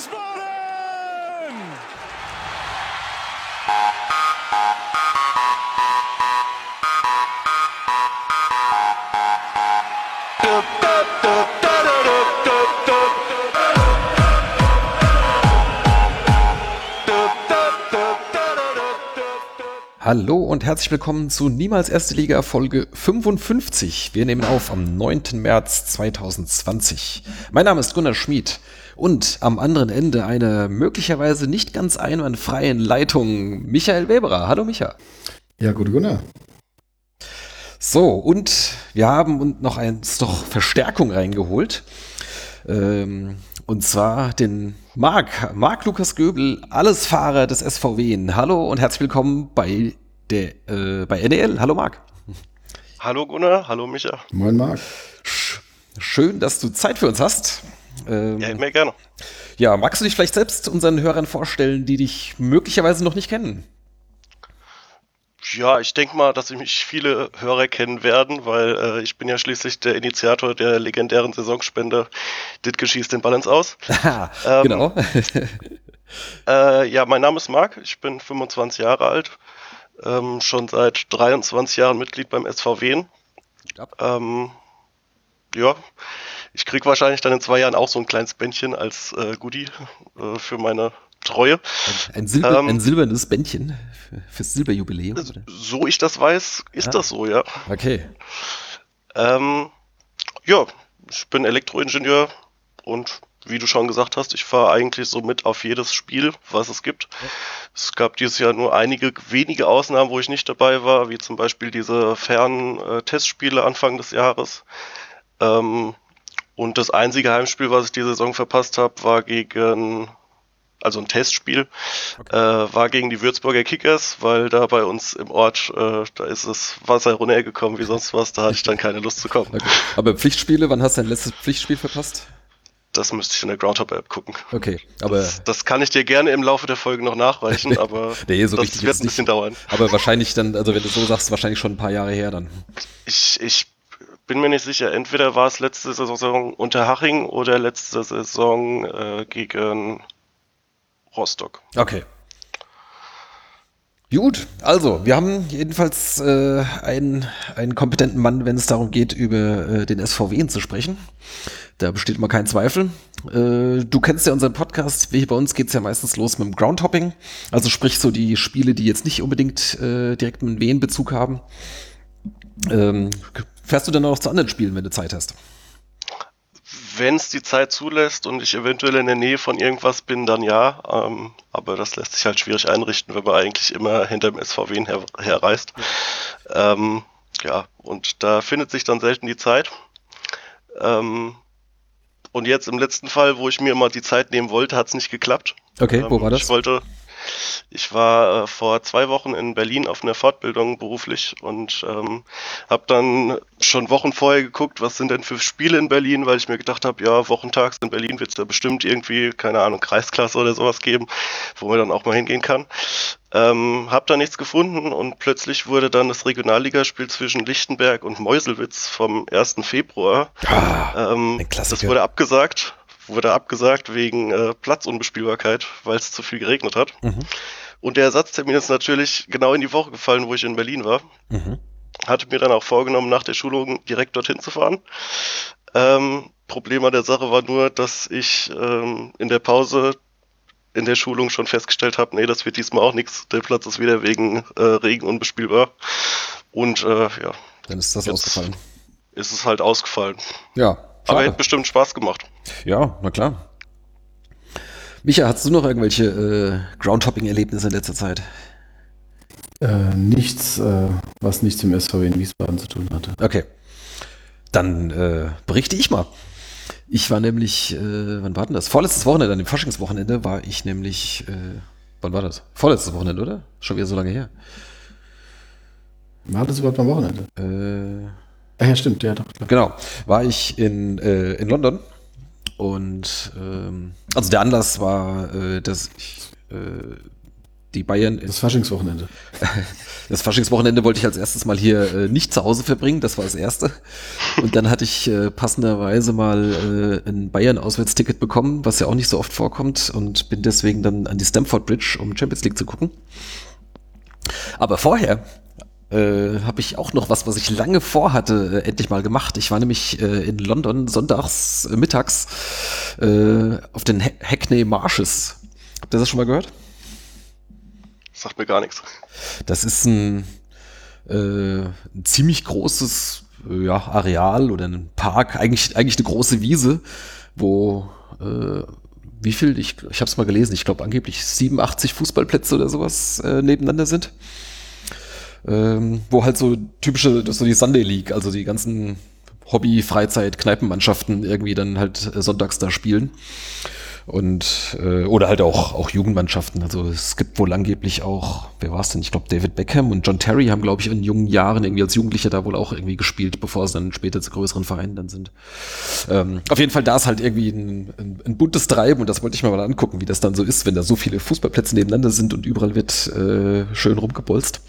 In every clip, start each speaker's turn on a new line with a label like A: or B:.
A: Wiesbaden!
B: Hallo und herzlich willkommen zu Niemals Erste Liga Folge 55. Wir nehmen auf am 9. März 2020. Mein Name ist Gunnar Schmid und am anderen Ende einer möglicherweise nicht ganz einwandfreien Leitung Michael Weberer. Hallo Micha.
C: Ja, gute Gunnar.
B: So, und wir haben uns noch eins doch Verstärkung reingeholt. Ähm, und zwar den Marc, Marc Lukas Göbel, Allesfahrer des SVW. Hallo und herzlich willkommen bei der äh, bei NEL. Hallo Marc.
D: Hallo Gunnar, hallo Micha.
C: Moin Marc.
B: Schön, dass du Zeit für uns hast.
D: Ähm, ja, immer gerne.
B: Ja, magst du dich vielleicht selbst unseren Hörern vorstellen, die dich möglicherweise noch nicht kennen?
D: Ja, ich denke mal, dass mich viele Hörer kennen werden, weil äh, ich bin ja schließlich der Initiator der legendären Saisonspende Ditke schießt den Balance aus.
B: ähm, genau.
D: äh, ja, mein Name ist Marc, ich bin 25 Jahre alt, ähm, schon seit 23 Jahren Mitglied beim SVW. Ähm, ja, ich krieg wahrscheinlich dann in zwei Jahren auch so ein kleines Bändchen als äh, Goodie äh, für meine Treue.
B: Ein, ein, Silber, ähm, ein silbernes Bändchen fürs Silberjubiläum? Oder?
D: So ich das weiß, ist ah. das so, ja.
B: Okay.
D: Ähm, ja, ich bin Elektroingenieur und wie du schon gesagt hast, ich fahre eigentlich so mit auf jedes Spiel, was es gibt. Ja. Es gab dieses Jahr nur einige wenige Ausnahmen, wo ich nicht dabei war, wie zum Beispiel diese fernen äh, Testspiele Anfang des Jahres. Ähm, und das einzige Heimspiel, was ich die Saison verpasst habe, war gegen also ein Testspiel, okay. äh, war gegen die Würzburger Kickers, weil da bei uns im Ort, äh, da ist das Wasser runtergekommen wie sonst was, da hatte ich dann keine Lust zu kommen. Okay.
B: Aber Pflichtspiele, wann hast du dein letztes Pflichtspiel verpasst?
D: Das müsste ich in der Groundhop-App gucken.
B: Okay, aber.
D: Das, das, kann ich dir gerne im Laufe der Folge noch nachreichen, aber
B: nee, so
D: das wird ein bisschen dauern.
B: Aber wahrscheinlich dann, also wenn du so sagst, wahrscheinlich schon ein paar Jahre her dann.
D: Ich, ich bin mir nicht sicher. Entweder war es letzte Saison unter Haching oder letzte Saison äh, gegen Rostock.
B: Okay. Gut, also wir haben jedenfalls äh, einen, einen kompetenten Mann, wenn es darum geht, über äh, den SVW zu sprechen. Da besteht mal kein Zweifel. Äh, du kennst ja unseren Podcast. Wie bei uns geht es ja meistens los mit dem Groundhopping. Also sprich so die Spiele, die jetzt nicht unbedingt äh, direkt einen Wehenbezug haben. Ähm, fährst du dann auch zu anderen Spielen, wenn du Zeit hast?
D: wenn es die Zeit zulässt und ich eventuell in der Nähe von irgendwas bin, dann ja. Ähm, aber das lässt sich halt schwierig einrichten, wenn man eigentlich immer hinter dem SVW her, herreist. Ja. Ähm, ja, und da findet sich dann selten die Zeit. Ähm, und jetzt im letzten Fall, wo ich mir mal die Zeit nehmen wollte, hat es nicht geklappt.
B: Okay, wo ähm, war das?
D: Ich wollte, ich war äh, vor zwei Wochen in Berlin auf einer Fortbildung beruflich und ähm, habe dann schon Wochen vorher geguckt, was sind denn für Spiele in Berlin, weil ich mir gedacht habe, ja, wochentags in Berlin wird es da bestimmt irgendwie, keine Ahnung, Kreisklasse oder sowas geben, wo man dann auch mal hingehen kann. Ähm, hab da nichts gefunden und plötzlich wurde dann das Regionalligaspiel zwischen Lichtenberg und Meuselwitz vom 1. Februar.
B: Ah, ähm,
D: das wurde abgesagt wurde abgesagt wegen äh, Platzunbespielbarkeit, weil es zu viel geregnet hat. Mhm. Und der Ersatztermin ist natürlich genau in die Woche gefallen, wo ich in Berlin war. Mhm. Hatte mir dann auch vorgenommen, nach der Schulung direkt dorthin zu fahren. Ähm, Problem an der Sache war nur, dass ich ähm, in der Pause in der Schulung schon festgestellt habe, nee, das wird diesmal auch nichts. Der Platz ist wieder wegen äh, Regen unbespielbar. Und äh, ja.
B: Dann ist das ausgefallen.
D: Ist es halt ausgefallen.
B: Ja. Schade.
D: Aber hätte bestimmt Spaß gemacht.
B: Ja, na klar. Micha, hast du noch irgendwelche äh, Groundhopping-Erlebnisse in letzter Zeit?
C: Äh, nichts, äh, was nichts mit dem SVW in Wiesbaden zu tun hatte.
B: Okay. Dann äh, berichte ich mal. Ich war nämlich, äh, wann war denn das? Vorletztes Wochenende, an dem Faschingswochenende war ich nämlich, äh, wann war das? Vorletztes Wochenende, oder? Schon wieder so lange her.
C: War das überhaupt am Wochenende?
B: Äh,
C: ja, stimmt, ja, doch.
B: Klar. Genau. War ich in, äh, in London und ähm, also der Anlass war, äh, dass ich äh, die Bayern.
C: Das Faschingswochenende.
B: Das Faschingswochenende wollte ich als erstes mal hier äh, nicht zu Hause verbringen, das war das erste. Und dann hatte ich äh, passenderweise mal äh, ein Bayern-Auswärtsticket bekommen, was ja auch nicht so oft vorkommt und bin deswegen dann an die Stamford Bridge, um Champions League zu gucken. Aber vorher äh, habe ich auch noch was, was ich lange vorhatte, äh, endlich mal gemacht. Ich war nämlich äh, in London sonntags äh, mittags äh, auf den ha Hackney Marshes. Habt ihr das schon mal gehört?
D: Sagt mir gar nichts.
B: Das ist ein, äh, ein ziemlich großes äh, ja, Areal oder ein Park, eigentlich, eigentlich eine große Wiese, wo wie viel, ich, ich habe es mal gelesen, ich glaube angeblich 87 Fußballplätze oder sowas nebeneinander sind. Ähm, wo halt so typische, das so die Sunday League, also die ganzen Hobby, Freizeit, Kneipenmannschaften irgendwie dann halt äh, sonntags da spielen. Und äh, oder halt auch, auch Jugendmannschaften. Also es gibt wohl angeblich auch, wer war es denn? Ich glaube, David Beckham und John Terry haben, glaube ich, in jungen Jahren irgendwie als Jugendliche da wohl auch irgendwie gespielt, bevor sie dann später zu größeren Vereinen dann sind. Ähm, auf jeden Fall, da ist halt irgendwie ein, ein, ein buntes Treiben und das wollte ich mir mal angucken, wie das dann so ist, wenn da so viele Fußballplätze nebeneinander sind und überall wird äh, schön rumgebolzt.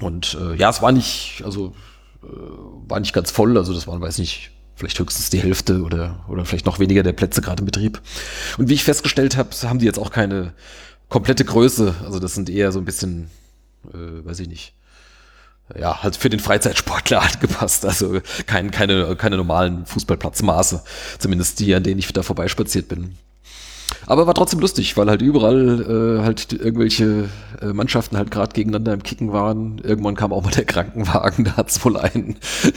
B: Und äh, ja, es war nicht, also äh, war nicht ganz voll, also das waren, weiß nicht, vielleicht höchstens die Hälfte oder, oder vielleicht noch weniger der Plätze gerade im Betrieb. Und wie ich festgestellt habe, haben die jetzt auch keine komplette Größe. Also das sind eher so ein bisschen, äh, weiß ich nicht, ja, halt für den Freizeitsportler angepasst. Also kein, keine, keine normalen Fußballplatzmaße. Zumindest die, an denen ich da vorbeispaziert bin. Aber war trotzdem lustig, weil halt überall äh, halt irgendwelche äh, Mannschaften halt gerade gegeneinander im Kicken waren. Irgendwann kam auch mal der Krankenwagen, da hat's wohl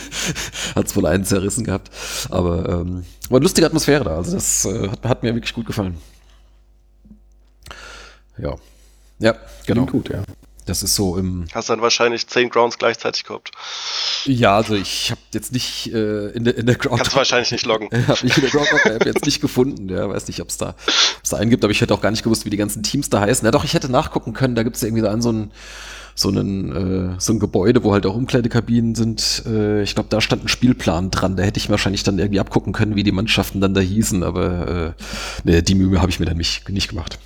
B: wohl einen zerrissen gehabt. Aber ähm, war eine lustige Atmosphäre da. Also das äh, hat, hat mir wirklich gut gefallen. Ja. Ja, genau.
C: Klingt gut, ja.
B: Das ist so im.
D: Hast dann wahrscheinlich zehn Grounds gleichzeitig gehabt.
B: Ja, also ich habe jetzt nicht äh, in der in der
D: Ground. Kannst wahrscheinlich nicht loggen.
B: habe ich in der Groundhog App jetzt nicht gefunden. Ja, weiß nicht, ob es da, ob's da einen gibt, aber ich hätte auch gar nicht gewusst, wie die ganzen Teams da heißen. Ja, doch, ich hätte nachgucken können. Da gibt es ja irgendwie so einen, so ein so ein, äh, so ein Gebäude, wo halt auch Umkleidekabinen sind. Äh, ich glaube, da stand ein Spielplan dran. Da hätte ich wahrscheinlich dann irgendwie abgucken können, wie die Mannschaften dann da hießen, aber äh, nee, die Mühe habe ich mir dann nicht, nicht gemacht.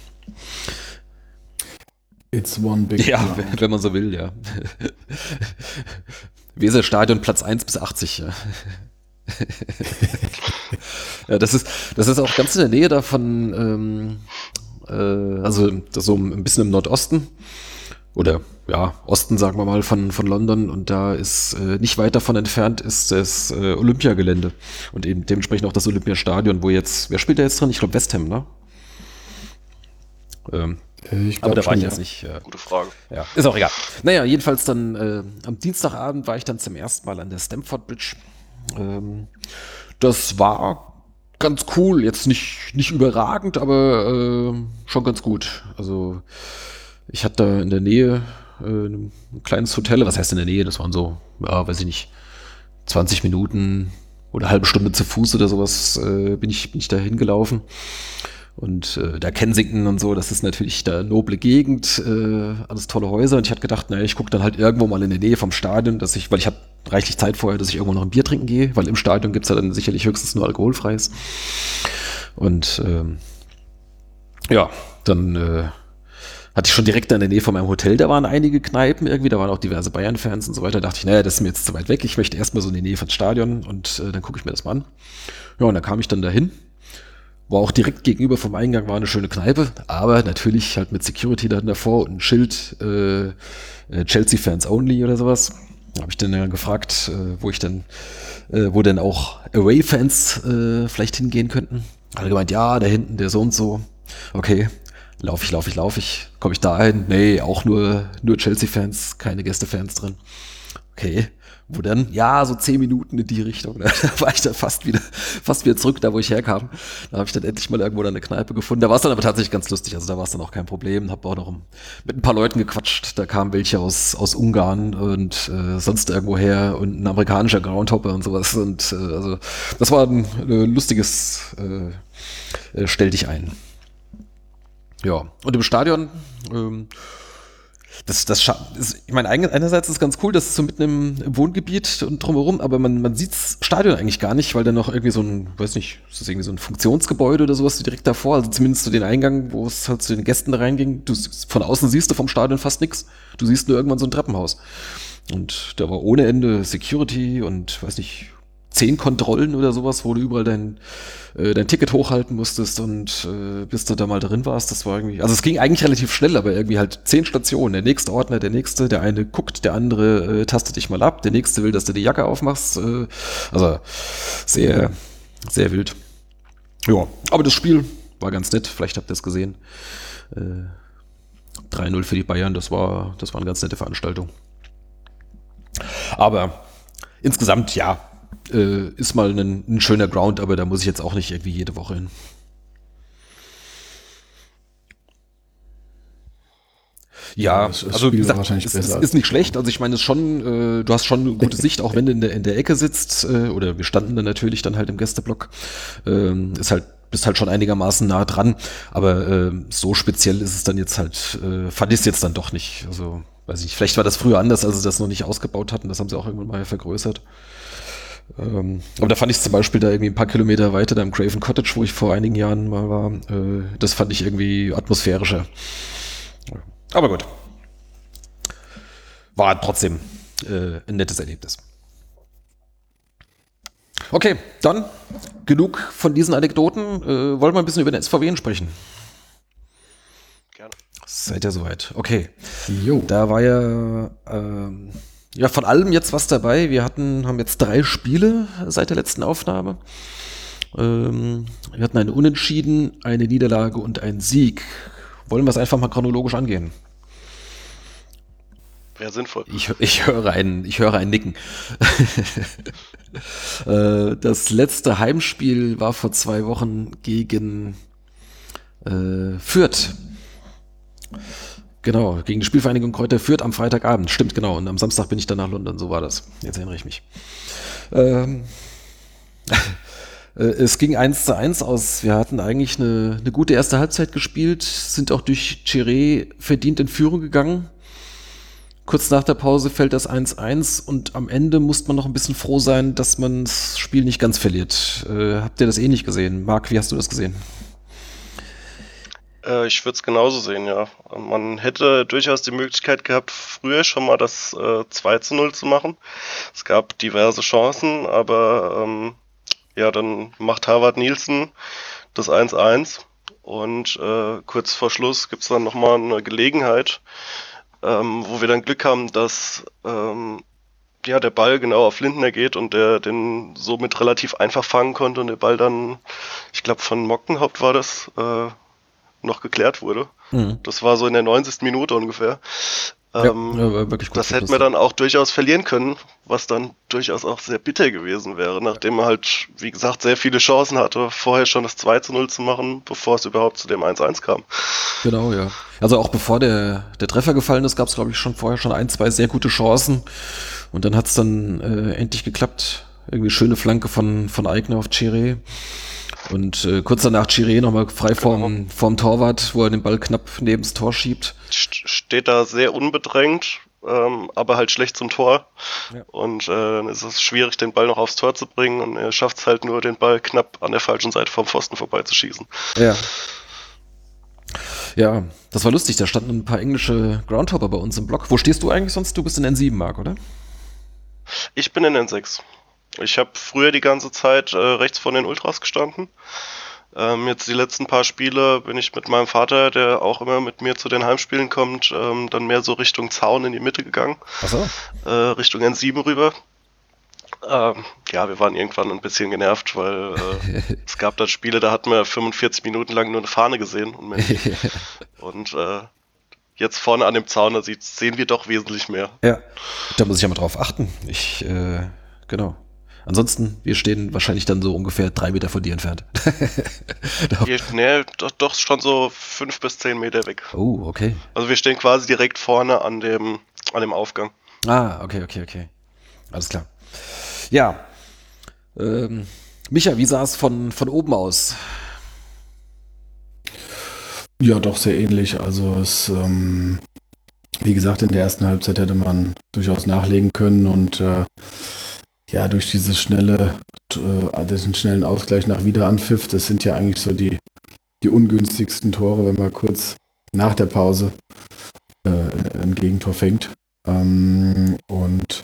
C: It's one big
B: Ja, wenn, wenn man so will, ja. Weserstadion Platz 1 bis 80. Ja. ja, das ist, das ist auch ganz in der Nähe davon, ähm, äh, also so ein bisschen im Nordosten oder ja, Osten, sagen wir mal, von, von London und da ist äh, nicht weit davon entfernt ist das äh, Olympiagelände und eben dementsprechend auch das Olympiastadion, wo jetzt, wer spielt da jetzt drin? Ich glaube West Ham, ne? Ähm, äh, aber da war ich jetzt nicht.
D: Äh, Gute Frage.
B: Ja, ist auch egal. Naja, jedenfalls dann äh, am Dienstagabend war ich dann zum ersten Mal an der Stamford Bridge. Ähm, das war ganz cool, jetzt nicht, nicht überragend, aber äh, schon ganz gut. Also ich hatte da in der Nähe äh, ein kleines Hotel, was heißt in der Nähe? Das waren so, ja, weiß ich nicht, 20 Minuten oder halbe Stunde zu Fuß oder sowas äh, bin, ich, bin ich da hingelaufen. Und äh, da Kensington und so, das ist natürlich da noble Gegend, äh, alles tolle Häuser. Und ich hatte gedacht, naja, ich gucke dann halt irgendwo mal in der Nähe vom Stadion, dass ich, weil ich habe reichlich Zeit vorher, dass ich irgendwo noch ein Bier trinken gehe, weil im Stadion gibt's ja dann sicherlich höchstens nur alkoholfreies. Und ähm, ja, dann äh, hatte ich schon direkt in der Nähe von meinem Hotel, da waren einige Kneipen irgendwie, da waren auch diverse Bayern-Fans und so weiter. Da dachte ich, naja, das ist mir jetzt zu weit weg, ich möchte erstmal so in die Nähe vom Stadion und äh, dann gucke ich mir das mal an. Ja, und dann kam ich dann dahin war auch direkt gegenüber vom Eingang war eine schöne Kneipe, aber natürlich halt mit Security dann davor und ein Schild äh, äh Chelsea Fans Only oder sowas. Habe ich dann ja gefragt, äh, wo ich dann, äh, wo denn auch Away-Fans äh, vielleicht hingehen könnten. Hat er gemeint, ja, da hinten, der so und so. Okay, lauf ich, lauf ich, lauf ich. Komme ich da hin? Nee, auch nur, nur Chelsea-Fans, keine Gäste-Fans drin. Okay, wo dann, ja, so zehn Minuten in die Richtung. Da war ich dann fast wieder, fast wieder zurück, da wo ich herkam. Da habe ich dann endlich mal irgendwo eine Kneipe gefunden. Da war es dann aber tatsächlich ganz lustig. Also da war es dann auch kein Problem. Hab auch noch mit ein paar Leuten gequatscht. Da kamen welche aus, aus Ungarn und äh, sonst irgendwo her und ein amerikanischer Groundhopper und sowas. Und äh, also das war ein äh, lustiges äh, äh, Stell dich ein. Ja, und im Stadion ähm, das, das, ist, ich meine, einerseits ist es ganz cool, dass es so mitten im, Wohngebiet und drumherum, aber man, man sieht das Stadion eigentlich gar nicht, weil da noch irgendwie so ein, weiß nicht, ist das irgendwie so ein Funktionsgebäude oder sowas direkt davor, also zumindest zu so den Eingang, wo es halt zu den Gästen da reinging. Du, von außen siehst du vom Stadion fast nichts. Du siehst nur irgendwann so ein Treppenhaus. Und da war ohne Ende Security und, weiß nicht, zehn Kontrollen oder sowas, wo du überall dein, äh, dein Ticket hochhalten musstest und äh, bis du da mal drin warst. Das war irgendwie, also es ging eigentlich relativ schnell, aber irgendwie halt zehn Stationen. Der nächste Ordner, der nächste, der eine guckt, der andere äh, tastet dich mal ab, der nächste will, dass du die Jacke aufmachst. Äh, also sehr, sehr wild. Ja, aber das Spiel war ganz nett. Vielleicht habt ihr es gesehen. Äh, 3-0 für die Bayern, das war, das war eine ganz nette Veranstaltung. Aber insgesamt, ja, äh, ist mal ein, ein, schöner Ground, aber da muss ich jetzt auch nicht irgendwie jede Woche hin. Ja, das, das also wie gesagt, wahrscheinlich es, es ist nicht schlecht. Also ich meine, es schon, äh, du hast schon eine gute Sicht, auch wenn du in der, in der Ecke sitzt, äh, oder wir standen dann natürlich dann halt im Gästeblock. Ähm, ist halt, bist halt schon einigermaßen nah dran, aber äh, so speziell ist es dann jetzt halt, äh, fand ich es jetzt dann doch nicht. Also, weiß ich, vielleicht war das früher anders, als sie das noch nicht ausgebaut hatten, das haben sie auch irgendwann mal vergrößert. Ähm, aber da fand ich zum Beispiel da irgendwie ein paar Kilometer weiter, da im Craven Cottage, wo ich vor einigen Jahren mal war, äh, das fand ich irgendwie atmosphärischer. Aber gut. War trotzdem äh, ein nettes Erlebnis. Okay, dann genug von diesen Anekdoten. Äh, wollen wir ein bisschen über den SVW sprechen? Gerne. Seid ihr soweit? Okay. Jo. Da war ja ähm, ja, von allem jetzt was dabei. Wir hatten, haben jetzt drei Spiele seit der letzten Aufnahme. Ähm, wir hatten eine Unentschieden, eine Niederlage und einen Sieg. Wollen wir es einfach mal chronologisch angehen?
D: Wäre sinnvoll.
B: Ich, ich, höre ein, ich höre ein Nicken. Äh, das letzte Heimspiel war vor zwei Wochen gegen äh, Fürth. Genau, gegen die Spielvereinigung Kräuter führt am Freitagabend. Stimmt, genau. Und am Samstag bin ich dann nach London, so war das. Jetzt erinnere ich mich. Ähm, äh, es ging 1 zu 1 aus. Wir hatten eigentlich eine, eine gute erste Halbzeit gespielt, sind auch durch Chiré verdient in Führung gegangen. Kurz nach der Pause fällt das 1-1 und am Ende muss man noch ein bisschen froh sein, dass man das Spiel nicht ganz verliert. Äh, habt ihr das eh nicht gesehen? Marc, wie hast du das gesehen?
D: Äh, ich würde es genauso sehen, ja. Man hätte durchaus die Möglichkeit gehabt, früher schon mal das äh, 2 zu 0 zu machen. Es gab diverse Chancen, aber ähm, ja, dann macht Harvard Nielsen das 1-1 und äh, kurz vor Schluss gibt es dann nochmal eine Gelegenheit, ähm, wo wir dann Glück haben, dass ähm, ja, der Ball genau auf Lindner geht und der den somit relativ einfach fangen konnte und der Ball dann, ich glaube von Mockenhaupt war das, äh, noch geklärt wurde. Mhm. Das war so in der 90. Minute ungefähr. Ähm, ja, gut das hätten wir dann auch durchaus verlieren können, was dann durchaus auch sehr bitter gewesen wäre, nachdem er halt, wie gesagt, sehr viele Chancen hatte, vorher schon das 2 zu 0 zu machen, bevor es überhaupt zu dem 1-1 kam.
B: Genau, ja. Also auch bevor der, der Treffer gefallen ist, gab es, glaube ich, schon vorher schon ein, zwei sehr gute Chancen. Und dann hat es dann äh, endlich geklappt. Irgendwie schöne Flanke von, von Eigner auf Chiré. Und äh, kurz danach Chiré nochmal frei vorm, genau. vorm Torwart, wo er den Ball knapp neben das Tor schiebt.
D: Steht da sehr unbedrängt, ähm, aber halt schlecht zum Tor. Ja. Und äh, dann ist es schwierig, den Ball noch aufs Tor zu bringen. Und er schafft es halt nur, den Ball knapp an der falschen Seite vom Pfosten vorbeizuschießen.
B: Ja. Ja, das war lustig. Da standen ein paar englische Groundhopper bei uns im Block. Wo stehst du eigentlich sonst? Du bist in N7, Mark, oder?
D: Ich bin in N6. Ich habe früher die ganze Zeit äh, rechts von den Ultras gestanden. Ähm, jetzt die letzten paar Spiele bin ich mit meinem Vater, der auch immer mit mir zu den Heimspielen kommt, ähm, dann mehr so Richtung Zaun in die Mitte gegangen. Ach so. Äh, Richtung N7 rüber. Ähm, ja, wir waren irgendwann ein bisschen genervt, weil äh, es gab dann Spiele, da hatten wir 45 Minuten lang nur eine Fahne gesehen. Und, und äh, jetzt vorne an dem Zaun, da sehen wir doch wesentlich mehr.
B: Ja, da muss ich ja mal drauf achten. Ich, äh, genau. Ansonsten, wir stehen wahrscheinlich dann so ungefähr drei Meter von dir entfernt.
D: wir, nee, doch, doch schon so fünf bis zehn Meter weg.
B: Oh, okay.
D: Also wir stehen quasi direkt vorne an dem, an dem Aufgang.
B: Ah, okay, okay, okay. Alles klar. Ja. Ähm, Micha, wie sah es von, von oben aus?
C: Ja, doch sehr ähnlich. Also es ähm, wie gesagt, in der ersten Halbzeit hätte man durchaus nachlegen können und äh, ja, durch dieses schnelle, äh, diesen schnellen Ausgleich nach Wiederanpfiff, das sind ja eigentlich so die, die ungünstigsten Tore, wenn man kurz nach der Pause äh, ein Gegentor fängt. Ähm, und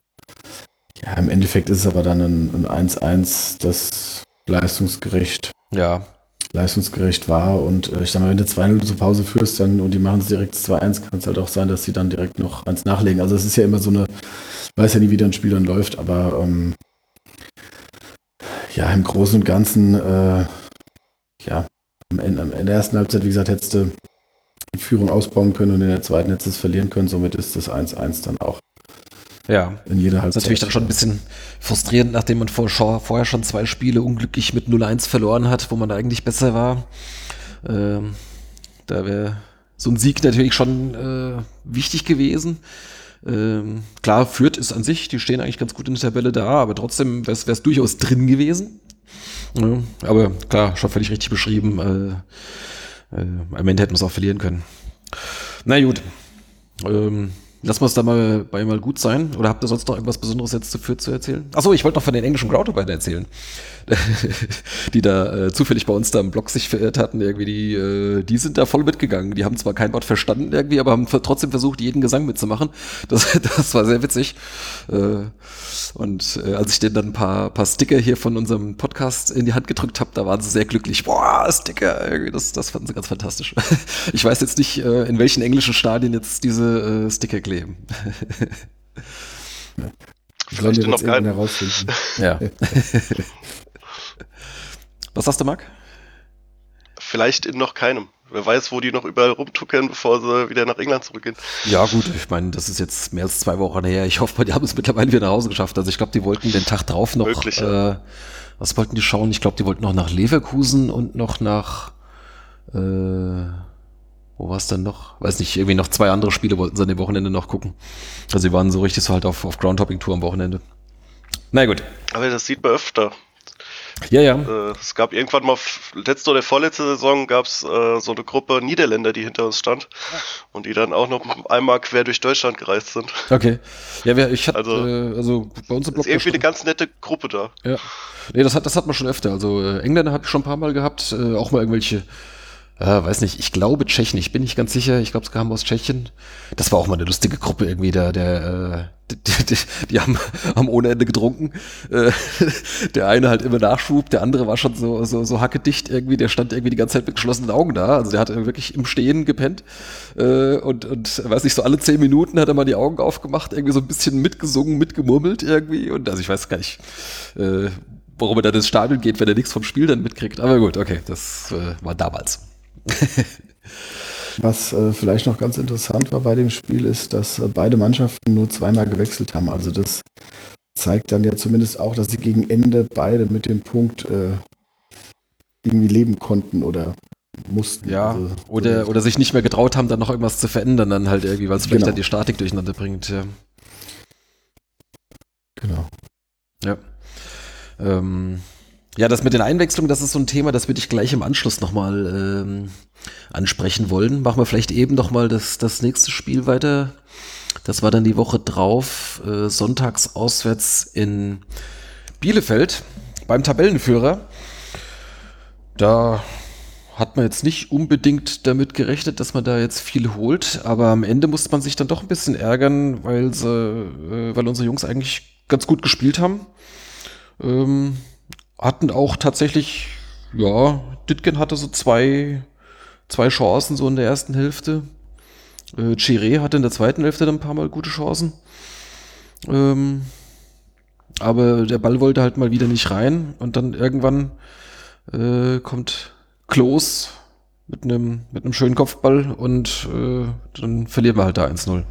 C: ja, im Endeffekt ist es aber dann ein 1-1, das leistungsgerecht,
B: Ja,
C: leistungsgerecht war. Und äh, ich sag mal, wenn du 2-0 zur Pause führst dann, und die machen es direkt 2-1, kann es halt auch sein, dass sie dann direkt noch eins nachlegen. Also es ist ja immer so eine, weiß ja nie, wie ein Spiel dann läuft, aber ähm, ja, im Großen und Ganzen, äh, ja, am Ende, am Ende der ersten Halbzeit, wie gesagt, hättest du die Führung ausbauen können und in der zweiten hättest du es verlieren können. Somit ist das 1-1 dann auch
B: ja.
C: in jeder
B: Das
C: Halbzeit.
B: ist natürlich dann schon ein bisschen frustrierend, nachdem man vor, vorher schon zwei Spiele unglücklich mit 0-1 verloren hat, wo man da eigentlich besser war. Ähm, da wäre so ein Sieg natürlich schon äh, wichtig gewesen. Ähm, klar, Fürth ist an sich, die stehen eigentlich ganz gut in der Tabelle da, aber trotzdem wäre es durchaus drin gewesen. Ja, aber klar, schon völlig richtig beschrieben. Äh, äh, am Ende hätten wir es auch verlieren können. Na gut. Ähm, wir es da mal bei mal gut sein. Oder habt ihr sonst noch irgendwas Besonderes jetzt Fürth zu erzählen? Achso, ich wollte noch von den englischen Crowdarbeitern erzählen. die da äh, zufällig bei uns da im Blog sich verirrt hatten. Irgendwie die, äh, die sind da voll mitgegangen. Die haben zwar kein Wort verstanden irgendwie, aber haben trotzdem versucht, jeden Gesang mitzumachen. Das, das war sehr witzig. Äh, und äh, als ich denen dann ein paar, paar Sticker hier von unserem Podcast in die Hand gedrückt habe, da waren sie sehr glücklich. Boah, Sticker, irgendwie, das, das fanden sie ganz fantastisch. Ich weiß jetzt nicht, äh, in welchen englischen Stadien jetzt diese äh, Sticker kleben.
C: Sollen wir
D: Vielleicht noch keinen.
C: herausfinden.
B: Ja. Was sagst du, Marc?
D: Vielleicht in noch keinem. Wer weiß, wo die noch überall rumtuckern, bevor sie wieder nach England zurückgehen.
B: Ja, gut, ich meine, das ist jetzt mehr als zwei Wochen her. Ich hoffe, die haben es mittlerweile wieder nach Hause geschafft. Also ich glaube, die wollten den Tag drauf noch.
D: Möglich,
B: äh, was wollten die schauen? Ich glaube, die wollten noch nach Leverkusen und noch nach äh, wo war es dann noch? Weiß nicht, irgendwie noch zwei andere Spiele wollten sie an dem Wochenende noch gucken. Also sie waren so richtig so halt auf, auf Groundhopping-Tour am Wochenende. Na gut.
D: Aber das sieht man öfter.
B: Ja, ja.
D: Äh, es gab irgendwann mal, letzte oder vorletzte Saison gab es äh, so eine Gruppe Niederländer, die hinter uns stand und die dann auch noch einmal quer durch Deutschland gereist sind.
B: Okay. Ja, wir, ich hatte,
D: Also-
B: äh, also bei uns im Blog.
D: Ist irgendwie eine ganz nette Gruppe da.
B: Ja. Nee, das hat, das hat man schon öfter. Also äh, Engländer habe ich schon ein paar Mal gehabt, äh, auch mal irgendwelche, äh, weiß nicht, ich glaube Tschechen, ich bin nicht ganz sicher, ich glaube, es kam aus Tschechien. Das war auch mal eine lustige Gruppe irgendwie, da, der, äh, die, die, die, haben, haben ohne Ende getrunken. Äh, der eine halt immer Nachschub, der andere war schon so, so, so hackedicht irgendwie, der stand irgendwie die ganze Zeit mit geschlossenen Augen da. Also der hat wirklich im Stehen gepennt. Äh, und, und weiß nicht, so alle zehn Minuten hat er mal die Augen aufgemacht, irgendwie so ein bisschen mitgesungen, mitgemurmelt irgendwie. Und also ich weiß gar nicht, äh, warum er dann ins Stadion geht, wenn er nichts vom Spiel dann mitkriegt. Aber gut, okay, das äh, war damals.
C: Was äh, vielleicht noch ganz interessant war bei dem Spiel ist, dass äh, beide Mannschaften nur zweimal gewechselt haben. Also das zeigt dann ja zumindest auch, dass sie gegen Ende beide mit dem Punkt äh, irgendwie leben konnten oder mussten.
B: Ja,
C: Also,
B: oder, oder sich nicht mehr getraut haben, dann noch irgendwas zu verändern, dann halt irgendwie, weil es vielleicht
C: Genau.
B: dann die Statik durcheinander bringt. Ja.
C: Genau.
B: Ja. Ähm, ja, das mit den Einwechslungen, das ist so ein Thema, das würde ich gleich im Anschluss nochmal ähm, ansprechen wollen. Machen wir vielleicht eben nochmal das, das nächste Spiel weiter. Das war dann die Woche drauf, äh, sonntags auswärts in Bielefeld beim Tabellenführer. Da hat man jetzt nicht unbedingt damit gerechnet, dass man da jetzt viel holt, aber am Ende musste man sich dann doch ein bisschen ärgern, weil sie, äh, weil unsere Jungs eigentlich ganz gut gespielt haben. Ähm, hatten auch tatsächlich, ja, Ditgen hatte so zwei, zwei Chancen so in der ersten Hälfte. Äh, Chiré hatte in der zweiten Hälfte dann ein paar Mal gute Chancen. Ähm, aber der Ball wollte halt mal wieder nicht rein und dann irgendwann äh, kommt Klos mit einem mit schönen Kopfball und äh, dann verlieren wir halt da 1-0.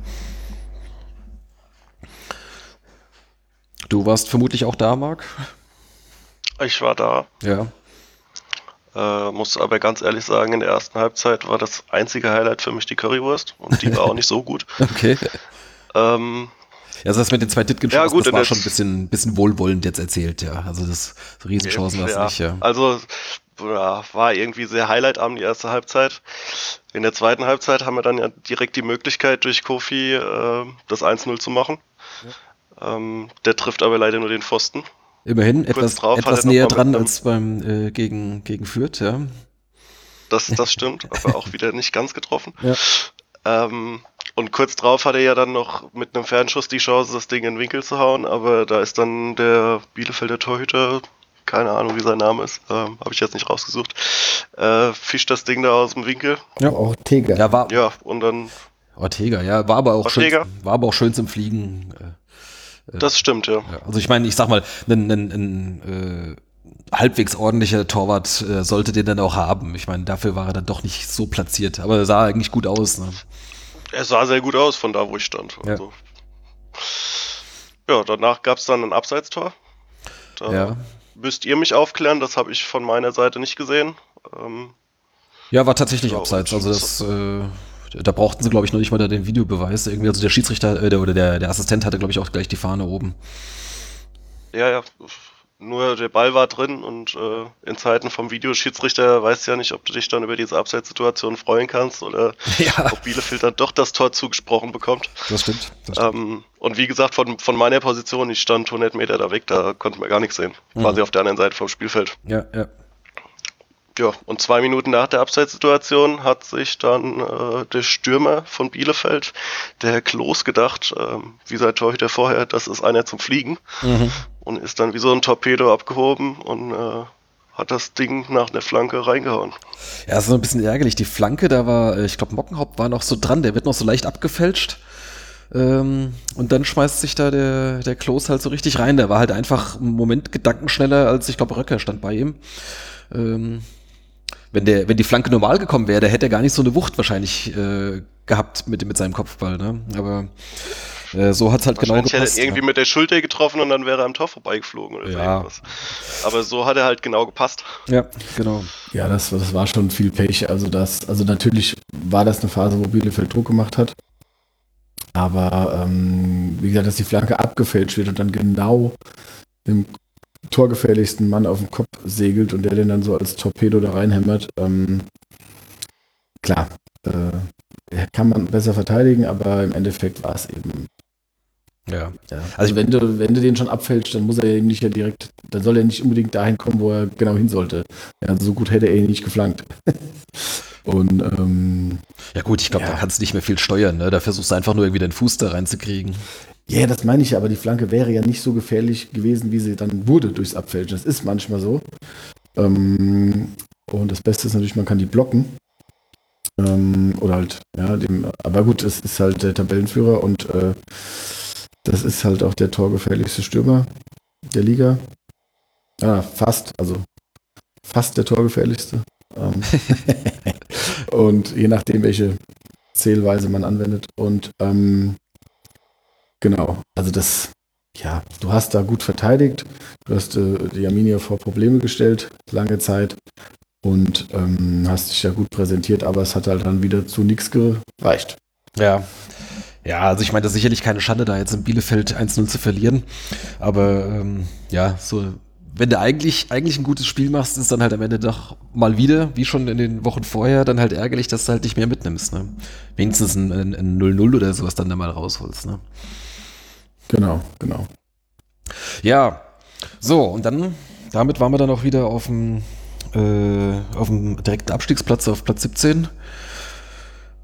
B: Du warst vermutlich auch da, Marc?
D: Ich war da,
B: Ja.
D: äh, muss aber ganz ehrlich sagen, in der ersten Halbzeit war das einzige Highlight für mich die Currywurst und die war auch nicht so gut.
B: Okay.
D: Ähm,
B: Ja, also das mit den zwei ditgen
D: Ja, gut,
B: das war schon ein bisschen, bisschen wohlwollend jetzt erzählt, ja. Also das so Riesenchancen war es
D: ja,
B: nicht, ja.
D: Also ja, war irgendwie sehr Highlight-Abend, die erste Halbzeit. In der zweiten Halbzeit haben wir dann ja direkt die Möglichkeit, durch Kofi äh, das 1-0 zu machen. Ja. Ähm, der trifft aber leider nur den Pfosten.
B: Immerhin etwas, etwas näher dran als beim äh, gegen, gegen Fürth, ja.
D: Das, das stimmt, aber auch wieder nicht ganz getroffen. Ja. Ähm, und kurz drauf hat er ja dann noch mit einem Fernschuss die Chance, das Ding in den Winkel zu hauen, aber da ist dann der Bielefelder Torhüter, keine Ahnung wie sein Name ist, ähm, habe ich jetzt nicht rausgesucht, äh, fischt das Ding da aus dem Winkel.
C: Ja, auch Ortega.
B: Ja, war,
D: ja, und dann.
B: Ortega, ja, war aber auch Ortega. schön, war aber auch schön zum Fliegen.
D: Äh, das stimmt, ja.
B: Also ich meine, ich sag mal, ein, ein, ein äh, halbwegs ordentlicher Torwart äh, sollte den dann auch haben. Ich meine, dafür war er dann doch nicht so platziert, aber er sah eigentlich gut aus. Ne?
D: Er sah sehr gut aus von da, wo ich stand. Also. Ja. ja, danach gab es dann ein Abseitstor. Da ja. müsst ihr mich aufklären, das habe ich von meiner Seite nicht gesehen. Ähm,
B: ja, war tatsächlich ja, abseits. Also das, äh, da brauchten sie, glaube ich, noch nicht mal den Videobeweis. Irgendwie, also der Schiedsrichter äh, der, oder der, der Assistent hatte, glaube ich, auch gleich die Fahne oben.
D: Ja, ja. Nur der Ball war drin und äh, in Zeiten vom Videoschiedsrichter weißt du ja nicht, ob du dich dann über diese Abseitssituation freuen kannst oder ja. ob Bielefeld dann doch das Tor zugesprochen bekommt.
B: Das stimmt.
D: Das stimmt. Ähm, und wie gesagt, von, von meiner Position, ich stand 100 Meter da weg, da konnte man gar nichts sehen. Mhm. Quasi auf der anderen Seite vom Spielfeld.
B: Ja, ja.
D: Ja, und zwei Minuten nach der Abseitssituation hat sich dann äh, der Stürmer von Bielefeld, der Herr Klos, gedacht, äh, wie sein Torhüter vorher, das ist einer zum Fliegen. Mhm. Und ist dann wie so ein Torpedo abgehoben und äh, hat das Ding nach einer Flanke reingehauen.
B: Ja, ist so ein bisschen ärgerlich. Die Flanke, da war, äh, ich glaube, Mockenhaupt war noch so dran, der wird noch so leicht abgefälscht. Ähm, und dann schmeißt sich da der, der Klos halt so richtig rein. Der war halt einfach einen Moment gedankenschneller als, ich glaube, Röcker stand bei ihm. Ähm, wenn der, wenn die Flanke normal gekommen wäre, der hätte er gar nicht so eine Wucht wahrscheinlich äh, gehabt mit, mit seinem Kopfball, ne? Aber äh, so hat's halt genau gepasst.
D: Hätte er irgendwie ja. mit der Schulter getroffen und dann wäre er am Tor vorbeigeflogen oder ja. irgendwas. Aber so hat er halt genau gepasst.
B: Ja, genau.
C: Ja, das, das war schon viel Pech. Also das, also natürlich war das eine Phase, wo Bielefeld Druck gemacht hat. Aber ähm, wie gesagt, dass die Flanke abgefälscht wird und dann genau im torgefährlichsten Mann auf dem Kopf segelt und der den dann so als Torpedo da reinhämmert. Ähm, klar, äh, kann man besser verteidigen, aber im Endeffekt war es eben.
B: Ja.
C: ja. Also wenn du, wenn du den schon abfälscht, dann muss er eben nicht ja direkt, dann soll er nicht unbedingt dahin kommen, wo er genau hin sollte. Ja, also so gut hätte er ihn nicht geflankt. Und ähm,
B: ja gut, ich glaube, ja. da kannst du nicht mehr viel steuern, ne? Da versuchst du einfach nur irgendwie deinen Fuß da reinzukriegen.
C: Ja, das meine ich, aber die Flanke wäre ja nicht so gefährlich gewesen, wie sie dann wurde durchs Abfälschen. Das ist manchmal so. Ähm, und das Beste ist natürlich, man kann die blocken. Ähm, oder halt, ja, dem, aber gut, es ist halt der Tabellenführer und äh, das ist halt auch der torgefährlichste Stürmer der Liga. Ah, fast, also fast der torgefährlichste. Ähm, und je nachdem, welche Zählweise man anwendet. Und ähm, genau, also das, ja, du hast da gut verteidigt. Du hast äh, die Arminia vor Probleme gestellt, lange Zeit. Und ähm, hast dich ja gut präsentiert, aber es hat halt dann wieder zu nichts gereicht.
B: Ja. Ja, also ich meine, das ist sicherlich keine Schande, da jetzt in Bielefeld 1-0 zu verlieren. Aber ähm, ja, so wenn du eigentlich, eigentlich ein gutes Spiel machst, ist dann halt am Ende doch mal wieder, wie schon in den Wochen vorher, dann halt ärgerlich, dass du halt nicht mehr mitnimmst. Ne? Wenigstens ein 0-0 oder sowas dann da mal rausholst. Ne?
C: Genau, genau.
B: Ja, so, und dann, damit waren wir dann auch wieder auf dem, äh, auf dem direkten Abstiegsplatz, auf Platz 17.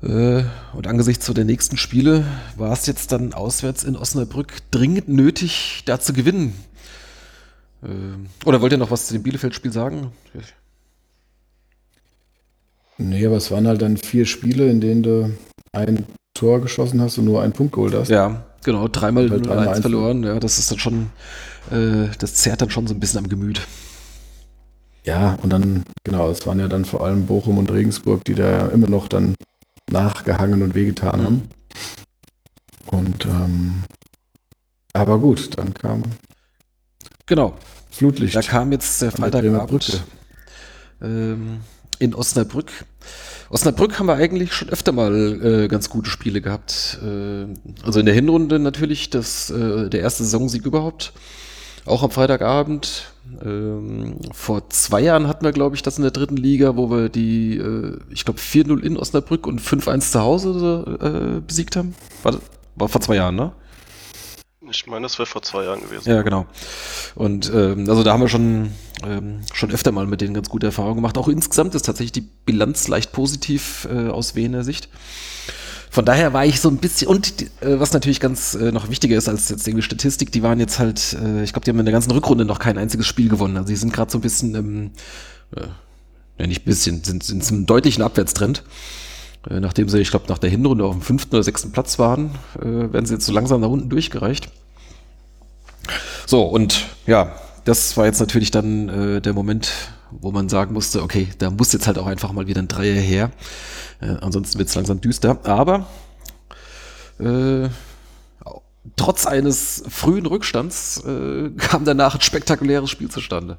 B: Äh, und angesichts so der nächsten Spiele war es jetzt dann auswärts in Osnabrück dringend nötig, da zu gewinnen. Ähm, oder wollt ihr noch was zu dem Bielefeld-Spiel sagen?
C: Nee, aber es waren halt dann vier Spiele, in denen du ein Tor geschossen hast und nur einen Punkt geholt hast.
B: Ja, genau, dreimal 0-1 verloren. Ja, das ist dann schon, äh, das zerrt dann schon so ein bisschen am Gemüt.
C: Ja, und dann, genau, es waren ja dann vor allem Bochum und Regensburg, die da immer noch dann nachgehangen und wehgetan mhm. haben. Und ähm, aber gut, dann kam
B: Genau.
C: Flutlicht.
B: Da kam jetzt der Freitagabend ähm, in Osnabrück. Osnabrück haben wir eigentlich schon öfter mal äh, ganz gute Spiele gehabt. Äh, also in der Hinrunde natürlich das, äh, der erste Saisonsieg überhaupt. Auch am Freitagabend. Ähm, vor zwei Jahren hatten wir, glaube ich, das in der dritten Liga, wo wir die, äh, ich glaube, 4-0 in Osnabrück und 5-1 zu Hause äh, besiegt haben. War, war vor zwei Jahren, ne?
D: Ich meine, das wäre vor zwei Jahren gewesen.
B: Ja, genau. Und ähm, also da haben wir schon, ähm, schon öfter mal mit denen ganz gute Erfahrungen gemacht. Auch insgesamt ist tatsächlich die Bilanz leicht positiv äh, aus Wiener Sicht. Von daher war ich so ein bisschen, und äh, was natürlich ganz äh, noch wichtiger ist als jetzt irgendwie Statistik, die waren jetzt halt, äh, ich glaube, die haben in der ganzen Rückrunde noch kein einziges Spiel gewonnen. Also die sind gerade so ein bisschen, ähm, äh, ja nicht bisschen, sind, sind im deutlichen Abwärtstrend. Äh, nachdem sie, ich glaube, nach der Hinrunde auf dem fünften oder sechsten Platz waren, äh, werden sie jetzt so langsam nach unten durchgereicht. So, und ja, das war jetzt natürlich dann äh, der Moment, wo man sagen musste, okay, da muss jetzt halt auch einfach mal wieder ein Dreier her. Äh, ansonsten wird es langsam düster. Aber äh, trotz eines frühen Rückstands äh, kam danach ein spektakuläres Spiel zustande.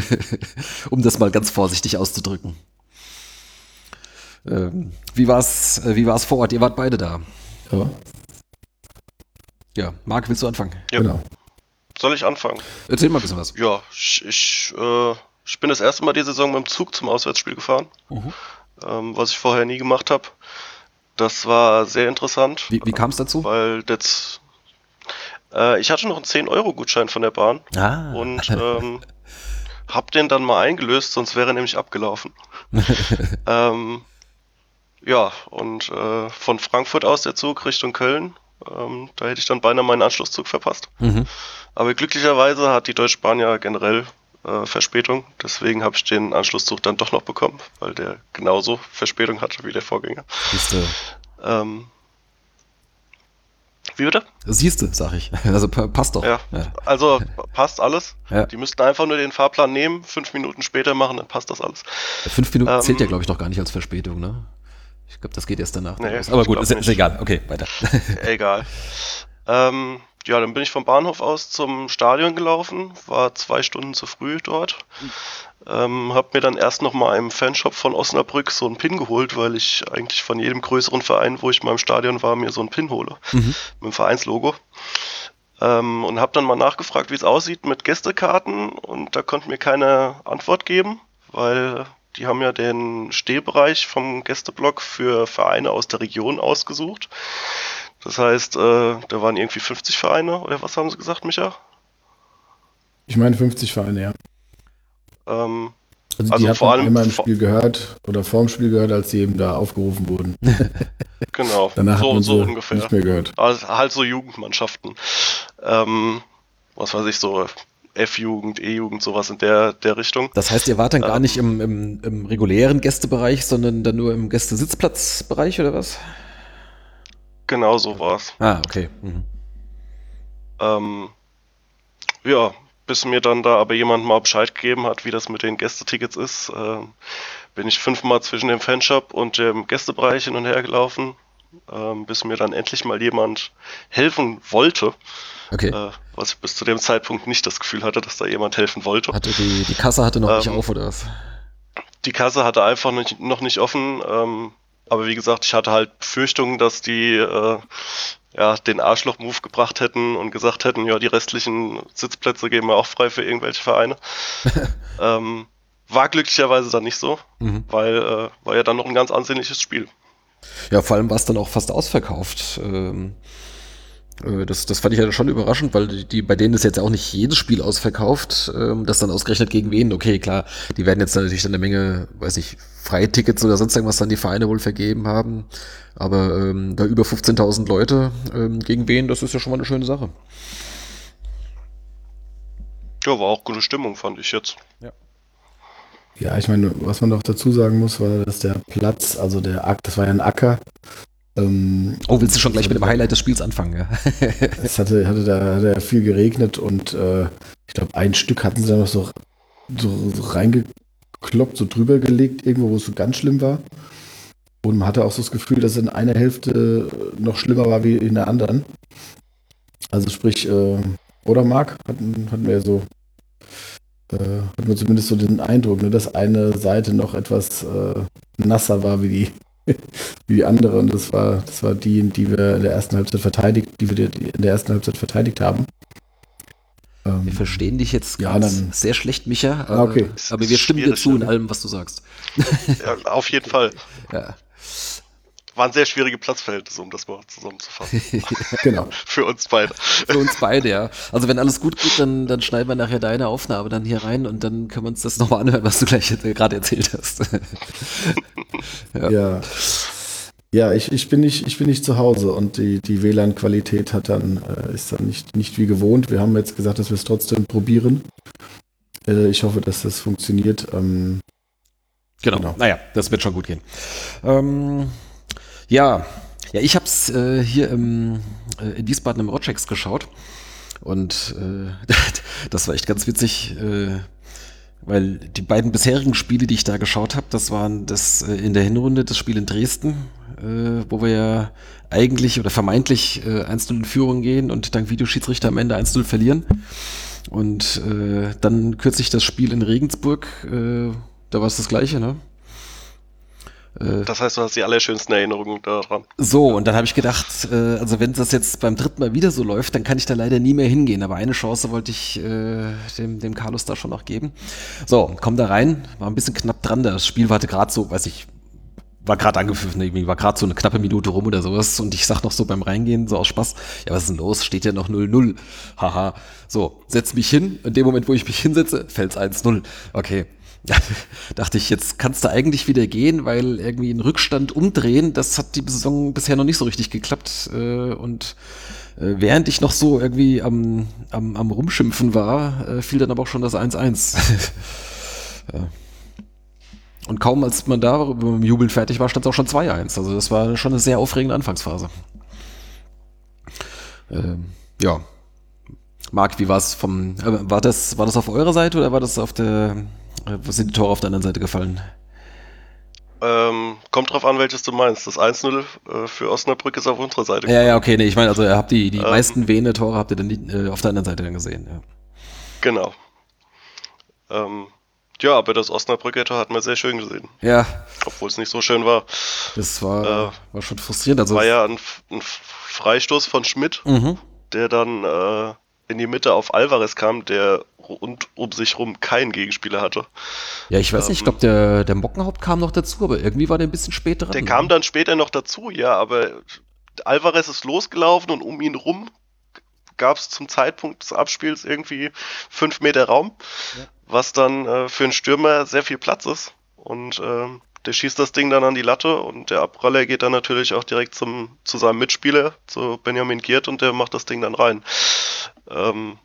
B: um das mal ganz vorsichtig auszudrücken. Ähm, wie war es äh, wie war's vor Ort? Ihr wart beide da.
C: Ja,
B: Ja, Marc, willst du anfangen?
D: Ja.
C: genau.
D: Soll ich anfangen?
B: Erzähl mal ein bisschen was.
D: Ja, ich, ich, äh, ich bin das erste Mal die Saison mit dem Zug zum Auswärtsspiel gefahren,
B: Mhm.
D: ähm, was ich vorher nie gemacht habe. Das war sehr interessant,
B: Wie, wie kam es dazu?
D: weil das, äh, ich hatte noch einen 10-Euro-Gutschein von der Bahn
B: Ah.
D: und ähm, hab den dann mal eingelöst, sonst wäre er nämlich abgelaufen. ähm, ja, und äh, von Frankfurt aus der Zug Richtung Köln. Ähm, da hätte ich dann beinahe meinen Anschlusszug verpasst.
B: Mhm.
D: Aber glücklicherweise hat die Deutsche Bahn ja generell äh, Verspätung. Deswegen habe ich den Anschlusszug dann doch noch bekommen, weil der genauso Verspätung hatte wie der Vorgänger.
B: Siehste,
D: Ähm, wie bitte?
B: siehste, sag ich. Also pa- passt doch.
D: Ja. Also passt alles.
B: Ja.
D: Die müssten einfach nur den Fahrplan nehmen, fünf Minuten später machen, dann passt das alles.
B: Fünf Minuten
D: Ähm,
B: zählt ja, glaube ich, noch gar nicht als Verspätung, ne? Ich glaube, das geht erst danach.
D: Nee.
B: Aber gut, ist, ist egal. Okay, weiter.
D: Egal. Ähm, ja, dann bin ich vom Bahnhof aus zum Stadion gelaufen, war zwei Stunden zu früh dort. Ähm, hab mir dann erst noch mal im Fanshop von Osnabrück so einen Pin geholt, weil ich eigentlich von jedem größeren Verein, wo ich mal im Stadion war, mir so einen Pin hole.
B: Mhm.
D: Mit dem Vereinslogo. Ähm, und habe dann mal nachgefragt, wie es aussieht mit Gästekarten und da konnte mir keine Antwort geben, weil die haben ja den Stehbereich vom Gästeblock für Vereine aus der Region ausgesucht. Das heißt, äh, da waren irgendwie 50 Vereine, oder was haben sie gesagt, Micha?
C: Ich meine 50 Vereine, ja.
D: Ähm,
C: Also,
D: Also
C: die
D: vor allem
C: einmal im
D: vor-
C: Spiel gehört oder vorm Spiel gehört, als sie eben da aufgerufen wurden.
D: genau,
C: Danach hat
D: so,
C: man
D: so ungefähr.
C: nicht mehr gehört.
D: Also halt so Jugendmannschaften. Ähm, was weiß ich, so F-Jugend, E-Jugend, sowas in der, der Richtung.
B: Das heißt, ihr wart dann gar
D: Ähm.
B: nicht im, im, im regulären Gästebereich, sondern dann nur im Gästesitzplatzbereich oder was?
D: Genau so war's.
B: Ah, okay. Mhm.
D: Ähm, ja, bis mir dann da aber jemand mal Bescheid gegeben hat, wie das mit den Gästetickets ist, ähm, bin ich fünfmal zwischen dem Fanshop und dem Gästebereich hin und her gelaufen, ähm, bis mir dann endlich mal jemand helfen wollte,
B: Okay.
D: äh, was ich bis zu dem Zeitpunkt nicht das Gefühl hatte, dass da jemand helfen wollte.
B: Hatte die, die Kasse hatte noch nicht
D: Ähm,
B: auf oder was?
D: Die Kasse hatte einfach nicht, noch nicht offen, ähm, aber wie gesagt, ich hatte halt Befürchtungen, dass die äh, ja, den Arschloch-Move gebracht hätten und gesagt hätten, ja, die restlichen Sitzplätze geben wir auch frei für irgendwelche Vereine. ähm, war glücklicherweise dann nicht so,
B: Mhm.
D: weil äh, war ja dann noch ein ganz ansehnliches Spiel.
B: Ja, vor allem war es dann auch fast ausverkauft. Ähm, äh, das, das fand ich ja schon überraschend, weil die, die, bei denen ist jetzt auch nicht jedes Spiel ausverkauft. Ähm, das dann ausgerechnet gegen wen? Okay, klar, die werden jetzt natürlich dann eine Menge, weiß ich, Freitickets oder sonst irgendwas dann die Vereine wohl vergeben haben. Aber ähm, da über 15.000 Leute ähm, gegen wen, das ist ja schon mal eine schöne Sache.
D: Ja, war auch gute Stimmung, fand ich jetzt.
C: Ja, ich meine, was man noch dazu sagen muss, war, dass der Platz, also der Ack, das war ja ein Acker. Ähm,
B: Oh, willst du schon gleich mit dem Highlight des Spiels anfangen? Ja?
C: es hatte, hatte da hatte ja viel geregnet und äh, ich glaube, ein Stück hatten sie da noch so, so, so reingekloppt, so drüber gelegt, irgendwo, wo es so ganz schlimm war. Und man hatte auch so das Gefühl, dass in einer Hälfte noch schlimmer war wie in der anderen. Also sprich, äh, oder Marc, hatten, hatten wir ja so, äh, hatten wir zumindest so den Eindruck, ne, dass eine Seite noch etwas äh, nasser war wie die, wie die andere. Und das war, das war die, die wir in der ersten Halbzeit verteidigt, die wir in der ersten Halbzeit verteidigt haben.
B: Ähm, wir verstehen dich jetzt
C: ja, dann,
B: sehr schlecht, Micha.
C: Ah, okay.
B: Aber wir stimmen dir zu in allem, was du sagst.
D: Ja, auf jeden Fall.
B: Ja.
D: Waren sehr schwierige Platzverhältnisse, um das mal zusammenzufassen.
C: genau.
D: Für uns beide.
B: Für uns beide, ja. Also wenn alles gut geht, dann, dann schneiden wir nachher deine Aufnahme dann hier rein und dann können wir uns das nochmal anhören, was du gleich gerade erzählt hast.
C: ja. ja. Ja, ich, ich, bin nicht, ich bin nicht zu Hause und die, die WLAN-Qualität hat dann, äh, ist dann nicht, nicht wie gewohnt. Wir haben jetzt gesagt, dass wir es trotzdem probieren. Äh, ich hoffe, dass das funktioniert. Ähm,
B: genau. genau. Naja, das wird schon gut gehen. Ähm, ja, ja, ich habe es äh, hier im, äh, in Wiesbaden im Rochex geschaut und äh, das war echt ganz witzig. Äh, weil die beiden bisherigen Spiele, die ich da geschaut habe, das waren das äh, in der Hinrunde das Spiel in Dresden, äh, wo wir ja eigentlich oder vermeintlich äh, 1-0 in Führung gehen und dank Videoschiedsrichter am Ende 1-0 verlieren. Und äh, dann kürzlich das Spiel in Regensburg, äh, da war es das gleiche, ne?
D: Äh, das heißt, du hast die allerschönsten Erinnerungen daran.
B: So, und dann habe ich gedacht, äh, also wenn das jetzt beim dritten Mal wieder so läuft, dann kann ich da leider nie mehr hingehen. Aber eine Chance wollte ich äh, dem, dem Carlos da schon noch geben. So, komm da rein, war ein bisschen knapp dran. Das Spiel war gerade so, weiß ich, war gerade angepfiffen, irgendwie war gerade so eine knappe Minute rum oder sowas. Und ich sag noch so beim Reingehen, so aus Spaß, ja, was ist denn los? Steht ja noch 0-0. Haha. So, setz mich hin. In dem Moment, wo ich mich hinsetze, fällt's 1-0. Okay, dachte ich, jetzt kannst du eigentlich wieder gehen, weil irgendwie einen Rückstand umdrehen, das hat die Saison bisher noch nicht so richtig geklappt. Äh, und äh, während ich noch so irgendwie am, am, am Rumschimpfen war, äh, fiel dann aber auch schon das 1-1. Und kaum als man da mit dem Jubeln fertig war, stand es auch schon 2-1. Also das war schon eine sehr aufregende Anfangsphase. Ähm, ja. Marc, wie war es vom, war das, war das auf eurer Seite oder war das auf der, äh, was sind die Tore auf der anderen Seite gefallen?
D: Ähm, kommt drauf an, welches du meinst. Das 1-0 äh, für Osnabrück ist auf unserer Seite.
B: Ja, ja, okay, nee, ich meine, also ihr habt die, die ähm, meisten wehende Tore habt ihr dann äh, auf der anderen Seite dann gesehen, ja.
D: Genau. Ähm, ja, aber das Osnabrücker Tor hat man sehr schön gesehen.
B: Ja.
D: Obwohl es nicht so schön war.
B: Das war, äh, war schon frustrierend. Also
D: war ja ein, ein Freistoß von Schmidt, mhm. der dann äh, in die Mitte auf Alvarez kam, der und um sich rum keinen Gegenspieler hatte.
B: Ja, ich weiß ähm, nicht, ich glaube, der, der Mockenhaupt kam noch dazu, aber irgendwie war der ein bisschen später dran.
D: Der kam dann später noch dazu, ja, aber Alvarez ist losgelaufen und um ihn rum gab es zum Zeitpunkt des Abspiels irgendwie fünf Meter Raum, ja. was dann äh, für einen Stürmer sehr viel Platz ist. Und äh, der schießt das Ding dann an die Latte und der Abpraller geht dann natürlich auch direkt zum, zu seinem Mitspieler, zu Benjamin Giert und der macht das Ding dann rein. Ähm,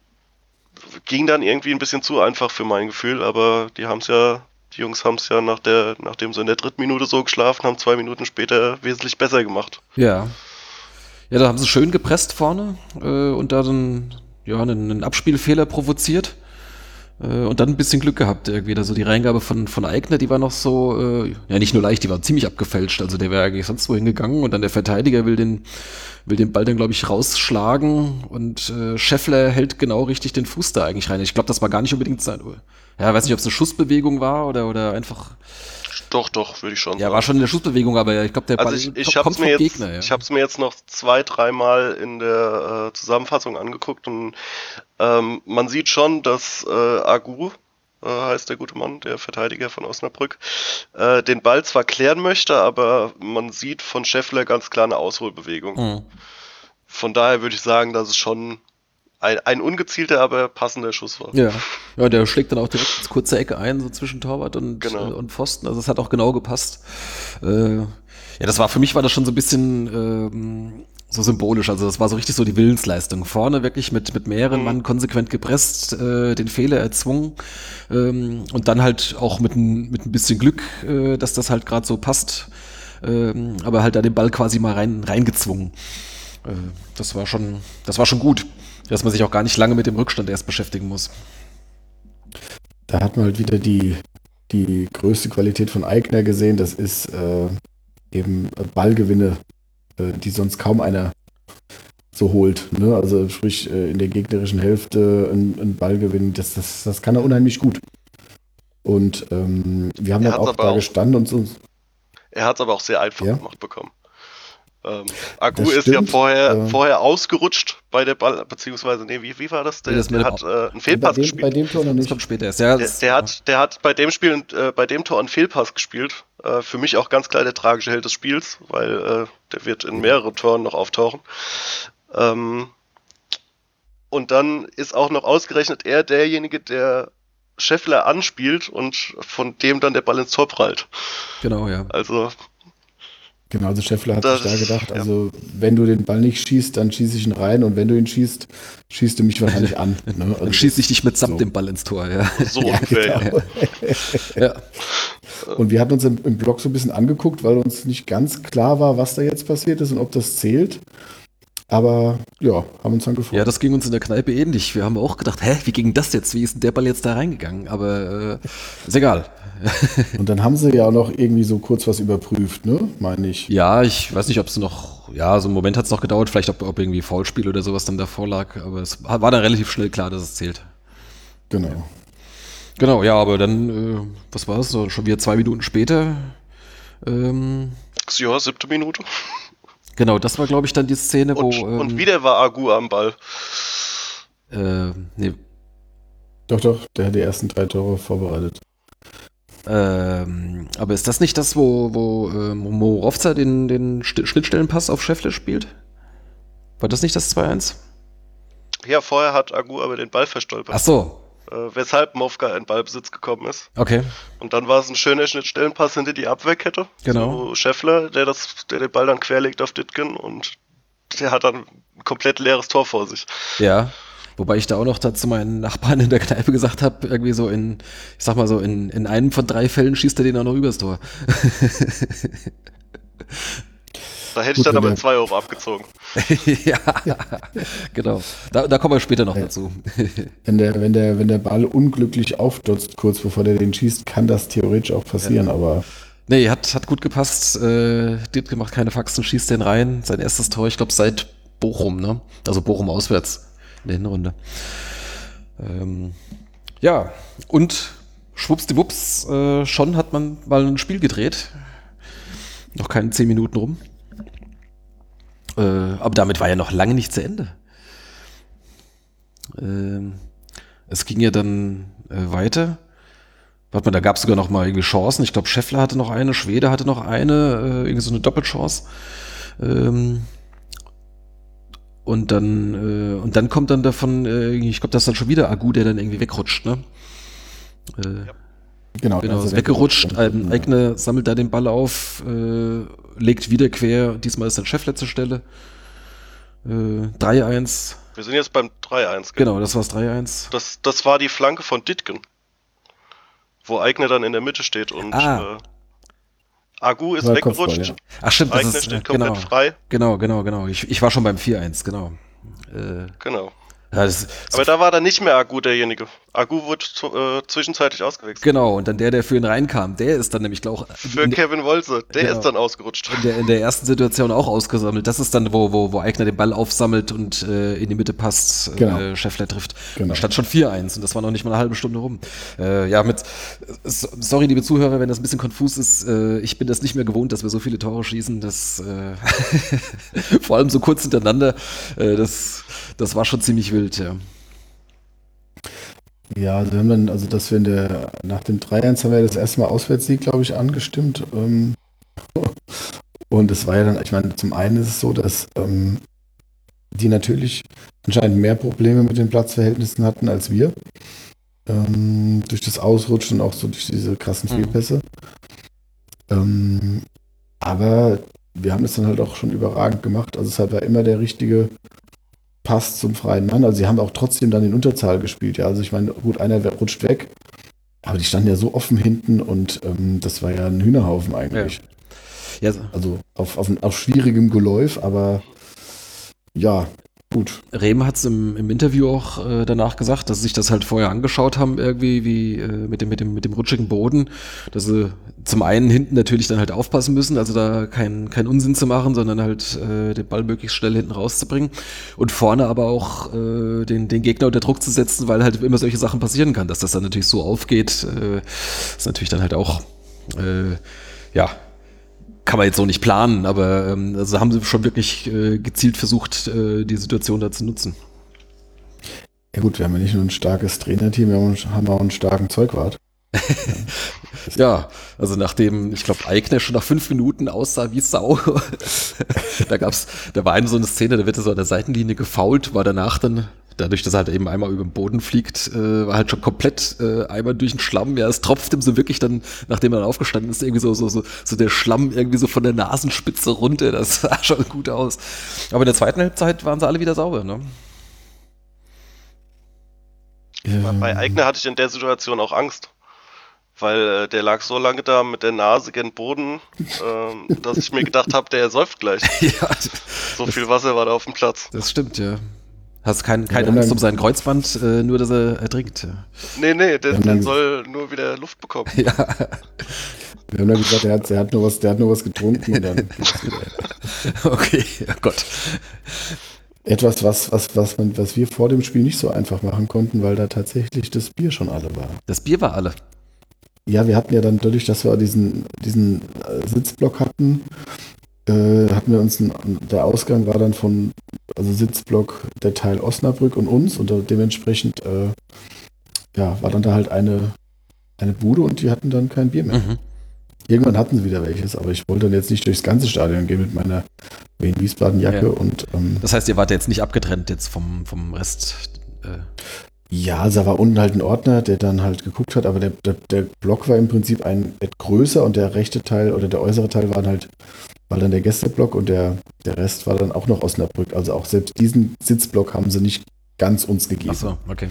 D: ging dann irgendwie ein bisschen zu einfach für mein Gefühl, aber die haben es ja, die Jungs haben es ja nach der, nachdem sie in der dritten Minute so geschlafen haben, zwei Minuten später wesentlich besser gemacht.
B: Ja. Ja, da haben sie schön gepresst vorne äh, und da dann ja, einen, einen Abspielfehler provoziert. Äh, und dann ein bisschen Glück gehabt irgendwie. Also die Reingabe von, von Eigner, die war noch so, äh, ja nicht nur leicht, die war ziemlich abgefälscht. Also der wäre eigentlich sonst wohin gegangen und dann der Verteidiger will den, will den Ball dann, glaube ich, rausschlagen und äh, Scheffler hält genau richtig den Fuß da eigentlich rein. Ich glaube, das war gar nicht unbedingt sein. Ja, weiß nicht, ob es eine Schussbewegung war oder, oder einfach.
D: Doch, doch, würde ich schon.
B: Ja, sagen. war schon eine Schussbewegung, aber ich glaube, der
D: also Ball ich, ich kommt vom jetzt, Gegner. Ja. Ich habe es mir jetzt noch zwei, dreimal in der äh, Zusammenfassung angeguckt und ähm, man sieht schon, dass äh, Agu, äh, heißt der gute Mann, der Verteidiger von Osnabrück, äh, den Ball zwar klären möchte, aber man sieht von Scheffler ganz klar eine Ausholbewegung. Mhm. Von daher würde ich sagen, dass es schon ein, ein ungezielter, aber passender Schuss war.
B: Ja. ja, der schlägt dann auch direkt ins kurze Ecke ein, so zwischen Torwart und, genau. äh, und Pfosten. Also es hat auch genau gepasst. Äh, ja, das war für mich war das schon so ein bisschen ähm, so symbolisch. Also das war so richtig so die Willensleistung. Vorne wirklich mit, mit mehreren mhm. Mann konsequent gepresst, äh, den Fehler erzwungen ähm, und dann halt auch mit, ein, mit ein bisschen Glück, äh, dass das halt gerade so passt. Ähm, aber halt da den Ball quasi mal rein reingezwungen. Äh, das war schon, das war schon gut, dass man sich auch gar nicht lange mit dem Rückstand erst beschäftigen muss.
C: Da hat man halt wieder die, die größte Qualität von Eigner gesehen. Das ist äh, eben Ballgewinne äh, die sonst kaum einer so holt. Ne? Also sprich äh, in der gegnerischen Hälfte einen Ball gewinnen, das, das, das kann er unheimlich gut. Und ähm, wir haben er dann auch da auch, gestanden und so.
D: Er hat es aber auch sehr einfach ja? gemacht bekommen. Ähm, Agu ist ja vorher, äh, vorher ausgerutscht bei der Ball, beziehungsweise, nee, wie, wie war das? Der, der hat äh, einen Fehlpass
C: bei dem,
D: gespielt.
C: Bei dem Tor noch nicht.
B: Das kommt später erst. Ja,
D: der, der, hat, der hat bei dem Spiel, äh, bei dem Tor einen Fehlpass gespielt. Äh, für mich auch ganz klar der tragische Held des Spiels, weil äh, der wird in mehreren Toren noch auftauchen. Ähm, und dann ist auch noch ausgerechnet er derjenige, der Scheffler anspielt und von dem dann der Ball ins Tor prallt.
B: Genau, ja.
D: Also
C: Genau, also Scheffler hat das, sich da gedacht, ja. also wenn du den Ball nicht schießt, dann schieße ich ihn rein und wenn du ihn schießt, schießt du mich wahrscheinlich an.
B: Ne? Also dann schieße ich dich mitsamt so. dem Ball ins Tor, ja.
D: So ja, ungefähr, genau.
C: ja. Und wir hatten uns im, im Blog so ein bisschen angeguckt, weil uns nicht ganz klar war, was da jetzt passiert ist und ob das zählt. Aber ja, haben uns dann gefreut.
B: Ja, das ging uns in der Kneipe ähnlich. Wir haben auch gedacht, hä, wie ging das jetzt? Wie ist denn der Ball jetzt da reingegangen? Aber äh, ist egal.
C: Und dann haben sie ja auch noch irgendwie so kurz was überprüft, ne? Meine ich.
B: Ja, ich weiß nicht, ob es noch, ja, so einen Moment hat es noch gedauert, vielleicht ob, ob irgendwie Foulspiel oder sowas dann davor lag, aber es war dann relativ schnell klar, dass es zählt.
C: Genau.
B: Genau, ja, aber dann, äh, was war es, so, schon wieder zwei Minuten später. Ähm,
D: ja, siebte Minute.
B: Genau, das war, glaube ich, dann die Szene,
D: und,
B: wo.
D: Ähm, und wieder war Agu am Ball.
B: Äh, nee.
C: Doch, doch, der hat die ersten drei Tore vorbereitet.
B: Ähm, aber ist das nicht das, wo, wo äh, Morovza den, den Schnittstellenpass auf Scheffler spielt? War das nicht das 2-1?
D: Ja, vorher hat Agu aber den Ball verstolpert.
B: Ach so.
D: Äh, weshalb Movka in Ballbesitz gekommen ist.
B: Okay.
D: Und dann war es ein schöner Schnittstellenpass hinter die Abwehrkette.
B: Genau.
D: So Scheffler, der, das, der den Ball dann querlegt auf Ditgen und der hat dann ein komplett leeres Tor vor sich.
B: Ja. Wobei ich da auch noch dazu meinen Nachbarn in der Kneipe gesagt habe, irgendwie so in, ich sag mal so, in, in einem von drei Fällen schießt er den auch noch übers Tor.
D: Da hätte ich dann aber zwei Euro abgezogen.
B: ja, genau. Da, da kommen wir später noch ja. dazu.
C: wenn, der, wenn, der, wenn der Ball unglücklich aufdotzt, kurz bevor der den schießt, kann das theoretisch auch passieren, ja. aber.
B: Nee, hat, hat gut gepasst. Äh, Dietke macht keine Faxen, schießt den rein. Sein erstes Tor, ich glaube, seit Bochum, ne? Also Bochum auswärts in der Hinrunde. Ähm, ja, und schwuppsdiwupps, äh, schon hat man mal ein Spiel gedreht. Noch keine zehn Minuten rum. Äh, aber damit war ja noch lange nicht zu Ende. Äh, es ging ja dann äh, weiter. Warte mal, da gab es sogar noch mal irgendwie Chancen. Ich glaube, Scheffler hatte noch eine, Schwede hatte noch eine, äh, irgendwie so eine Doppelchance. Ähm, und dann, äh, und dann kommt dann davon, äh, ich glaube, das ist dann schon wieder Agu, der dann irgendwie wegrutscht, ne? Äh,
C: ja. Genau,
B: genau ist weggerutscht. Ein Eigner sammelt da den Ball auf, äh, legt wieder quer. Diesmal ist dann Chef letzte Stelle. Äh, 3-1.
D: Wir sind jetzt beim 3-1.
B: Genau, das war das 3-1.
D: Das, das war die Flanke von Ditgen. Wo Eigner dann in der Mitte steht und ah. äh, Agu ist weggerutscht.
B: Ja. Ach stimmt,
D: Eigner
B: das ist,
D: steht komplett
B: genau,
D: frei.
B: Genau, genau, genau. Ich, ich war schon beim 4-1, genau.
D: Äh, genau.
B: Ja, das,
D: Aber da war dann nicht mehr Agu derjenige. Agu wurde äh, zwischenzeitlich ausgewechselt.
B: Genau, und dann der, der für ihn reinkam, der ist dann nämlich, glaube
D: ich. Für Kevin Wolse, der genau, ist dann ausgerutscht.
B: In der, in der ersten Situation auch ausgesammelt. Das ist dann, wo, wo, wo Eigner den Ball aufsammelt und äh, in die Mitte passt, äh, genau. äh, Scheffler trifft. Genau. Da stand schon 4-1 und das war noch nicht mal eine halbe Stunde rum. Äh, ja, mit, sorry, liebe Zuhörer, wenn das ein bisschen konfus ist. Äh, ich bin das nicht mehr gewohnt, dass wir so viele Tore schießen. Das, äh, vor allem so kurz hintereinander. Äh, das, das war schon ziemlich wild, ja.
C: Ja, also, haben dann, also dass wir in der, nach dem 3-1 haben wir das erste Mal Auswärtssieg, glaube ich, angestimmt. Ähm, und es war ja dann, ich meine, zum einen ist es so, dass ähm, die natürlich anscheinend mehr Probleme mit den Platzverhältnissen hatten als wir. Ähm, durch das Ausrutschen und auch so durch diese krassen mhm. Fehlpässe. Mhm. aber wir haben es dann halt auch schon überragend gemacht. Also es war immer der richtige Pass zum freien Mann. Also sie haben auch trotzdem dann in Unterzahl gespielt. Ja, also ich meine, gut, einer rutscht weg, aber die standen ja so offen hinten und ähm, das war ja ein Hühnerhaufen eigentlich. Ja. ja. Also auf, auf, auf schwierigem Geläuf, aber ja, Gut.
B: Rehm hat es im, im, Interview auch äh, danach gesagt, dass sie sich das halt vorher angeschaut haben, irgendwie wie äh, mit, dem, mit, dem, mit dem rutschigen Boden, dass sie zum einen hinten natürlich dann halt aufpassen müssen, also da keinen kein Unsinn zu machen, sondern halt äh, den Ball möglichst schnell hinten rauszubringen und vorne aber auch äh, den, den Gegner unter Druck zu setzen, weil halt immer solche Sachen passieren kann, dass das dann natürlich so aufgeht, äh, ist natürlich dann halt auch, äh, ja, kann man jetzt so nicht planen, aber ähm, also haben sie schon wirklich äh, gezielt versucht, äh, die Situation da zu nutzen.
C: Ja gut, wir haben ja nicht nur ein starkes Trainerteam, wir haben auch einen starken Zeugwart.
B: ja, also nachdem, ich glaube, Eigner schon nach fünf Minuten aussah wie Sau, da gab's, da war eine so eine Szene, da wird er so an der Seitenlinie gefault, war danach dann, dadurch, dass er halt eben einmal über den Boden fliegt, äh, war halt schon komplett äh, einmal durch den Schlamm. Ja, es tropft ihm so wirklich dann, nachdem er dann aufgestanden ist, irgendwie so, so, so, so der Schlamm irgendwie so von der Nasenspitze runter. Das sah schon gut aus. Aber in der zweiten Halbzeit waren sie alle wieder sauber, ne?
D: Bei Eigner hatte ich in der Situation auch Angst weil äh, der lag so lange da mit der Nase gen Boden, äh, dass ich mir gedacht habe, der säuft gleich. ja, so viel Wasser war da auf dem Platz.
B: Das stimmt, ja. Hast kein, keine Angst um sein Kreuzband, äh, nur dass er ertrinkt. Ja.
D: Nee, nee, der, der soll nur wieder Luft bekommen. Ja.
C: Wir haben dann gesagt, der hat, der hat, nur, was, der hat nur was getrunken und dann
B: Okay, oh Gott.
C: Etwas, was, was, was, man, was wir vor dem Spiel nicht so einfach machen konnten, weil da tatsächlich das Bier schon alle war.
B: Das Bier war alle.
C: Ja, wir hatten ja dann dadurch, dass wir diesen, diesen äh, Sitzblock hatten, äh, hatten wir uns, ein, der Ausgang war dann von, also Sitzblock der Teil Osnabrück und uns und dementsprechend, äh, ja, war dann da halt eine, eine Bude und die hatten dann kein Bier mehr. Mhm. Irgendwann hatten sie wieder welches, aber ich wollte dann jetzt nicht durchs ganze Stadion gehen mit meiner Wien-Wiesbaden-Jacke ja. und.
B: Ähm, das heißt, ihr wart jetzt nicht abgetrennt jetzt vom, vom Rest? Äh
C: ja, also da war unten halt ein Ordner, der dann halt geguckt hat, aber der, der, der Block war im Prinzip ein Bett größer und der rechte Teil oder der äußere Teil waren halt, war dann der Gästeblock und der, der Rest war dann auch noch Osnabrück. Also auch selbst diesen Sitzblock haben sie nicht ganz uns gegeben. Ach
B: so, okay.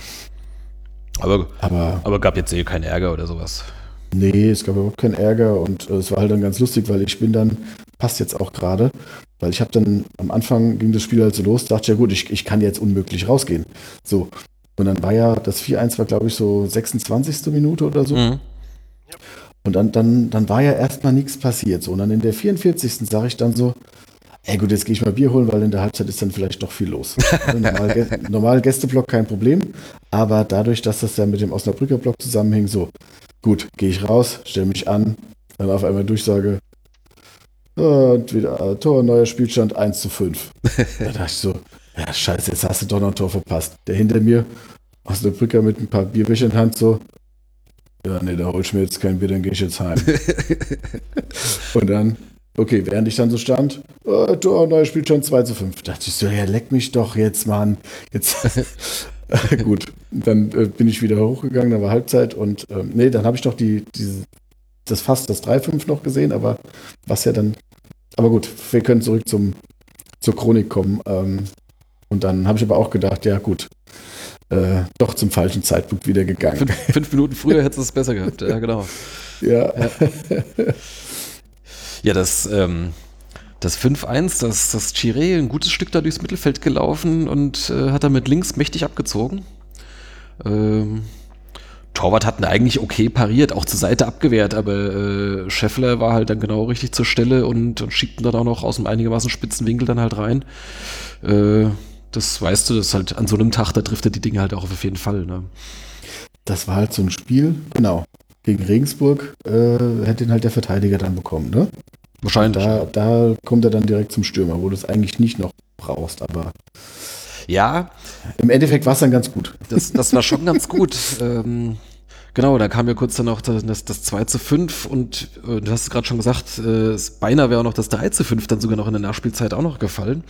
B: Aber, aber, aber gab jetzt eh keinen Ärger oder sowas.
C: Nee, es gab überhaupt keinen Ärger und äh, es war halt dann ganz lustig, weil ich bin dann, passt jetzt auch gerade, weil ich habe dann am Anfang ging das Spiel halt so los, dachte ja gut, ich, ich kann jetzt unmöglich rausgehen. So, und dann war ja, das 4-1 war, glaube ich, so 26. Minute oder so. Mhm. Und dann, dann, dann war ja erstmal nichts passiert. So. Und dann in der 44. sage ich dann so, ey gut, jetzt gehe ich mal Bier holen, weil in der Halbzeit ist dann vielleicht doch viel los. normal, normal Gästeblock kein Problem, aber dadurch, dass das ja mit dem Osnabrücker Block zusammenhing, so, gut, gehe ich raus, stelle mich an, dann auf einmal Durchsage, und wieder äh, Tor, neuer Spielstand 1 zu 5. da dachte ich so, ja, scheiße, jetzt hast du doch noch ein Tor verpasst. Der hinter mir aus der Brücke mit ein paar Bierbechern in Hand so, ja, nee, da hol ich mir jetzt kein Bier, dann gehe ich jetzt heim. und dann, okay, während ich dann so stand, oh, Tor, neues Spielstand 2 zu 5. dachte ich so, ja, leck mich doch jetzt, Mann. Jetzt. Gut, dann äh, bin ich wieder hochgegangen, da war Halbzeit und ähm, nee, dann habe ich doch die, diese, das fast das 3-5 noch gesehen, aber was ja dann, aber gut, wir können zurück zum, zur Chronik kommen. Ähm, und dann habe ich aber auch gedacht, ja gut, äh, doch zum falschen Zeitpunkt wieder gegangen.
B: Fünf, fünf Minuten früher hättest du es besser gehabt, ja genau.
C: Ja.
B: Ja, ja das, ähm, das 5-1, das, das Chiré ein gutes Stück da durchs Mittelfeld gelaufen und äh, hat damit links mächtig abgezogen. Ähm, Torwart hat eigentlich okay pariert, auch zur Seite abgewehrt, aber äh, Scheffler war halt dann genau richtig zur Stelle und, und schiebt ihn dann auch noch aus einem einigermaßen spitzen Winkel dann halt rein. Äh, das weißt du, das halt an so einem Tag, da trifft er die Dinge halt auch auf jeden Fall. Ne?
C: Das war halt so ein Spiel, genau. Gegen Regensburg äh, hätte ihn halt der Verteidiger dann bekommen, ne?
B: Wahrscheinlich.
C: Da, da kommt er dann direkt zum Stürmer, wo du es eigentlich nicht noch brauchst, aber.
B: Ja.
C: Im Endeffekt war es dann ganz gut.
B: Das, das war schon ganz gut. ähm, Genau, da kam ja kurz dann auch das, das 2 zu 5 und äh, du hast es gerade schon gesagt, äh, beinahe wäre auch noch das 3 zu 5 dann sogar noch in der Nachspielzeit auch noch gefallen.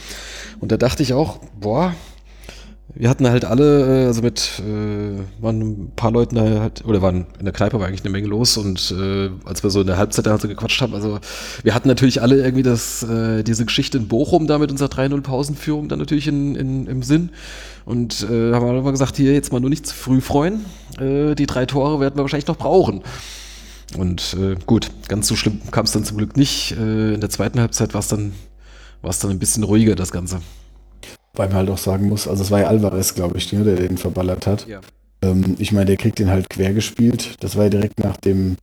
B: Und da dachte ich auch, boah, wir hatten halt alle, äh, also mit, äh, waren ein paar Leuten da halt, oder waren in der Kneipe war eigentlich eine Menge los und äh, als wir so in der Halbzeit da so gequatscht haben, also wir hatten natürlich alle irgendwie das, äh, diese Geschichte in Bochum da mit unserer 3-0 Pausenführung dann natürlich in, in, im Sinn und äh, haben wir gesagt, hier jetzt mal nur nicht zu früh freuen, äh, die drei Tore werden wir wahrscheinlich noch brauchen. Und äh, gut, ganz so schlimm kam es dann zum Glück nicht. Äh, in der zweiten Halbzeit war es dann, dann ein bisschen ruhiger, das Ganze.
C: Weil man halt auch sagen muss, also es war ja Alvarez, glaube ich, der den verballert hat. Ja. Ähm, ich meine, der kriegt den halt quer gespielt. Das war ja direkt nach dem,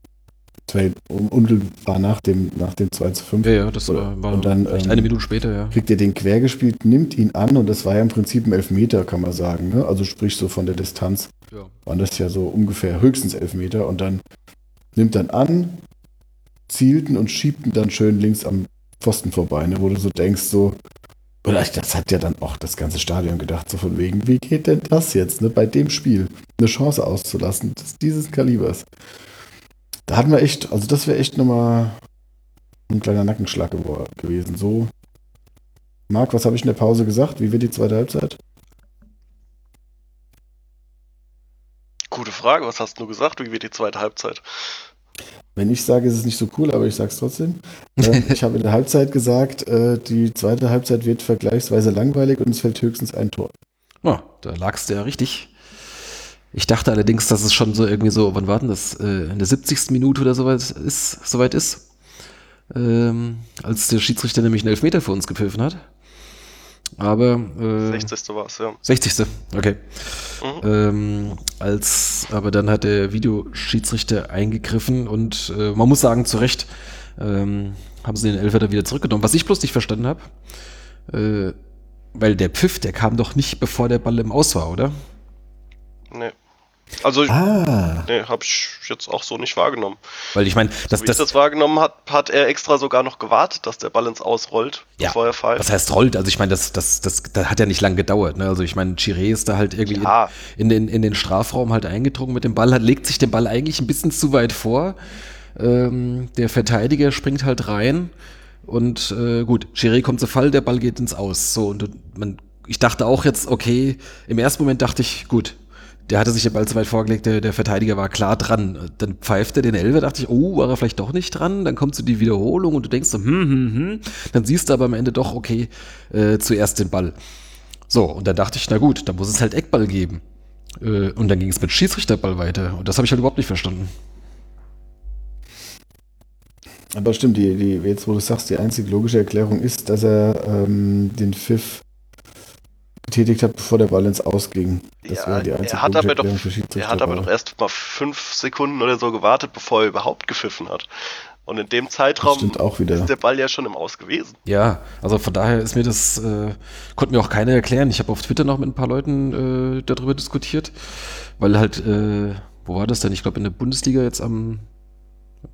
C: zwei, unmittelbar nach dem, nach dem 2 zu 5.
B: Ja, ja, das war, war und dann, ähm, eine Minute später, ja.
C: Kriegt er den quer gespielt, nimmt ihn an und das war ja im Prinzip ein Elfmeter, kann man sagen. Ne? Also sprich so von der Distanz. Ja. Waren das ja so ungefähr höchstens Elfmeter und dann nimmt dann an, zielten und schiebten dann schön links am Pfosten vorbei, ne, wo du so denkst, so, oder das hat ja dann auch das ganze Stadion gedacht, so von wegen, wie geht denn das jetzt, ne, bei dem Spiel eine Chance auszulassen, des, dieses Kalibers. Da hatten wir echt, also das wäre echt nochmal ein kleiner Nackenschlag gewesen. So, Marc, was habe ich in der Pause gesagt? Wie wird die zweite Halbzeit?
D: Gute Frage, was hast du gesagt? Wie wird die zweite Halbzeit?
C: Wenn ich sage, es ist nicht so cool, aber ich sage es trotzdem. Ähm, ich habe in der Halbzeit gesagt, äh, die zweite Halbzeit wird vergleichsweise langweilig und es fällt höchstens ein Tor.
B: Oh, da lagst du ja richtig. Ich dachte allerdings, dass es schon so irgendwie so, wann warten das, äh, in der 70. Minute oder soweit ist, soweit ist ähm, als der Schiedsrichter nämlich einen Elfmeter für uns gepfiffen hat. Aber
D: äh, 60. war es, ja.
B: 60. Okay. Mhm. Ähm, als, aber dann hat der Videoschiedsrichter eingegriffen und äh, man muss sagen, zu Recht ähm, haben sie den Elfer da wieder zurückgenommen. Was ich bloß nicht verstanden habe, äh, weil der Pfiff, der kam doch nicht, bevor der Ball im Aus war, oder?
D: Nee. Also, ah. nee, habe ich jetzt auch so nicht wahrgenommen.
B: Weil ich meine,
D: das, so, das, das wahrgenommen hat, hat er extra sogar noch gewartet, dass der Ball ins Ausrollt,
B: ja, bevor er pfeift. Was heißt rollt? Also ich meine, das, das, das, das hat ja nicht lang gedauert. Ne? Also ich meine, Chiré ist da halt irgendwie ja. in, in, den, in den Strafraum halt eingedrungen mit dem Ball, hat, legt sich den Ball eigentlich ein bisschen zu weit vor. Ähm, der Verteidiger springt halt rein und äh, gut, Chiré kommt zu Fall, der Ball geht ins Aus. So und man ich dachte auch jetzt, okay, im ersten Moment dachte ich, gut, der hatte sich den Ball zu weit vorgelegt, der, der Verteidiger war klar dran. Dann pfeift er den Elfer, dachte ich, oh, war er vielleicht doch nicht dran. Dann kommt so die Wiederholung und du denkst so, hm, hm, hm. Dann siehst du aber am Ende doch, okay, äh, zuerst den Ball. So, und dann dachte ich, na gut, dann muss es halt Eckball geben. Äh, und dann ging es mit Schiedsrichterball weiter. Und das habe ich halt überhaupt nicht verstanden.
C: Aber stimmt, die, die, jetzt wo du sagst, die einzige logische Erklärung ist, dass er ähm, den Pfiff getätigt hat, bevor der Ball ins Ausging.
D: Das ja, war die einzige er hat aber doch, er hat aber doch erst mal fünf Sekunden oder so gewartet, bevor er überhaupt gepfiffen hat. Und in dem Zeitraum ist der Ball ja schon im Aus gewesen.
B: Ja, also von daher ist mir das, äh, konnte mir auch keiner erklären. Ich habe auf Twitter noch mit ein paar Leuten äh, darüber diskutiert, weil halt, äh, wo war das denn? Ich glaube in der Bundesliga jetzt am,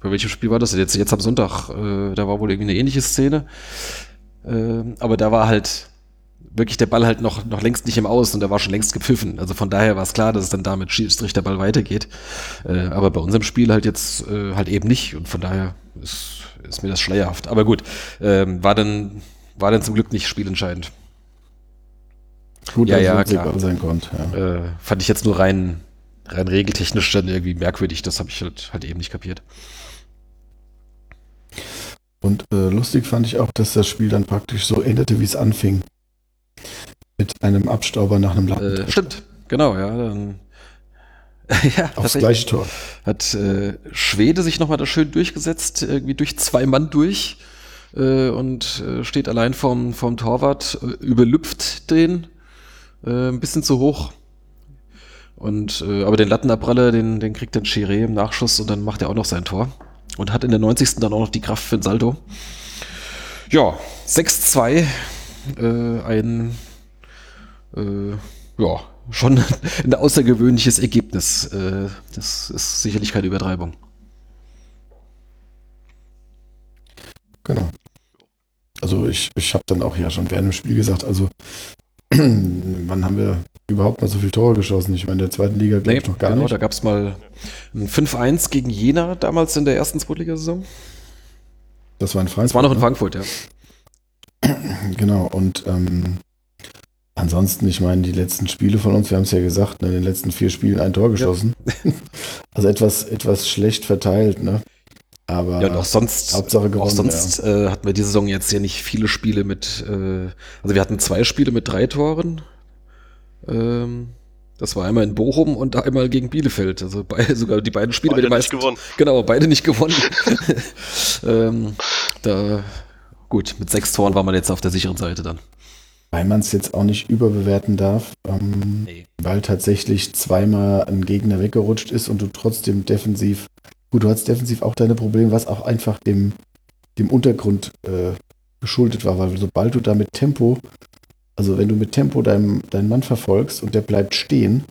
B: bei welchem Spiel war das Jetzt, jetzt am Sonntag, äh, da war wohl irgendwie eine ähnliche Szene. Äh, aber da war halt wirklich der Ball halt noch, noch längst nicht im Aus und der war schon längst gepfiffen. Also von daher war es klar, dass es dann damit der Ball weitergeht. Äh, aber bei unserem Spiel halt jetzt äh, halt eben nicht und von daher ist, ist mir das schleierhaft. Aber gut, ähm, war dann war dann zum Glück nicht spielentscheidend.
C: Gut, ja, ja, klar. sein konnte.
B: Ja. Äh, fand ich jetzt nur rein, rein regeltechnisch dann irgendwie merkwürdig. Das habe ich halt, halt eben nicht kapiert.
C: Und äh, lustig fand ich auch, dass das Spiel dann praktisch so endete, wie es anfing. Mit einem Abstauber nach einem
B: Latten. Äh, stimmt, genau, ja. Dann,
C: ja, Aufs gleiche Tor.
B: Hat äh, Schwede sich nochmal da schön durchgesetzt, irgendwie durch zwei Mann durch äh, und äh, steht allein vorm, vorm Torwart, äh, überlüpft den äh, ein bisschen zu hoch. Und aber den Lattenabraller, den, den kriegt dann Chiré im Nachschuss und dann macht er auch noch sein Tor. Und hat in der 90. dann auch noch die Kraft für ein Salto. Ja, 6-2. Äh, ein äh, ja, schon ein außergewöhnliches Ergebnis. Äh, das ist sicherlich keine Übertreibung.
C: Genau. Also ich, ich habe dann auch ja schon während dem Spiel gesagt, also wann haben wir überhaupt mal so viele Tore geschossen? Ich meine, in der zweiten Liga glaube nee, ich noch gar genau, nicht.
B: Da gab es mal ein 5-1 gegen Jena damals in der ersten Zweitligasaison.
C: Das war in Frankfurt.
B: Das war noch in ne? Frankfurt, ja.
C: Genau, und ähm, Ansonsten, ich meine, die letzten Spiele von uns, wir haben es ja gesagt, ne, in den letzten vier Spielen ein Tor geschossen. Ja. also etwas, etwas schlecht verteilt, ne?
B: Aber ja, und auch sonst,
C: Hauptsache gewonnen,
B: auch sonst ja. äh, hatten wir diese Saison jetzt ja nicht viele Spiele mit, äh, also wir hatten zwei Spiele mit drei Toren. Ähm, das war einmal in Bochum und einmal gegen Bielefeld. Also beide, sogar die beiden Spiele
D: beide mit den meisten. Gewonnen.
B: Genau, beide nicht gewonnen. ähm, da, gut, mit sechs Toren war man jetzt auf der sicheren Seite dann.
C: Weil man es jetzt auch nicht überbewerten darf, ähm, nee. weil tatsächlich zweimal ein Gegner weggerutscht ist und du trotzdem defensiv, gut, du hast defensiv auch deine Probleme, was auch einfach dem, dem Untergrund äh, geschuldet war, weil sobald du da mit Tempo, also wenn du mit Tempo deinen, deinen Mann verfolgst und der bleibt stehen,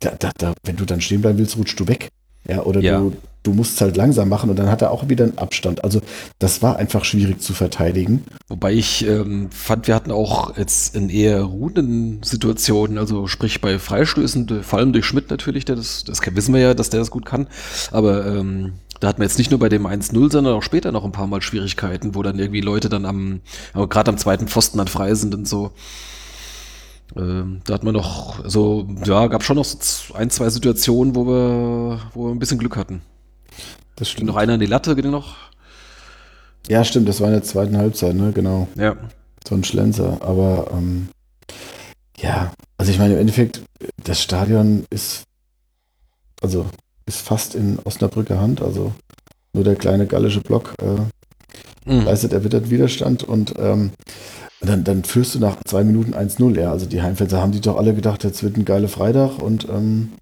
C: da, da, da, wenn du dann stehen bleiben willst, rutschst du weg. Ja, oder
B: ja.
C: du du musst es halt langsam machen und dann hat er auch wieder einen Abstand. Also das war einfach schwierig zu verteidigen.
B: Wobei ich ähm, fand, wir hatten auch jetzt in eher ruhenden Situationen, also sprich bei Freistößen, vor allem durch Schmidt natürlich, der das, das wissen wir ja, dass der das gut kann, aber ähm, da hatten wir jetzt nicht nur bei dem 1-0, sondern auch später noch ein paar Mal Schwierigkeiten, wo dann irgendwie Leute dann am, gerade am zweiten Pfosten dann frei sind und so. Ähm, da hat man noch, also ja, gab schon noch so ein, zwei Situationen, wo wir, wo wir ein bisschen Glück hatten. Das stimmt. Noch einer in die Latte, ging noch.
C: Ja, stimmt, das war in der zweiten Halbzeit, ne, genau.
B: Ja.
C: So ein Schlenzer, aber ähm, ja, also ich meine, im Endeffekt, das Stadion ist, also ist fast in Osnabrücker Hand, also nur der kleine gallische Block äh, mhm. leistet erwittert Widerstand und ähm, dann, dann führst du nach zwei Minuten 1-0, ja. Also die Heimfans haben die doch alle gedacht, jetzt wird ein geiler Freitag und ähm,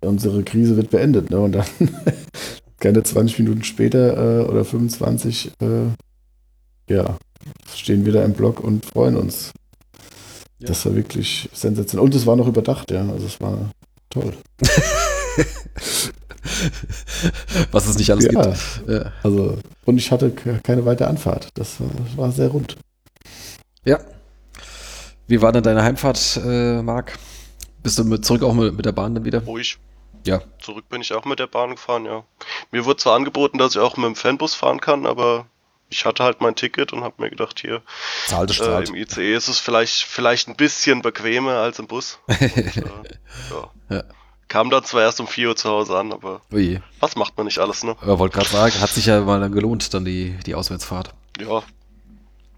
C: unsere Krise wird beendet. Ne? Und dann keine 20 Minuten später äh, oder 25, äh, ja, stehen wir da im Block und freuen uns. Ja. Das war wirklich sensationell. Und es war noch überdacht, ja. Also es war toll.
B: Was es nicht alles ja, gibt.
C: Ja. Also, und ich hatte keine weitere Anfahrt. Das war, das war sehr rund.
B: Ja. Wie war denn deine Heimfahrt, äh, Marc? Bist du mit, zurück auch mit, mit der Bahn dann wieder?
D: Ruhig. Ja. Zurück bin ich auch mit der Bahn gefahren, ja. Mir wurde zwar angeboten, dass ich auch mit dem Fanbus fahren kann, aber ich hatte halt mein Ticket und habe mir gedacht, hier äh, im ICE ist es vielleicht, vielleicht ein bisschen bequemer als im Bus. und, äh, ja. ja. Kam dann zwar erst um 4 Uhr zu Hause an, aber Ui. was macht man nicht alles, ne?
B: Ja, wollte gerade sagen, hat sich ja mal dann gelohnt, dann die, die Auswärtsfahrt.
D: Ja,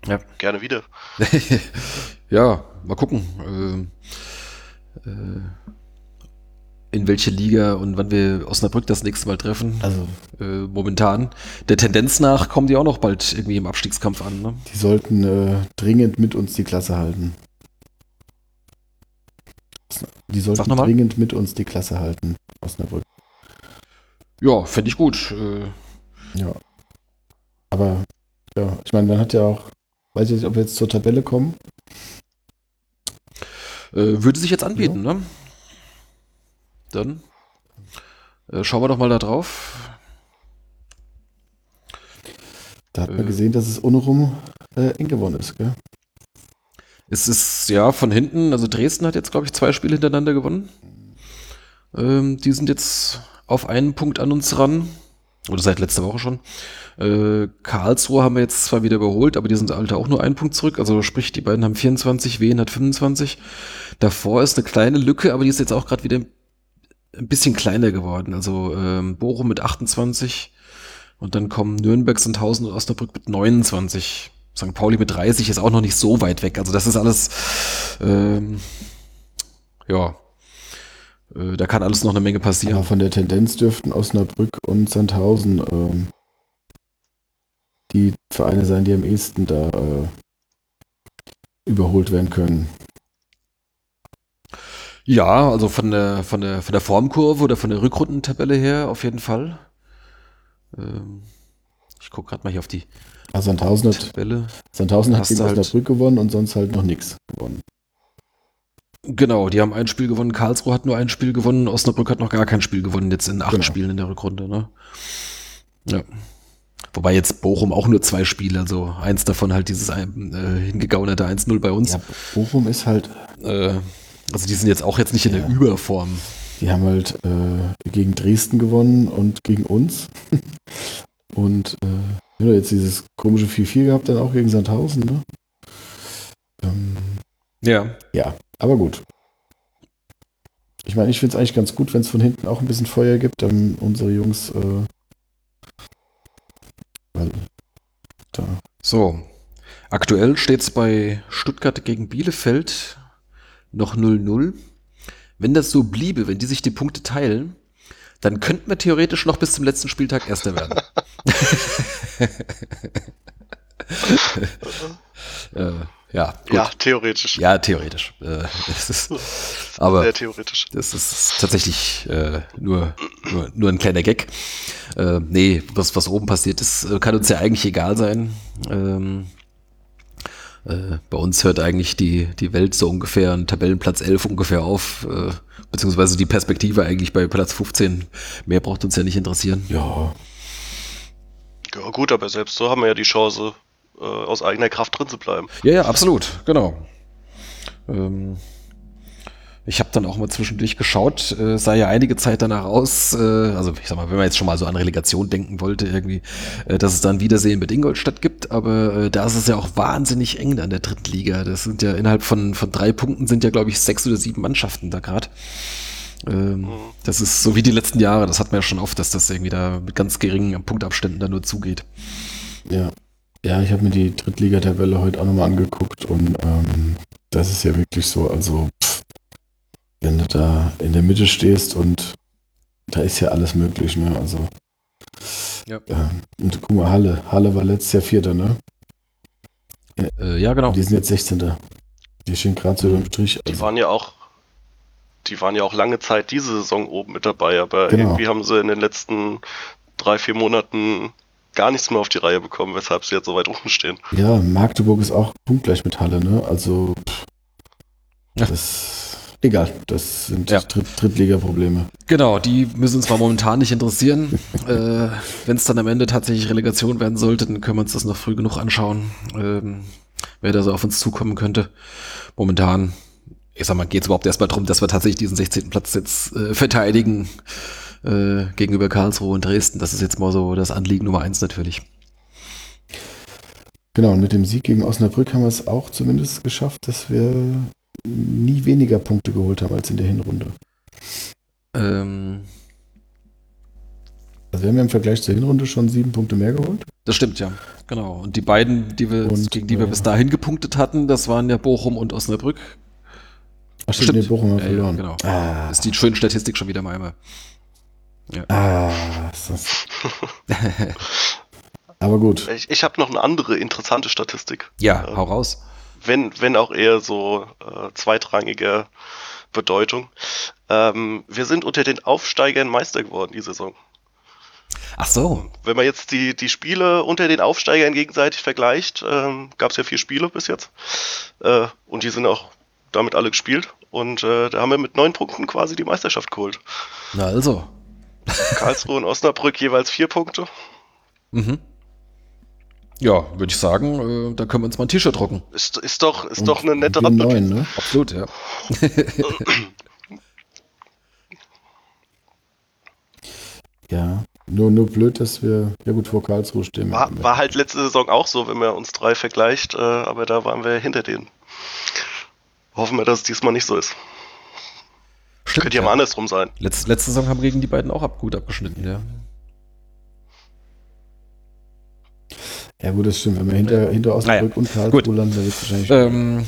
D: ja. Gerne wieder.
B: ja, mal gucken. Äh, äh, in welche Liga und wann wir Osnabrück das nächste Mal treffen. Also äh, momentan. Der Tendenz nach kommen die auch noch bald irgendwie im Abstiegskampf an. Ne?
C: Die sollten äh, dringend mit uns die Klasse halten. Die sollten dringend mit uns die Klasse halten, Osnabrück.
B: Ja, fände ich gut. Äh,
C: ja. Aber ja, ich meine, man hat ja auch Weiß ich nicht, ob wir jetzt zur Tabelle kommen.
B: Äh, würde sich jetzt anbieten, ja. ne? Dann äh, schauen wir doch mal da drauf.
C: Da hat man äh, gesehen, dass es unrum äh, eng geworden ist, gell?
B: Es ist ja von hinten, also Dresden hat jetzt, glaube ich, zwei Spiele hintereinander gewonnen. Ähm, die sind jetzt auf einen Punkt an uns ran. Oder seit letzter Woche schon. Äh, Karlsruhe haben wir jetzt zwar wieder überholt, aber die sind alter auch nur einen Punkt zurück. Also sprich, die beiden haben 24, Wien hat 25. Davor ist eine kleine Lücke, aber die ist jetzt auch gerade wieder ein bisschen kleiner geworden. Also ähm, Bochum mit 28 und dann kommen Nürnberg, Sandhausen und Osnabrück mit 29. St. Pauli mit 30 ist auch noch nicht so weit weg. Also das ist alles, ähm, ja, äh, da kann alles noch eine Menge passieren. Aber
C: von der Tendenz dürften Osnabrück und Sandhausen ähm, die Vereine sein, die am ehesten da äh, überholt werden können.
B: Ja, also von der, von der, von der Formkurve oder von der Rückrundentabelle her auf jeden Fall. Ähm, ich gucke gerade mal hier auf die
C: also Sandhausen hat, Tabelle. Sandhausen hat gegen halt Osnabrück gewonnen und sonst halt noch nichts gewonnen.
B: Genau, die haben ein Spiel gewonnen, Karlsruhe hat nur ein Spiel gewonnen, Osnabrück hat noch gar kein Spiel gewonnen, jetzt in acht genau. Spielen in der Rückrunde. Ne? Ja. Wobei jetzt Bochum auch nur zwei Spiele, also eins davon halt dieses äh, hingegaunerte 1-0 bei uns. Ja,
C: Bochum ist halt.
B: Äh, also die sind jetzt auch jetzt nicht in ja. der Überform.
C: Die haben halt äh, gegen Dresden gewonnen und gegen uns. und äh, jetzt dieses komische 4-4 gehabt, dann auch gegen Sandhausen, ne?
B: Ähm, ja.
C: Ja, aber gut. Ich meine, ich finde es eigentlich ganz gut, wenn es von hinten auch ein bisschen Feuer gibt, dann unsere Jungs äh,
B: weil da. So. Aktuell steht es bei Stuttgart gegen Bielefeld noch 0-0. Wenn das so bliebe, wenn die sich die Punkte teilen, dann könnten wir theoretisch noch bis zum letzten Spieltag Erster werden.
D: äh, ja, gut. ja, theoretisch.
B: Ja, theoretisch. Äh, das ist, aber Sehr theoretisch. Das ist tatsächlich äh, nur, nur, nur ein kleiner Gag. Äh, nee, was, was oben passiert ist, äh, kann uns ja eigentlich egal sein. Ähm, Äh, bei uns hört eigentlich die, die Welt so ungefähr an Tabellenplatz 11 ungefähr auf, äh, beziehungsweise die Perspektive eigentlich bei Platz 15. Mehr braucht uns ja nicht interessieren.
C: Ja,
D: Ja gut, aber selbst so haben wir ja die Chance, äh, aus eigener Kraft drin zu bleiben.
B: Ja, ja, absolut, genau. Ähm, ich habe dann auch mal zwischendurch geschaut, äh, sah ja einige Zeit danach aus, äh, also ich sag mal, wenn man jetzt schon mal so an Relegation denken wollte, irgendwie, äh, dass es dann Wiedersehen mit Ingolstadt gibt, aber äh, da ist es ja auch wahnsinnig eng an der dritten Liga. Das sind ja innerhalb von, von drei Punkten sind ja, glaube ich, sechs oder sieben Mannschaften da gerade. Ähm, Das ist so wie die letzten Jahre, das hat man ja schon oft, dass das irgendwie da mit ganz geringen Punktabständen da nur zugeht.
C: ja. Ja, ich habe mir die Drittligatabelle heute auch nochmal angeguckt und ähm, das ist ja wirklich so, also wenn du da in der Mitte stehst und da ist ja alles möglich, ne? Also
B: Ja.
C: ja. Und guck mal, Halle. Halle war letztes Jahr Vierter, ne?
B: Äh, ja, genau.
C: Die sind jetzt 16. Die stehen gerade so über dem Strich.
D: Die
C: Also,
D: waren ja auch, die waren ja auch lange Zeit diese Saison oben mit dabei, aber
C: Genau.
D: irgendwie haben sie in den letzten drei, vier Monaten gar nichts mehr auf die Reihe bekommen, weshalb sie jetzt so weit unten stehen.
C: ja, Magdeburg ist auch punktgleich mit Halle, ne? Also pff,
B: Ja.
C: das egal. Das sind
B: Ja.
C: Dritt Drittliga-Probleme.
B: Genau, die müssen uns mal momentan nicht interessieren. äh, Wenn es dann am Ende tatsächlich Relegation werden sollte, dann können wir uns das noch früh genug anschauen, ähm, wer da so auf uns zukommen könnte. Momentan, ich sag mal, geht es überhaupt erstmal darum, dass wir tatsächlich diesen 16. Platz jetzt äh, verteidigen äh, gegenüber Karlsruhe und Dresden. Das ist jetzt mal so das Anliegen Nummer eins natürlich.
C: Genau, und mit dem Sieg gegen Osnabrück haben wir es auch zumindest geschafft, dass wir nie weniger Punkte geholt haben als in der Hinrunde.
B: Ähm,
C: Also wir haben ja im Vergleich zur Hinrunde schon sieben Punkte mehr geholt.
B: das stimmt ja, genau. Und die beiden, die wir,
C: Und,
B: gegen die wir
C: äh,
B: bis dahin gepunktet hatten, das waren ja Bochum und Osnabrück.
C: Ach
B: Stimmt.
C: nee, Bochum haben wir
B: Ja, ja,
C: verloren.
B: genau.
C: Ah,
B: ist die schöne Statistik schon wieder mal einmal.
C: ah, ist das. Aber gut.
D: Ich, ich habe noch eine andere interessante Statistik.
B: Ja,
D: Ja.
B: hau raus.
D: Wenn, wenn auch eher so äh, zweitrangiger Bedeutung. Ähm, wir sind unter den Aufsteigern Meister geworden die Saison.
B: Ach so.
D: Wenn man jetzt die, die Spiele unter den Aufsteigern gegenseitig vergleicht, ähm, gab es ja vier Spiele bis jetzt. Äh, und die sind auch damit alle gespielt. Und äh, da haben wir mit neun Punkten quasi die Meisterschaft geholt.
B: Na also.
D: Karlsruhe und Osnabrück jeweils vier Punkte.
B: Mhm. Ja, würde ich sagen, äh, da können wir uns mal ein T-Shirt drucken.
D: Ist, ist doch, ist
C: Und
D: doch eine nette
C: neun, ne?
B: Absolut, ja.
C: Ja. Nur, nur blöd, dass wir ja gut vor Karlsruhe stehen.
D: War, war halt letzte Saison auch so, wenn man uns drei vergleicht, äh, aber da waren wir hinter denen. Hoffen wir, dass es diesmal nicht so ist.
B: Stimmt,
D: Könnte ja mal andersrum sein.
B: Letz, letzte Saison haben wir gegen die beiden auch ab, gut abgeschnitten, ja.
C: Ja gut, das stimmt. Wenn wir hinter, hinter Osnabrück
B: Naja,
C: und Karlsruhe
B: gut.
C: dann wird es wahrscheinlich
B: Ähm,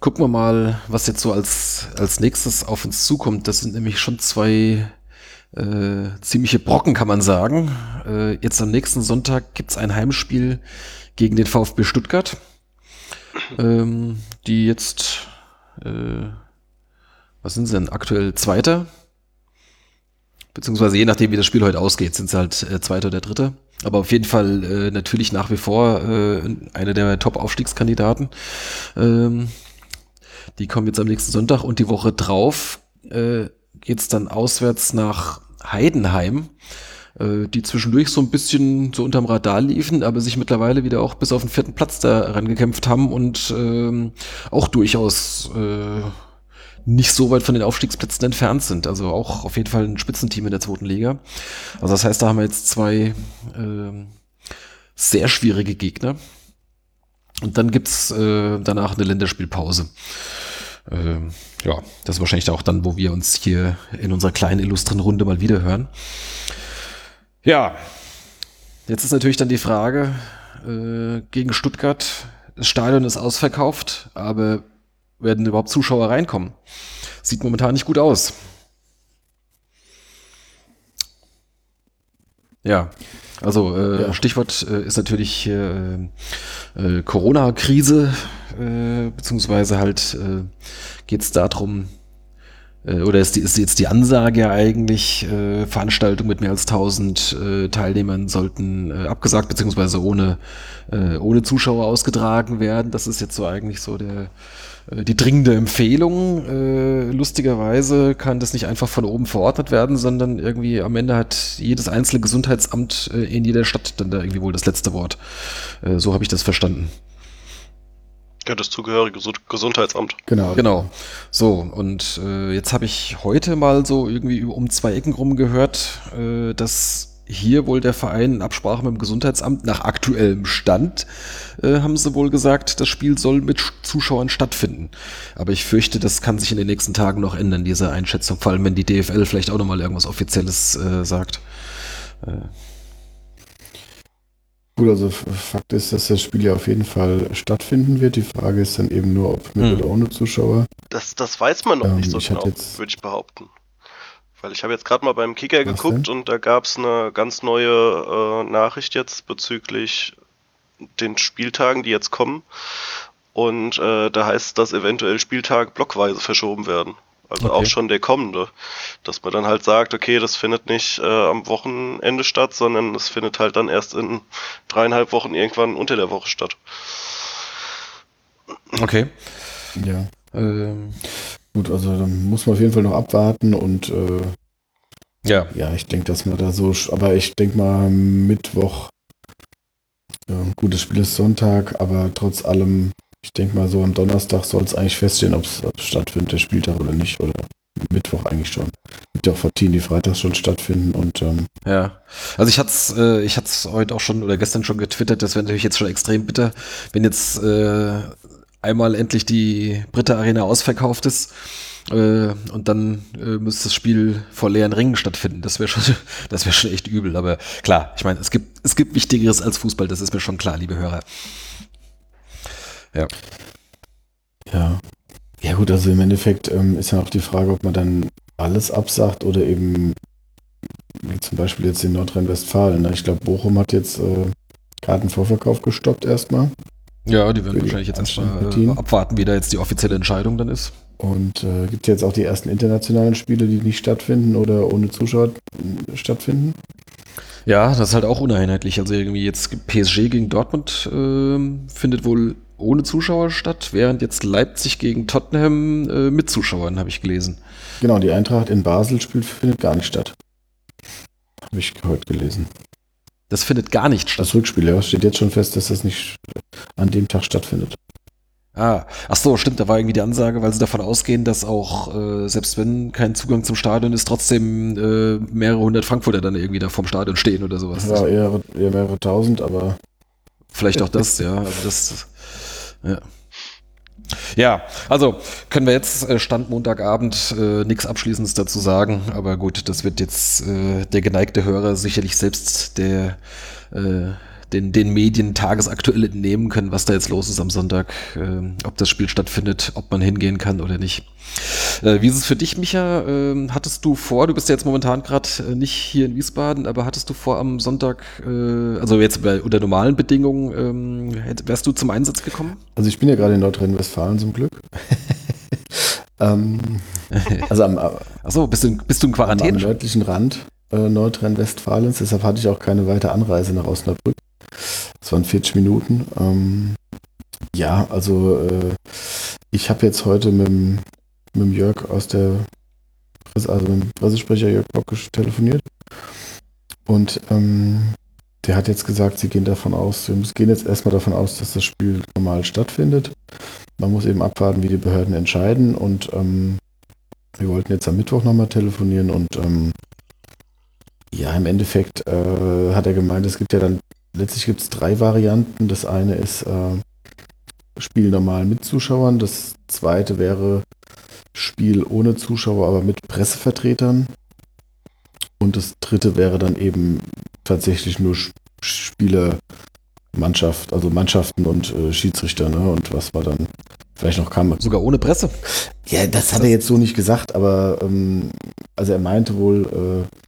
B: gucken wir mal, was jetzt so als, als nächstes auf uns zukommt. Das sind nämlich schon zwei äh, ziemliche Brocken, kann man sagen. Äh, jetzt am nächsten Sonntag gibt's ein Heimspiel gegen den VfB Stuttgart, ähm, die jetzt, äh, was sind sie denn, aktuell Zweiter? Beziehungsweise je nachdem, wie das Spiel heute ausgeht, sind sie halt äh, Zweiter oder Dritter. Aber auf jeden Fall äh, natürlich nach wie vor äh, einer der Top-Aufstiegskandidaten. Ähm, die kommen jetzt am nächsten Sonntag und die Woche drauf äh, geht's dann auswärts nach Heidenheim, äh, die zwischendurch so ein bisschen so unterm Radar liefen, aber sich mittlerweile wieder auch bis auf den vierten Platz da rangekämpft haben und ähm, auch durchaus äh, nicht so weit von den Aufstiegsplätzen entfernt sind. Also auch auf jeden Fall ein Spitzenteam in der zweiten Liga. Also das heißt, da haben wir jetzt zwei ähm, sehr schwierige Gegner. Und dann gibt's äh, danach eine Länderspielpause. Ähm, ja, das ist wahrscheinlich auch dann, wo wir uns hier in unserer kleinen illustren Runde mal wieder hören. Ja, jetzt ist natürlich dann die Frage, äh, gegen Stuttgart, das Stadion ist ausverkauft, aber werden überhaupt Zuschauer reinkommen? Sieht momentan nicht gut aus. Ja, also äh,
C: Ja.
B: Stichwort äh, ist natürlich äh, äh, Corona-Krise, äh, beziehungsweise halt äh, geht es darum, oder ist, die, ist jetzt die Ansage ja eigentlich, Veranstaltungen mit mehr als 1000 äh, Teilnehmern sollten abgesagt beziehungsweise ohne, ohne Zuschauer ausgetragen werden. Das ist jetzt so eigentlich so der, die dringende Empfehlung. Äh, lustigerweise kann das nicht einfach von oben verordnet werden, sondern irgendwie am Ende hat jedes einzelne Gesundheitsamt äh, in jeder Stadt dann da irgendwie wohl das letzte Wort. Äh, so habe ich das verstanden.
D: Ja, das zugehörige Gesundheitsamt.
B: Genau. Genau. So, und äh, jetzt habe ich heute mal so irgendwie um zwei Ecken rum gehört, äh, dass hier wohl der Verein in Absprache mit dem Gesundheitsamt nach aktuellem Stand, äh, haben sie wohl gesagt, das Spiel soll mit Zuschauern stattfinden. Aber ich fürchte, das kann sich in den nächsten Tagen noch ändern, diese Einschätzung, vor allem wenn die DFL vielleicht auch nochmal irgendwas Offizielles äh, sagt. Äh.
C: Gut, also Fakt ist, dass das Spiel ja auf jeden Fall stattfinden wird. Die Frage ist dann eben nur, ob mit hm. oder ohne Zuschauer.
D: Das, das weiß man noch ähm, nicht so genau, würde ich behaupten. Weil ich habe jetzt gerade mal beim Kicker Was geguckt denn? und da gab es eine ganz neue äh, Nachricht jetzt bezüglich den Spieltagen, die jetzt kommen. Und äh, da heißt, dass eventuell Spieltage blockweise verschoben werden. Also okay. auch schon der kommende. Dass man dann halt sagt, okay, das findet nicht äh, am Wochenende statt, sondern es findet halt dann erst in dreieinhalb Wochen irgendwann unter der Woche statt.
B: Okay.
C: Ja. Ähm, Gut, also dann muss man auf jeden Fall noch abwarten und äh, ja. Ja, ich denke, dass man da so, aber ich denke mal Mittwoch, ja, gut, das Spiel ist Sonntag, aber trotz allem, ich denke mal so am Donnerstag soll es eigentlich feststehen, ob es stattfindet, der Spieltag oder nicht, oder Mittwoch eigentlich schon. Gibt ja auch Partien, die freitags schon stattfinden und ähm,
B: ja. Also ich hatte es äh, ich hatte es heute auch schon oder gestern schon getwittert, das wäre natürlich jetzt schon extrem bitter, wenn jetzt äh, einmal endlich die Britta Arena ausverkauft ist. Äh, und dann äh, müsste das Spiel vor leeren Ringen stattfinden. Das wäre schon, das wäre schon echt übel. Aber klar, ich meine, es gibt, es gibt Wichtigeres als Fußball, das ist mir schon klar, liebe Hörer.
C: Ja. Ja. Ja gut, also im Endeffekt ähm, ist ja auch die Frage, ob man dann alles absagt oder eben wie zum Beispiel jetzt in Nordrhein-Westfalen. Ne? Ich glaube, Bochum hat jetzt äh, Kartenvorverkauf gestoppt erstmal.
B: Ja, die werden wahrscheinlich jetzt erstmal äh, abwarten, wie da jetzt die offizielle Entscheidung dann ist.
C: Und äh, gibt jetzt auch die ersten internationalen Spiele, die nicht stattfinden oder ohne Zuschauer stattfinden?
B: Ja, das ist halt auch uneinheitlich. Also irgendwie jetzt PSG gegen Dortmund äh, findet wohl ohne Zuschauer statt, während jetzt Leipzig gegen Tottenham äh, mit Zuschauern, habe ich gelesen.
C: Genau, die Eintracht in Basel spielt, findet gar nicht statt. Habe ich heute gelesen.
B: Das findet gar nicht
C: statt. Das Rückspiel, ja, steht jetzt schon fest, dass das nicht an dem Tag stattfindet.
B: Ah, ach so, stimmt, da war irgendwie die Ansage, weil sie davon ausgehen, dass auch, äh, selbst wenn kein Zugang zum Stadion ist, trotzdem äh, mehrere hundert Frankfurter dann irgendwie da vorm Stadion stehen oder sowas.
C: Ja, eher, eher mehrere tausend, aber.
B: Vielleicht auch das, ja. Also das, ja. Ja, also können wir jetzt äh, Stand Montagabend äh, nichts Abschließendes dazu sagen, aber gut, das wird jetzt äh, der geneigte Hörer sicherlich selbst der äh, den, den Medien tagesaktuell entnehmen können, was da jetzt los ist am Sonntag, äh, ob das Spiel stattfindet, ob man hingehen kann oder nicht. Äh, wie ist es für dich, Micha? Äh, hattest du vor, du bist ja jetzt momentan gerade äh, nicht hier in Wiesbaden, aber hattest du vor am Sonntag, äh, also jetzt bei, unter normalen Bedingungen, ähm, wärst du zum Einsatz gekommen?
C: Also ich bin ja gerade in Nordrhein-Westfalen zum Glück. ähm, also am,
B: Achso, bist du, bist du in Quarantäne?
C: Am, am nördlichen Rand äh, Nordrhein-Westfalens, deshalb hatte ich auch keine weite Anreise nach Osnabrück. Das waren 40 Minuten. Ähm, ja, also äh, ich habe jetzt heute mit, mit Jörg aus der also mit dem Pressesprecher Jörg Bockisch telefoniert. Und ähm, der hat jetzt gesagt, sie gehen davon aus, wir gehen jetzt erstmal davon aus, dass das Spiel normal stattfindet. Man muss eben abwarten, wie die Behörden entscheiden. Und ähm, wir wollten jetzt am Mittwoch nochmal telefonieren und ähm, ja, im Endeffekt äh, hat er gemeint, es gibt ja dann letztlich gibt es drei Varianten. Das eine ist äh, Spiel normal mit Zuschauern. Das zweite wäre Spiel ohne Zuschauer, aber mit Pressevertretern. Und das dritte wäre dann eben tatsächlich nur Spieler, Mannschaft, also Mannschaften und äh, Schiedsrichter, ne? Und was war dann vielleicht noch kam.
B: Sogar ohne Presse?
C: Ja, das hat er jetzt so nicht gesagt, aber ähm, also er meinte wohl, äh,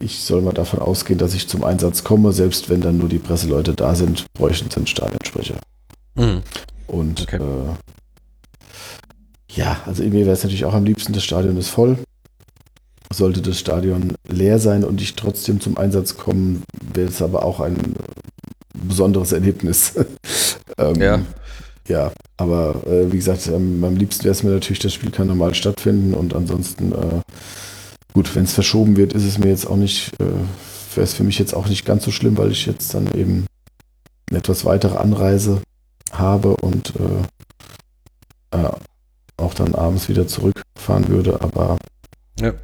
C: ich soll mal davon ausgehen, dass ich zum Einsatz komme, selbst wenn dann nur die Presseleute da sind, bräuchten sie einen Stadionsprecher. Mhm. Und okay. äh, Ja, also mir wäre es natürlich auch am liebsten, das Stadion ist voll. Sollte das Stadion leer sein und ich trotzdem zum Einsatz kommen, wäre es aber auch ein besonderes Erlebnis. ähm, ja. Ja, aber äh, wie gesagt, ähm, am liebsten wäre es mir natürlich, das Spiel kann normal stattfinden und ansonsten, äh, gut, wenn es verschoben wird, ist es mir jetzt auch nicht, äh, wäre es für mich jetzt auch nicht ganz so schlimm, weil ich jetzt dann eben eine etwas weitere Anreise habe und äh, äh, auch dann abends wieder zurückfahren würde, aber
B: ja.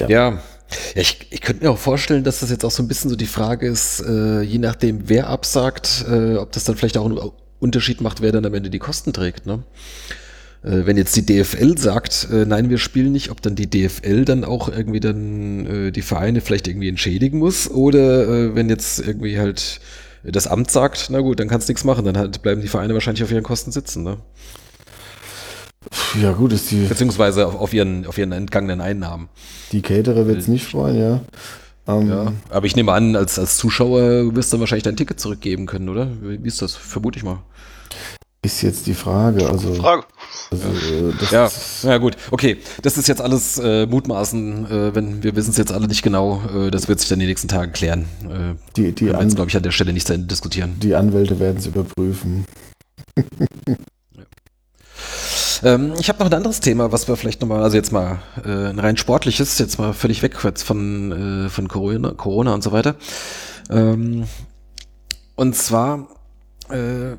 B: Ja. ja. ich, ich könnte mir auch vorstellen, dass das jetzt auch so ein bisschen so die Frage ist, äh, je nachdem, wer absagt, äh, ob das dann vielleicht auch einen Unterschied macht, wer dann am Ende die Kosten trägt. Ne? Äh, wenn jetzt die DFL sagt, äh, nein, wir spielen nicht, ob dann die DFL dann auch irgendwie dann äh, die Vereine vielleicht irgendwie entschädigen muss oder äh, wenn jetzt irgendwie halt das Amt sagt, na gut, dann kannst du nichts machen, dann halt bleiben die Vereine wahrscheinlich auf ihren Kosten sitzen. Ne?
C: Ja, gut, ist die.
B: Beziehungsweise auf, auf, ihren, auf ihren entgangenen Einnahmen.
C: Die Caterer wird es nicht freuen, ja.
B: Um, ja. Aber ich nehme an, als, als Zuschauer wirst du dann wahrscheinlich dein Ticket zurückgeben können, oder? Wie ist das? Vermute ich mal.
C: Ist jetzt die Frage. Also,
D: Frage.
C: Also,
B: äh, ja, ja, gut. Okay, das ist jetzt alles äh, Mutmaßen. Äh, wenn wir wissen es jetzt alle nicht genau. Äh, das wird sich dann in den nächsten Tagen klären. Äh,
C: die, die
B: wir glaube ich, an der Stelle nicht zu Ende diskutieren.
C: Die Anwälte werden es überprüfen.
B: Ähm, ich habe noch ein anderes Thema, was wir vielleicht nochmal, also jetzt mal äh, ein rein sportliches, jetzt mal völlig weg von, äh, von Corona, Corona und so weiter. Ähm, und zwar, äh,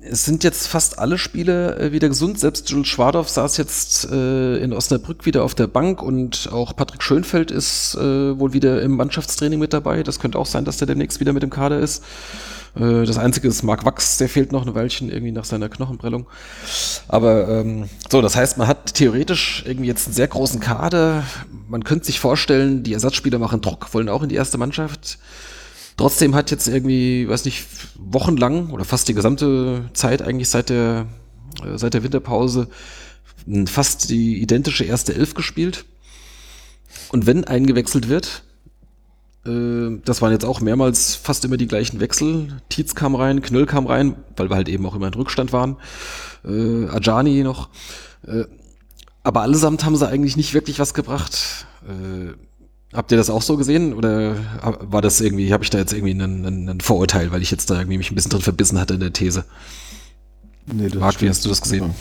B: es sind jetzt fast alle Spiele äh, wieder gesund. Selbst Jules Schwadorf saß jetzt äh, in Osnabrück wieder auf der Bank und auch Patrick Schönfeld ist äh, wohl wieder im Mannschaftstraining mit dabei. Das könnte auch sein, dass der demnächst wieder mit im Kader ist. Äh, das Einzige ist Marc Wachs, der fehlt noch ein Weilchen irgendwie nach seiner Knochenprellung. Aber ähm, so, das heißt, man hat theoretisch irgendwie jetzt einen sehr großen Kader. Man könnte sich vorstellen, die Ersatzspieler machen Druck, wollen auch in die erste Mannschaft. Trotzdem hat jetzt irgendwie, weiß nicht, wochenlang oder fast die gesamte Zeit eigentlich seit der, äh, seit der Winterpause fast die identische erste Elf gespielt. Und wenn eingewechselt wird, äh, das waren jetzt auch mehrmals fast immer die gleichen Wechsel. Tietz kam rein, Knöll kam rein, weil wir halt eben auch immer in Rückstand waren. Äh, Ajani noch. Äh, aber allesamt haben sie eigentlich nicht wirklich was gebracht. Äh, habt ihr das auch so gesehen oder war das irgendwie, habe ich da jetzt irgendwie einen, einen, Vorurteil, weil ich jetzt da irgendwie mich ein bisschen drin verbissen hatte in der These? Nee, Marc, wie hast du das gesehen?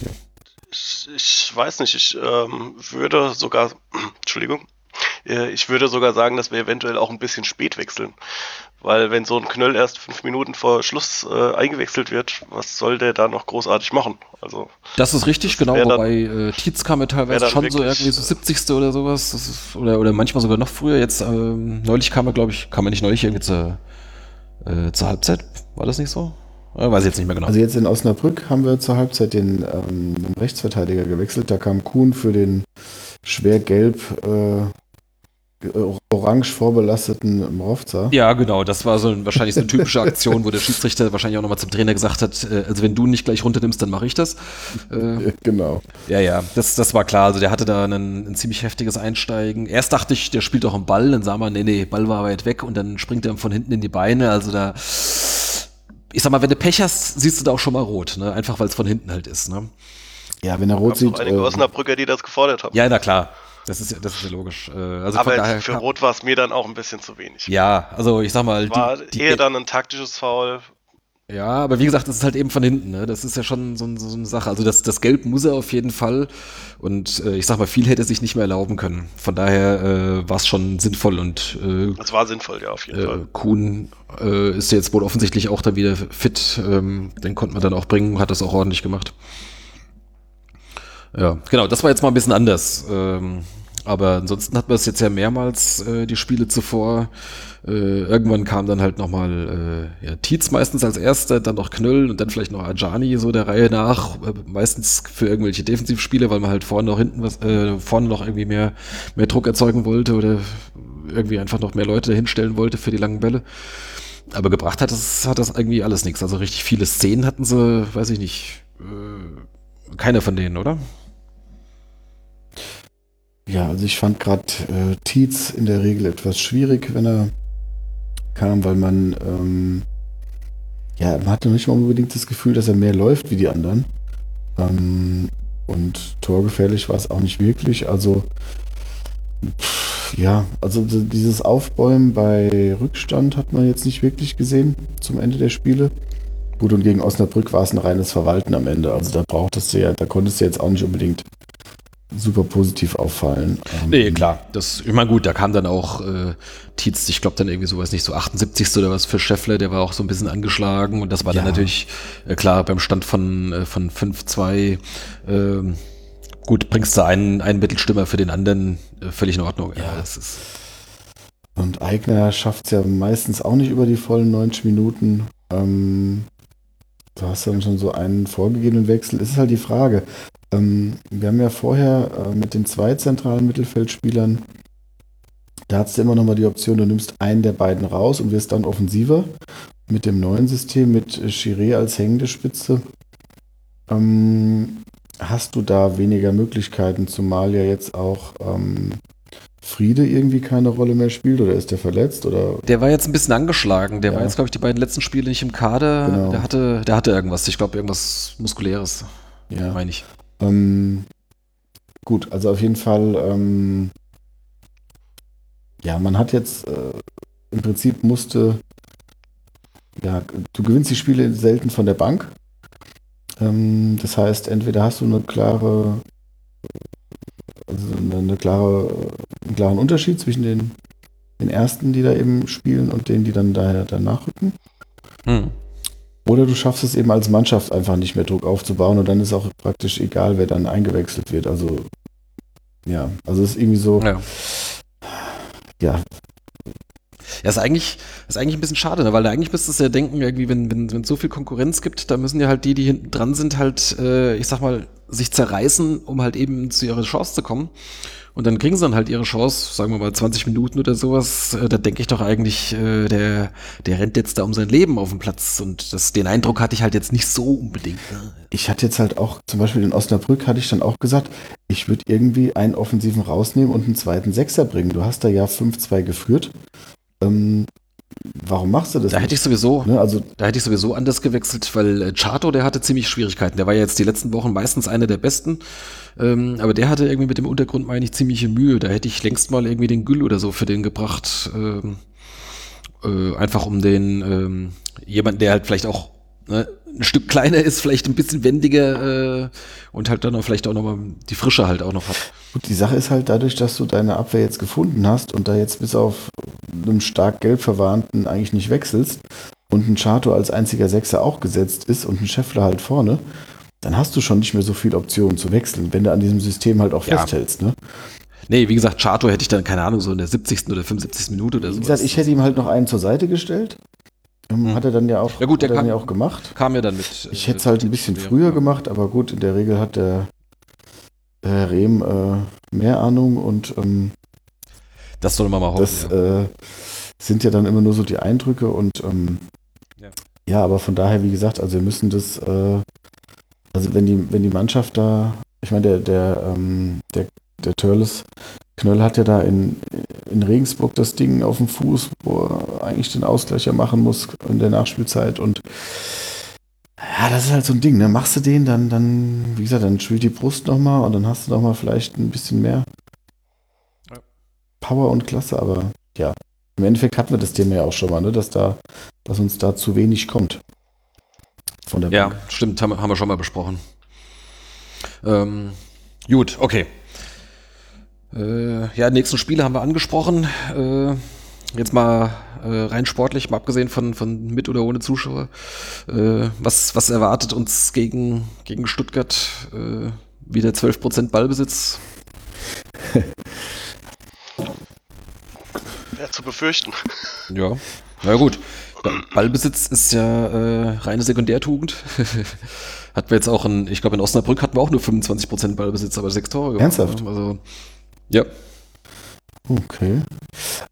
D: Ich, ich weiß nicht, ich ähm, würde sogar, Entschuldigung, äh, ich würde sogar sagen, dass wir eventuell auch ein bisschen spät wechseln. Weil wenn so ein Knöll erst fünf Minuten vor Schluss äh, eingewechselt wird, was soll der da noch großartig machen? Also
B: Das ist richtig, das genau, wobei äh, Tietz kam ja teilweise schon so irgendwie so 70. oder sowas. Ist, oder, oder manchmal sogar noch früher. Jetzt ähm, neulich kam er, glaube ich, kam er nicht neulich irgendwie zur, äh, zur Halbzeit. War das nicht so? Äh, weiß ich jetzt nicht mehr genau.
C: Also jetzt in Osnabrück haben wir zur Halbzeit den, ähm, den Rechtsverteidiger gewechselt. Da kam Kuhn für den schwer gelb äh, orange vorbelasteten Mrovza.
B: Ja, genau. Das war so wahrscheinlich so eine typische Aktion, wo der Schiedsrichter wahrscheinlich auch nochmal zum Trainer gesagt hat, äh, also wenn du nicht gleich runternimmst, dann mache ich das.
C: Äh, genau.
B: Ja, ja, das, das war klar. Also der hatte da ein, ein ziemlich heftiges Einsteigen. Erst dachte ich, der spielt auch einen Ball, dann sah man, nee, nee, Ball war weit weg und dann springt er von hinten in die Beine. Also da, ich sag mal, wenn du Pech hast, siehst du da auch schon mal rot, ne? Einfach weil es von hinten halt ist, ne?
C: Ja, wenn er rot sieht.
D: einige äh, Osnabrücker, die das gefordert haben.
B: Ja, na klar. Das ist ja, das ist ja logisch. Äh,
D: also Aber daher, für Rot war es mir dann auch ein bisschen zu wenig.
B: Ja, also ich sag mal.
D: War die, die, eher dann ein taktisches Foul.
B: Ja, aber wie gesagt, das ist halt eben von hinten. Ne? Das ist ja schon so, so eine Sache. Also das, das Gelb muss er auf jeden Fall. Und äh, ich sag mal, viel hätte er sich nicht mehr erlauben können. Von daher äh, war es schon sinnvoll und.
D: Äh, das war sinnvoll, ja, auf jeden
B: äh,
D: Fall.
B: Kuhn äh, ist jetzt wohl offensichtlich auch dann wieder fit. Ähm, den konnte man dann auch bringen, hat das auch ordentlich gemacht. Ja, genau, das war jetzt mal ein bisschen anders. Ähm, aber ansonsten hat man es jetzt ja mehrmals, äh, die Spiele zuvor. Äh, irgendwann kam dann halt nochmal äh, ja, Tietz meistens als erster, dann noch Knöll und dann vielleicht noch Ajani so der Reihe nach. Äh, meistens für irgendwelche Defensivspiele, weil man halt vorne noch hinten was, äh, vorne noch irgendwie mehr, mehr Druck erzeugen wollte oder irgendwie einfach noch mehr Leute hinstellen wollte für die langen Bälle. Aber gebracht hat das, hat das irgendwie alles nichts. Also richtig viele Szenen hatten sie, weiß ich nicht, äh, keiner von denen, oder?
C: Ja, also ich fand gerade äh, Tietz in der Regel etwas schwierig, wenn er kam, weil man ähm, ja, man hatte nicht mal unbedingt das Gefühl, dass er mehr läuft wie die anderen. Ähm, Und torgefährlich war es auch nicht wirklich. Also, pff, ja, also dieses Aufbäumen bei Rückstand hat man jetzt nicht wirklich gesehen zum Ende der Spiele. Gut, und gegen Osnabrück war es ein reines Verwalten am Ende. Also da brauchtest du ja, da konntest du jetzt auch nicht unbedingt super positiv auffallen.
B: Ähm, nee, klar. Das, ich meine, gut, da kam dann auch äh, Tietz, ich glaube dann irgendwie so, weiß nicht, so 78. oder was für Scheffler, der war auch so ein bisschen angeschlagen und das war ja. dann natürlich, äh, klar, beim Stand von, äh, von 5-2, äh, gut, bringst du einen, einen Mittelstimmer für den anderen, äh, völlig in Ordnung. Ja, ja das ist.
C: Und Eigner schafft es ja meistens auch nicht über die vollen 90 Minuten. Ähm, du hast dann schon so einen vorgegebenen Wechsel. Es ist halt die Frage, ähm, wir haben ja vorher äh, mit den zwei zentralen Mittelfeldspielern, da hast du immer noch mal die Option, du nimmst einen der beiden raus und wirst dann offensiver. Mit dem neuen System, mit Chiré als hängende Spitze, ähm, hast du da weniger Möglichkeiten, zumal ja jetzt auch ähm, Friede irgendwie keine Rolle mehr spielt oder ist der verletzt oder?
B: Der war jetzt ein bisschen angeschlagen. Der ja. war jetzt, glaube ich, die beiden letzten Spiele nicht im Kader. Genau. Der hatte, der hatte irgendwas. Ich glaube, irgendwas Muskuläres.
C: Ja. Meine ich. Ähm, gut, also auf jeden Fall, ähm, ja, man hat jetzt äh, im Prinzip musste, ja, du gewinnst die Spiele selten von der Bank. Ähm, das heißt, entweder hast du eine klare, also eine, eine klare, einen klaren Unterschied zwischen den, den ersten, die da eben spielen und denen, die dann daher danach rücken. Hm. Oder du schaffst es eben als Mannschaft einfach nicht mehr Druck aufzubauen und dann ist auch praktisch egal, wer dann eingewechselt wird. Also, ja, also es ist irgendwie so, ja,
B: ja ja, ist eigentlich, ist eigentlich ein bisschen schade, ne? weil eigentlich müsstest du ja denken, irgendwie, wenn, wenn, wenn es so viel Konkurrenz gibt, da müssen ja halt die, die hinten dran sind, halt, äh, ich sag mal, sich zerreißen, um halt eben zu ihrer Chance zu kommen. Und dann kriegen sie dann halt ihre Chance, sagen wir mal 20 Minuten oder sowas. Äh, da denke ich doch eigentlich, äh, der, der rennt jetzt da um sein Leben auf dem Platz. Und das, den Eindruck hatte ich halt jetzt nicht so unbedingt. Ne?
C: Ich hatte jetzt halt auch, zum Beispiel in Osnabrück hatte ich dann auch gesagt, ich würde irgendwie einen Offensiven rausnehmen und einen zweiten Sechser bringen. Du hast da ja 5-2 geführt. Ähm, warum machst du das?
B: Da hätte ich sowieso, ne, also, da hätte ich sowieso anders gewechselt, weil äh, Chato, der hatte ziemlich Schwierigkeiten. Der war ja jetzt die letzten Wochen meistens einer der besten. Ähm, aber der hatte irgendwie mit dem Untergrund, meine ich, ziemliche Mühe. Da hätte ich längst mal irgendwie den Gül oder so für den gebracht. Ähm, äh, einfach um den ähm, jemanden, der halt vielleicht auch ne, ein Stück kleiner ist, vielleicht ein bisschen wendiger äh, und halt dann auch vielleicht auch nochmal die Frische halt auch noch hat.
C: Gut, die Sache ist halt dadurch, dass du deine Abwehr jetzt gefunden hast und da jetzt bis auf einem stark gelb verwarnten eigentlich nicht wechselst und ein Chato als einziger Sechser auch gesetzt ist und ein Scheffler halt vorne, dann hast du schon nicht mehr so viele Optionen zu wechseln, wenn du an diesem System halt auch ja. festhältst. Ne?
B: Nee, wie gesagt, Chato hätte ich dann, keine Ahnung, so in der 70. oder 75. Minute oder so.
C: Wie gesagt, ich hätte ihm halt noch einen zur Seite gestellt. Hm. Hat er dann ja auch,
B: ja gut, der kam,
C: ja auch gemacht.
B: Kam ja dann mit.
C: Ich hätte es halt ein bisschen früher gemacht, aber gut, in der Regel hat der, der Rehm äh, mehr Ahnung und ähm,
B: das soll man mal hoffen.
C: Das ja. äh, sind ja dann immer nur so die Eindrücke und ähm, ja. ja. aber von daher, wie gesagt, also wir müssen das, äh, also wenn die, wenn die Mannschaft da, ich meine, der, der, ähm, der, der Törles Knöll hat ja da in, in Regensburg das Ding auf dem Fuß, wo er eigentlich den Ausgleich ja machen muss in der Nachspielzeit und ja, das ist halt so ein Ding, ne? Machst du den, dann, dann, wie gesagt, dann schwillt die Brust nochmal und dann hast du nochmal vielleicht ein bisschen mehr Power und Klasse, aber ja, im Endeffekt hatten wir das Thema ja auch schon mal, ne? dass da, dass uns da zu wenig kommt.
B: Von der ja, Bank. stimmt, haben, haben wir schon mal besprochen. Ähm, gut, okay. Äh, ja, nächsten Spiele haben wir angesprochen. Äh, jetzt mal äh, rein sportlich, mal abgesehen von, von mit oder ohne Zuschauer. Äh, was, was erwartet uns gegen, gegen Stuttgart? Äh, wieder 12% Ballbesitz?
D: Wäre zu befürchten.
B: Ja, na gut. Ballbesitz ist ja äh, reine Sekundärtugend. hatten wir jetzt auch in, ich glaube in Osnabrück hatten wir auch nur 25% Ballbesitz, aber sechs Tore.
C: Ernsthaft?
B: Also ja.
C: Okay.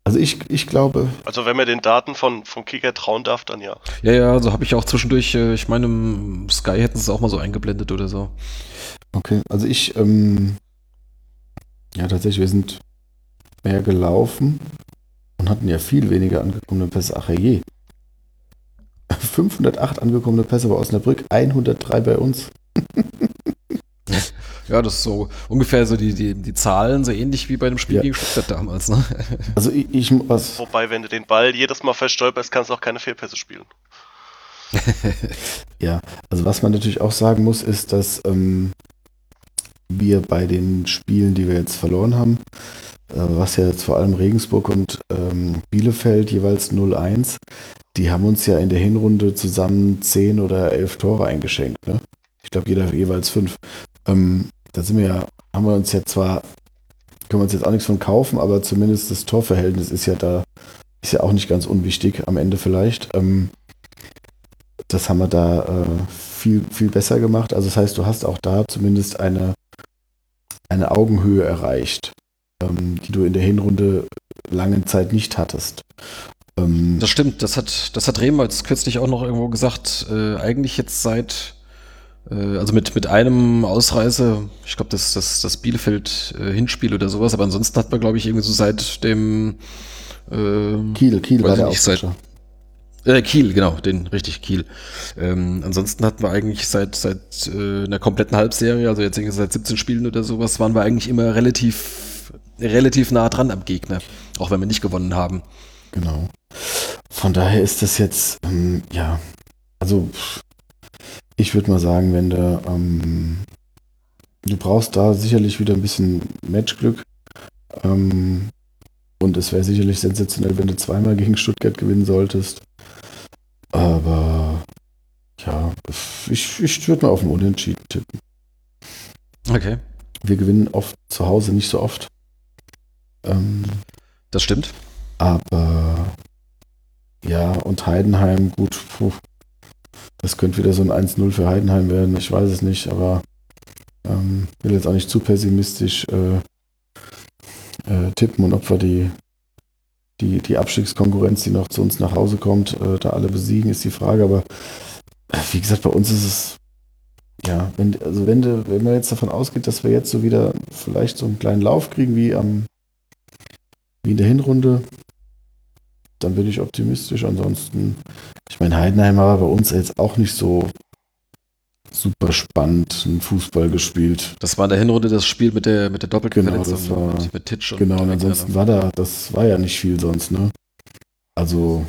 C: Also ich, ich glaube.
D: Also wenn man den Daten von, vom Kicker trauen darf, dann ja.
B: Ja, ja, also habe ich auch zwischendurch, äh, ich meine, im Sky hätten sie es auch mal so eingeblendet oder so.
C: Okay, also ich, ähm, ja tatsächlich, wir sind mehr gelaufen und hatten ja viel weniger angekommene Pässe. Ach je. 508 angekommene Pässe bei Osnabrück, 103 bei uns.
B: Ja, das ist so ungefähr so die, die, die Zahlen, so ähnlich wie bei dem Spiel
C: Ja.
B: gegen Stuttgart damals. Ne?
C: Also ich, ich was,
D: Wobei, wenn du den Ball jedes Mal verstolperst, kannst du auch keine Fehlpässe spielen.
C: ja, also was man natürlich auch sagen muss, ist, dass ähm, wir bei den Spielen, die wir jetzt verloren haben, äh, was ja jetzt vor allem Regensburg und ähm, Bielefeld jeweils 0-1, die haben uns ja in der Hinrunde zusammen 10 oder 11 Tore eingeschenkt. Ne? Ich glaube, jeder jeweils 5. Ähm, da sind wir ja, haben wir uns ja zwar, können wir uns jetzt auch nichts von kaufen, aber zumindest das Torverhältnis ist ja da, ist ja auch nicht ganz unwichtig am Ende vielleicht. Ähm, das haben wir da äh, viel, viel besser gemacht. Also das heißt, du hast auch da zumindest eine, eine Augenhöhe erreicht, ähm, die du in der Hinrunde lange Zeit nicht hattest. Ähm,
B: Das stimmt, das hat, das hat Remholz kürzlich auch noch irgendwo gesagt, äh, eigentlich jetzt seit, also mit, mit einem Ausreise, ich glaube, das, das, das Bielefeld-Hinspiel oder sowas, aber ansonsten hat man, glaube ich, irgendwie so seit dem ähm,
C: Kiel, Kiel war der
B: nicht, seit-. Äh, Kiel, genau, den richtig Kiel. Ähm, ansonsten hatten wir eigentlich seit seit äh, einer kompletten Halbserie, also jetzt irgendwie seit 17 Spielen oder sowas, waren wir eigentlich immer relativ relativ nah dran am Gegner, auch wenn wir nicht gewonnen haben.
C: Genau. Von daher ist das jetzt, ähm, ja, also ich würde mal sagen, wenn du, ähm, du brauchst da sicherlich wieder ein bisschen Matchglück. Ähm, und es wäre sicherlich sensationell, wenn du zweimal gegen Stuttgart gewinnen solltest. Aber ja, ich, ich würde mal auf den Unentschieden tippen.
B: Okay,
C: Wir gewinnen oft zu Hause, nicht so oft. Ähm,
B: das stimmt.
C: aber ja, und Heidenheim, gut, puh, das könnte wieder so ein 1-0 für Heidenheim werden, ich weiß es nicht, aber ähm, will jetzt auch nicht zu pessimistisch äh, äh, tippen und ob wir die, die, die Abstiegskonkurrenz, die noch zu uns nach Hause kommt, äh, da alle besiegen, ist die Frage, aber äh, wie gesagt, bei uns ist es ja, wenn, also wenn, du, wenn man jetzt davon ausgeht, dass wir jetzt so wieder vielleicht so einen kleinen Lauf kriegen wie am wie in der Hinrunde, dann bin ich optimistisch. Ansonsten, ich meine, Heidenheim war bei uns jetzt auch nicht so super spannend einen Fußball gespielt.
B: Das war in der Hinrunde das Spiel mit der mit der doppelten
C: Genau, das war-
B: mit, Titsch und
C: Genau, und ansonsten war da, das war ja nicht viel sonst, ne? Also,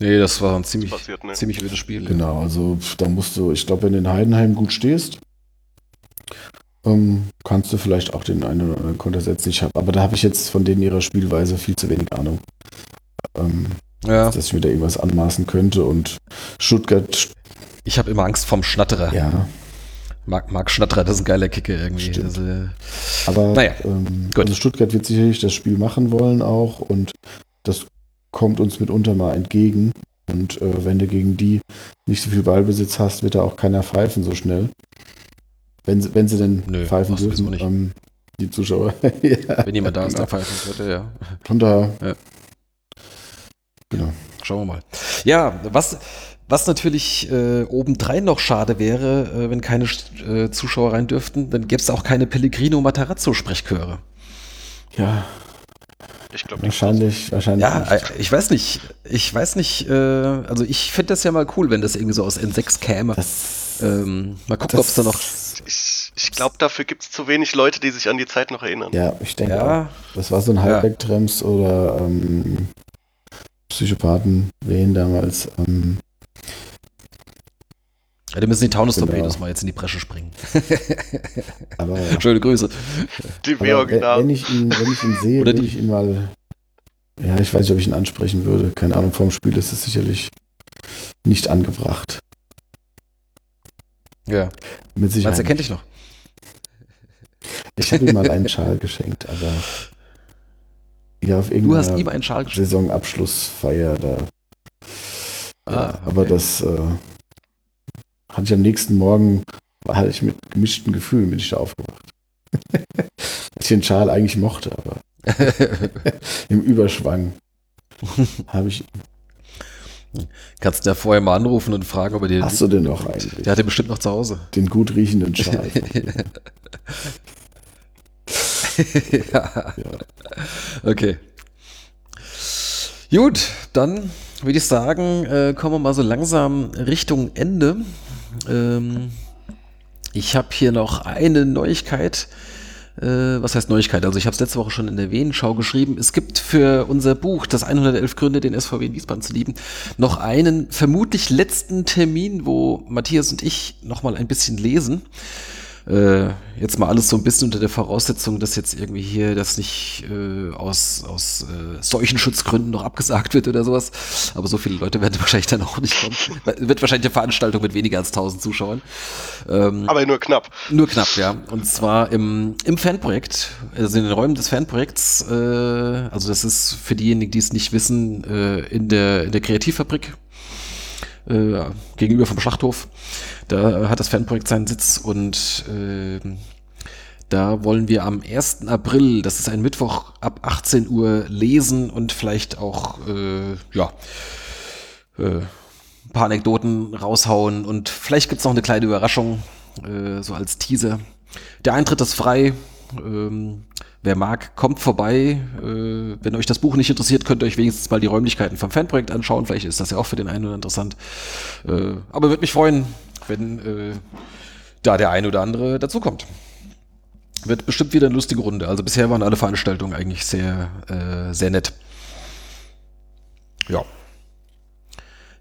B: Nee, das war ein ziemlich
D: passiert, ne?
B: ziemlich wildes Spiel.
C: genau, also da musst du, ich glaube, wenn du in Heidenheim gut stehst, ähm, kannst du vielleicht auch den einen oder anderen Konter setzen. Ich hab, aber da habe ich jetzt von denen ihrer Spielweise viel zu wenig Ahnung. Ähm,
B: Ja,
C: dass ich mir da irgendwas anmaßen könnte und Stuttgart,
B: ich habe immer Angst vom Schnatterer.
C: ja,
B: Marc, Marc Schnatterer, das ist ein geiler Kicker irgendwie. Das, äh,
C: Aber
B: Naja,
C: ähm,
B: gut.
C: also Stuttgart wird sicherlich das Spiel machen wollen auch und das kommt uns mitunter mal entgegen. Und äh, wenn du gegen die nicht so viel Ballbesitz hast, wird da auch keiner pfeifen so schnell. Wenn sie, wenn sie denn
B: Nö,
C: pfeifen dürfen, ähm, die Zuschauer. ja,
B: wenn jemand da ist, der pfeifen könnte, ja.
C: Von daher,
B: Ja.
C: Genau.
B: Schauen wir mal. Ja, was, was natürlich äh, obendrein noch schade wäre, äh, wenn keine äh, Zuschauer rein dürften, dann gäbe es auch keine Pellegrino Matarazzo-Sprechchöre.
C: Ja,
D: Ich glaube,
C: wahrscheinlich, wahrscheinlich.
B: Ja,
C: nicht.
B: äh, ich weiß nicht. Ich weiß nicht, äh, also ich finde das ja mal cool, wenn das irgendwie so aus N6 käme.
C: das,
B: Ähm, mal gucken, ob es da noch.
D: ich, ich glaube, dafür gibt es zu wenig Leute, die sich an die Zeit noch erinnern.
C: Ja, ich denke auch.
B: Ja,
C: Das war so ein
B: Ja.
C: Halbwegtrems oder ähm, Psychopathen, wen damals. Ähm,
B: ja, da müssen die Taunus-Torpedos
C: Genau.
B: mal jetzt in die Bresche springen.
C: aber
B: Schöne Grüße.
D: Die
C: aber wenn, ich ihn, wenn ich ihn sehe, würde ich ihn mal. Ja, ich weiß nicht, ob ich ihn ansprechen würde. Keine Ahnung, vorm Spiel ist es sicherlich nicht angebracht.
B: Ja,
C: Mit
B: meinst du,
C: Sicherheit.
B: er kennt dich noch?
C: Ich habe ihm mal einen Schal geschenkt, aber ja, auf
B: Du hast ihm einen Schal geschenkt.
C: Saisonabschlussfeier da.
B: Ah,
C: Ja, aber
B: okay.
C: das äh, hatte ich am nächsten Morgen, hatte ich mit gemischten Gefühlen bin ich da aufgewacht. Dass ich den Schal eigentlich mochte, aber im Überschwang habe ich.
B: Kannst du ja vorher mal anrufen und fragen, ob er dir.
C: Hast du denn noch eigentlich
B: Der hat den bestimmt noch zu Hause.
C: den gut riechenden Schal?
B: ja. Okay. Gut, dann würde ich sagen, äh, kommen wir mal so langsam Richtung Ende. Ähm, Ich habe hier noch eine Neuigkeit. Äh, was heißt Neuigkeit? Also ich habe es letzte Woche schon in der Venenschau geschrieben. Es gibt für unser Buch, das 111 Gründe, den SVW in Wiesbaden zu lieben, noch einen vermutlich letzten Termin, wo Matthias und ich nochmal ein bisschen lesen. Äh, jetzt mal alles so ein bisschen unter der Voraussetzung, dass jetzt irgendwie hier das nicht äh, aus, aus äh, Seuchenschutzgründen noch abgesagt wird oder sowas. Aber so viele Leute werden wahrscheinlich dann auch nicht kommen. wird wahrscheinlich eine Veranstaltung mit weniger als 1000 Zuschauern.
D: Ähm, Aber nur knapp.
B: Nur knapp, ja. Und zwar im, im Fanprojekt, also in den Räumen des Fanprojekts. Äh, also das ist für diejenigen, die es nicht wissen, äh, in, der, in der Kreativfabrik äh, gegenüber vom Schlachthof. Da hat das Fanprojekt seinen Sitz und äh, da wollen wir am 1. April, das ist ein Mittwoch, ab 18 Uhr lesen und vielleicht auch, äh, ja, äh, ein paar Anekdoten raushauen und vielleicht gibt's noch eine kleine Überraschung, äh, so als Teaser. Der Eintritt ist frei. Ähm, wer mag, kommt vorbei. Äh, wenn euch das Buch nicht interessiert, könnt ihr euch wenigstens mal die Räumlichkeiten vom Fanprojekt anschauen. Vielleicht ist das ja auch für den einen oder interessant. Äh, aber würde mich freuen, wenn äh, da der eine oder andere dazukommt. Wird bestimmt wieder eine lustige Runde. Also bisher waren alle Veranstaltungen eigentlich sehr, äh, sehr nett. Ja.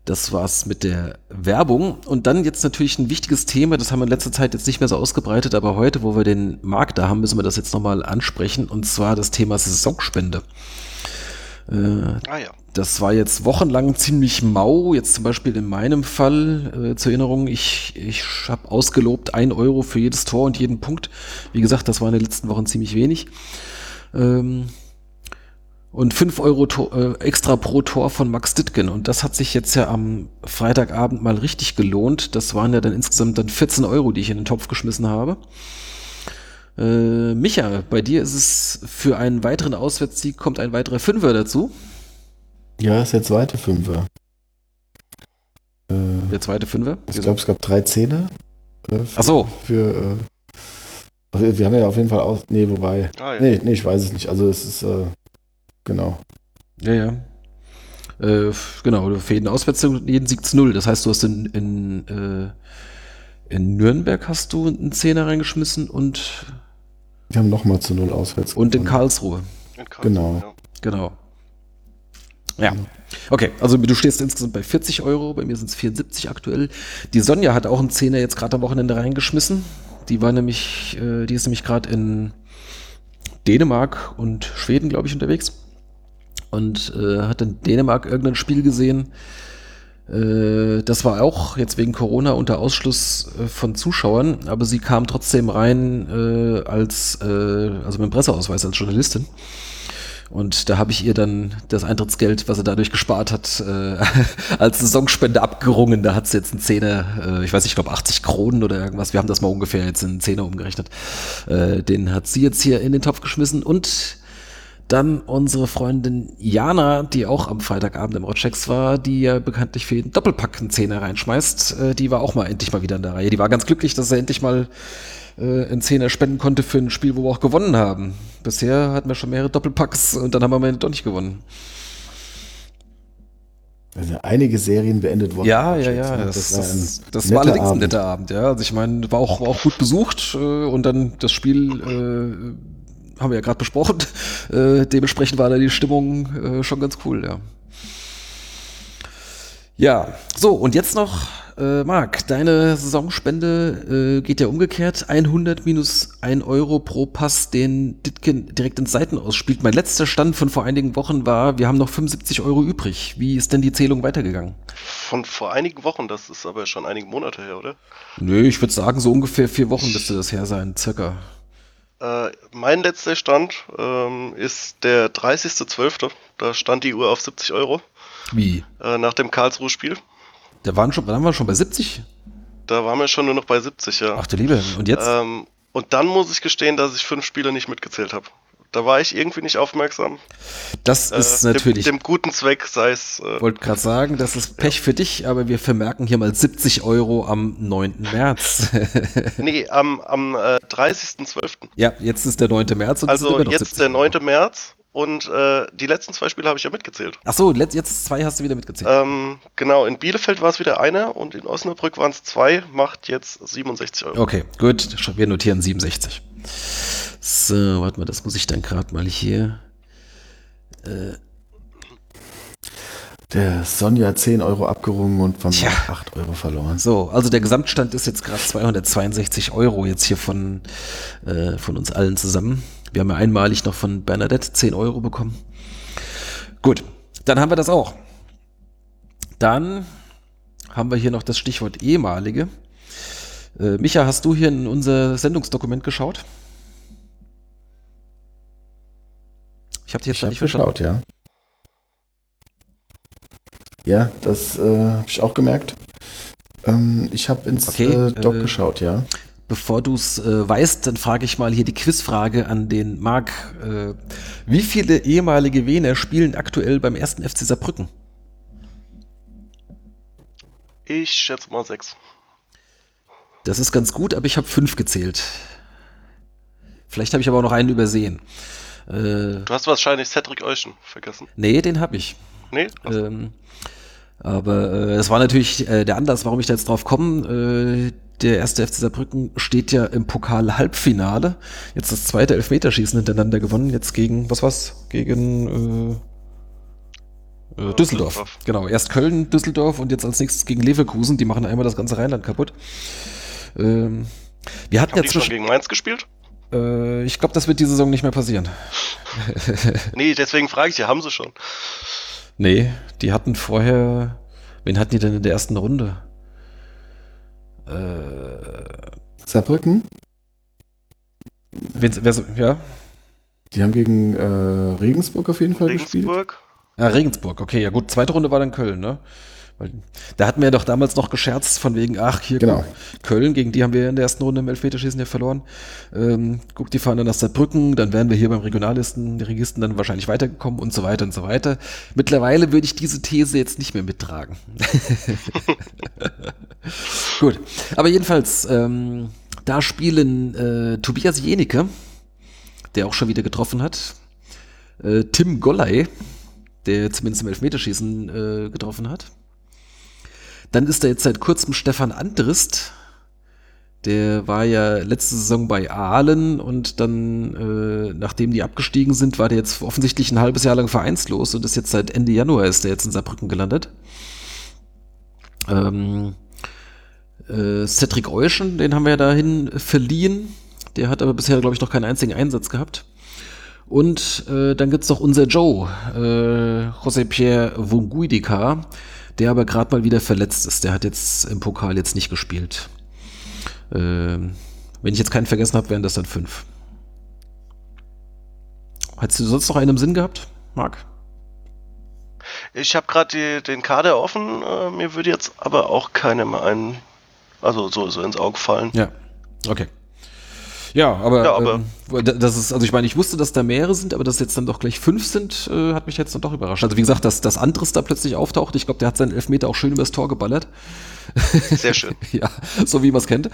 B: Das war's mit der Werbung. Und dann jetzt natürlich ein wichtiges Thema, das haben wir in letzter Zeit jetzt nicht mehr so ausgebreitet, aber heute, wo wir den Markt da haben, müssen wir das jetzt nochmal ansprechen. Und zwar das Thema Saisonspende. Äh, ah ja. Das war jetzt wochenlang ziemlich mau. Jetzt zum Beispiel in meinem Fall, äh, zur Erinnerung, ich, ich habe ausgelobt ein Euro für jedes Tor und jeden Punkt. Wie gesagt, das war in den letzten Wochen ziemlich wenig. Ähm, und fünf Euro äh, extra pro Tor von Max Dittgen. Und das hat sich jetzt ja am Freitagabend mal richtig gelohnt. Das waren ja dann insgesamt dann 14 Euro, die ich in den Topf geschmissen habe. Äh, Micha, bei dir ist es für einen weiteren Auswärtssieg kommt ein weiterer Fünfer dazu.
C: Ja, ist der zweite Fünfer.
B: Äh, der zweite Fünfer?
C: Ich glaube, es gab drei Zähne.
B: Äh, Ach so.
C: Für, äh, wir haben ja auf jeden Fall aus. Nee, wobei. Ah, ja. nee, nee, ich weiß es nicht. Also es ist äh, Genau.
B: Ja, ja. Äh, genau, für jeden Auswärtssieg jeden Sieg zu null. Das heißt, du hast in, in, äh, in Nürnberg hast du einen Zehner reingeschmissen und.
C: Wir haben nochmal zu null auswärts.
B: Und in Karlsruhe.
C: in Karlsruhe. Genau.
B: Ja. Genau. Ja. Okay, also du stehst insgesamt bei 40 Euro, bei mir sind es 74 aktuell. Die Sonja hat auch einen Zehner jetzt gerade am Wochenende reingeschmissen. Die war nämlich, äh, die ist nämlich gerade in Dänemark und Schweden, glaube ich, unterwegs und äh, hat in Dänemark irgendein Spiel gesehen. Äh, das war auch jetzt wegen Corona unter Ausschluss äh, von Zuschauern, aber sie kam trotzdem rein äh, als, äh, also mit dem Presseausweis als Journalistin. Und da habe ich ihr dann das Eintrittsgeld, was sie dadurch gespart hat, äh, als Saisonspende abgerungen. Da hat sie jetzt einen Zehner, äh, ich weiß nicht, ich glaube 80 Kronen oder irgendwas. Wir haben das mal ungefähr jetzt in Zehner umgerechnet. Äh, den hat sie jetzt hier in den Topf geschmissen und dann unsere Freundin Jana, die auch am Freitagabend im Rotchecks war, die ja bekanntlich für jeden Doppelpack einen Zehner reinschmeißt. Äh, die war auch mal endlich mal wieder in der Reihe. Die war ganz glücklich, dass er endlich mal äh, einen Zehner spenden konnte für ein Spiel, wo wir auch gewonnen haben. Bisher hatten wir schon mehrere Doppelpacks und dann haben wir am Ende doch nicht gewonnen.
C: Also einige Serien beendet worden.
B: Ja, ja, ja. Das, das, war, das, das war allerdings Abend. ein netter Abend, ja. Also ich meine, war auch, war auch gut besucht äh, und dann das Spiel äh, haben wir ja gerade besprochen. Äh, dementsprechend war da die Stimmung äh, schon ganz cool, ja. Ja, so, und jetzt noch, äh, Marc, deine Saisonspende äh, geht ja umgekehrt. 100 minus 1 Euro pro Pass, den Ditkin direkt ins Seiten ausspielt. Mein letzter Stand von vor einigen Wochen war, wir haben noch 75 Euro übrig. Wie ist denn die Zählung weitergegangen?
D: Von vor einigen Wochen, das ist aber schon einige Monate her, oder?
B: Nö, ich würde sagen, so ungefähr vier Wochen müsste das her sein, circa.
D: Äh, mein letzter Stand ähm, ist der 30.12. Da stand die Uhr auf 70 Euro.
B: Wie?
D: Äh, nach dem Karlsruhe-Spiel.
B: Da waren, schon, waren wir schon bei 70?
D: Da waren wir schon nur noch bei 70, ja.
B: Ach du Liebe, und jetzt?
D: Ähm, und dann muss ich gestehen, dass ich fünf Spiele nicht mitgezählt habe. Da war ich irgendwie nicht aufmerksam.
B: Das äh, ist natürlich.
D: Dem, dem, guten Zweck sei es.
B: Äh, wollte gerade sagen, das ist Pech ja. für dich, aber wir vermerken hier mal 70 Euro am 9. März.
D: nee, am, am äh, 30.12.
B: Ja, jetzt ist der 9. März.
D: Und also jetzt 70 der 9. März. Und äh, die letzten zwei Spiele habe ich ja mitgezählt.
B: Ach so, jetzt zwei hast du wieder mitgezählt.
D: Ähm, genau, in Bielefeld war es wieder einer und in Osnabrück waren es zwei, macht jetzt 67 Euro.
B: Okay, gut. Wir notieren 67. So, warte mal, das muss ich dann gerade mal hier.
C: Der Sonja hat 10 Euro abgerungen und von. Marc 8 Euro verloren.
B: So, also der Gesamtstand ist jetzt gerade 262 Euro jetzt hier von, äh, von uns allen zusammen. Wir haben ja einmalig noch von Bernadette 10 Euro bekommen. Gut, dann haben wir das auch. Dann haben wir hier noch das Stichwort ehemalige. Äh, Micha, hast du hier in unser Sendungsdokument geschaut? Ich habe dich jetzt
C: Ich
B: da
C: habe
B: nicht verstanden.
C: geschaut, ja. Ja, das äh, habe ich auch gemerkt. Ähm, ich habe ins
B: Okay,
C: äh, Doc
B: äh,
C: geschaut, ja.
B: Bevor du es äh, weißt, dann frage ich mal hier die Quizfrage an den Marc. Äh, wie viele ehemalige Wiener spielen aktuell beim ersten FC Saarbrücken?
D: Ich schätze mal sechs.
B: Das ist ganz gut, aber ich habe fünf gezählt. Vielleicht habe ich aber auch noch einen übersehen. Äh,
D: Du hast wahrscheinlich Cedric Euschen vergessen.
B: nee, den habe ich.
D: Nee?
B: Ähm, aber äh, es war natürlich äh, der Anlass, warum ich da jetzt drauf komme. Äh, der erste FC Saarbrücken steht ja im Pokal-Halbfinale. Jetzt das zweite Elfmeterschießen hintereinander gewonnen. Jetzt gegen, was war's? Gegen äh, äh, Düsseldorf.
D: Düsseldorf.
B: Genau, erst Köln, Düsseldorf und jetzt als nächstes gegen Leverkusen. Die machen einmal das ganze Rheinland kaputt. Ähm, wir hatten
D: Haben
B: ja zwischen,
D: gegen Mainz gespielt?
B: Äh, ich glaube, das wird die Saison nicht mehr passieren.
D: Nee, deswegen frage ich ja, haben sie schon?
B: Nee, die hatten vorher. Wen hatten die denn in der ersten Runde? Äh,
C: Saarbrücken,
B: wen, wer, ja?
C: die haben gegen äh, Regensburg auf jeden Fall gespielt.
D: Regensburg?
B: Ah, Regensburg, okay, ja gut. Zweite Runde war dann Köln, ne? Weil, da hatten wir ja doch damals noch gescherzt von wegen, ach, hier
C: Genau.
B: Köln, gegen die haben wir in der ersten Runde im Elfmeterschießen ja verloren. Ähm, guck, die fahren dann nach Saarbrücken, dann wären wir hier beim Regionalisten, die Registen dann wahrscheinlich weitergekommen und so weiter und so weiter. Mittlerweile würde ich diese These jetzt nicht mehr mittragen. Gut, aber jedenfalls, ähm, da spielen äh, Tobias Jenike, der auch schon wieder getroffen hat, äh, Tim Golley, der zumindest im Elfmeterschießen äh, getroffen hat. Dann ist da jetzt seit kurzem Stefan Andrist, der war ja letzte Saison bei Aalen und dann, äh, nachdem die abgestiegen sind, war der jetzt offensichtlich ein halbes Jahr lang vereinslos und ist jetzt seit Ende Januar ist der jetzt in Saarbrücken gelandet. Ähm, äh, Cedric Euschen, den haben wir ja dahin verliehen. Der hat aber bisher, glaube ich, noch keinen einzigen Einsatz gehabt. Und äh, dann gibt's noch unser Joe, äh, José Pierre Wunguidika, der aber gerade mal wieder verletzt ist. Der hat jetzt im Pokal jetzt nicht gespielt. Ähm, wenn ich jetzt keinen vergessen habe, wären das dann fünf. Hättest du sonst noch einen im Sinn gehabt, Marc?
D: Ich habe gerade den Kader offen, äh, mir würde jetzt aber auch keiner mehr ein, also so, so ins Auge fallen.
B: Ja, okay. Ja, aber,
D: Ja, aber-
B: ähm, das ist, also ich meine, ich wusste, dass da mehrere sind, aber dass jetzt dann doch gleich fünf sind, äh, hat mich jetzt dann doch überrascht. Also wie gesagt, dass das Andres da plötzlich auftaucht, ich glaube, der hat seinen Elfmeter auch schön übers Tor geballert.
D: Sehr schön.
B: ja, so wie man es kennt.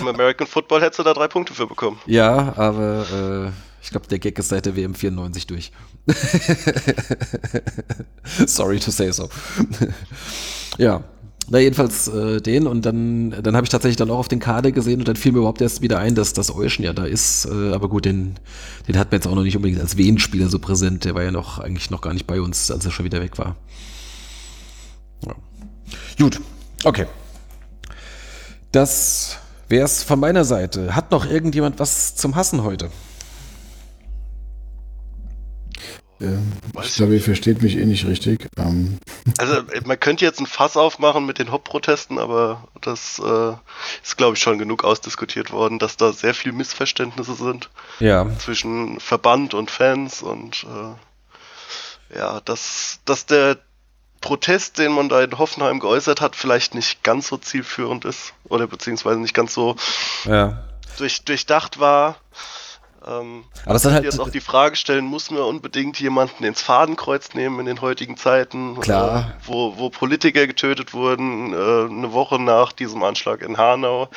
D: Im American Football hättest du da drei Punkte für bekommen.
B: Ja, aber äh, ich glaube, der Gag ist seit der WM 94 durch. Sorry to say so. ja. Na, jedenfalls äh, den und dann, dann habe ich tatsächlich dann auch auf den Kader gesehen und dann fiel mir überhaupt erst wieder ein, dass das Euschen ja da ist. Äh, aber gut, den, den hat man jetzt auch noch nicht unbedingt als Wien-Spieler so präsent. Der war ja noch eigentlich noch gar nicht bei uns, als er schon wieder weg war. Ja. Gut, okay. Das wär's von meiner Seite. Hat noch irgendjemand was zum Hassen heute?
C: Ähm,
D: Weiß
C: ich glaube, ihr versteht mich eh nicht richtig. Ähm,
D: Also man könnte jetzt ein Fass aufmachen mit den Hauptprotesten, aber das äh, ist, glaube ich, schon genug ausdiskutiert worden, dass da sehr viel Missverständnisse sind
B: Ja.
D: zwischen Verband und Fans und äh, ja, dass, dass der Protest, den man da in Hoffenheim geäußert hat, vielleicht nicht ganz so zielführend ist oder beziehungsweise nicht ganz so
B: Ja.
D: durch, durchdacht war. Ähm,
B: Aber es hat halt-
D: jetzt auch die Frage stellen, muss man unbedingt jemanden ins Fadenkreuz nehmen in den heutigen Zeiten,
B: Klar.
D: Äh, wo, wo Politiker getötet wurden, äh, eine Woche nach diesem Anschlag in Hanau.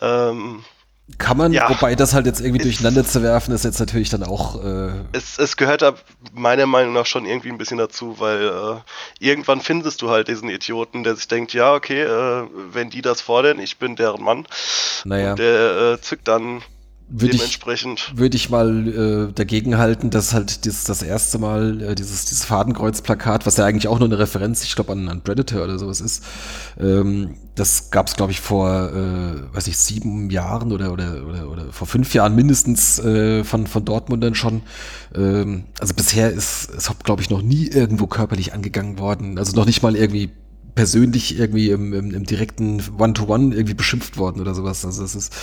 D: Ähm,
B: Kann man,
D: Ja.
B: wobei das halt jetzt irgendwie
D: Ist-
B: durcheinander zu werfen, ist jetzt natürlich dann auch. Äh,
D: Es, es gehört da meiner Meinung nach schon irgendwie ein bisschen dazu, weil äh, irgendwann findest du halt diesen Idioten, der sich denkt, ja, okay, äh, wenn die das fordern, ich bin deren Mann.
B: naja,
D: Und der äh, zückt dann
B: würde ich,
D: dementsprechend.
B: würde ich mal äh, dagegen halten, dass halt dieses, das erste Mal äh, dieses, dieses Fadenkreuz-Plakat, was ja eigentlich auch nur eine Referenz, ich glaube, an, an Predator oder sowas ist, ähm, das gab es, glaube ich, vor, äh, weiß ich, sieben Jahren oder, oder, oder, oder vor fünf Jahren mindestens äh, von, von Dortmundern schon. Ähm, also bisher ist es, glaube ich, noch nie irgendwo körperlich angegangen worden. Also noch nicht mal irgendwie persönlich irgendwie im, im, im direkten One-to-One irgendwie beschimpft worden oder sowas. Also das ist,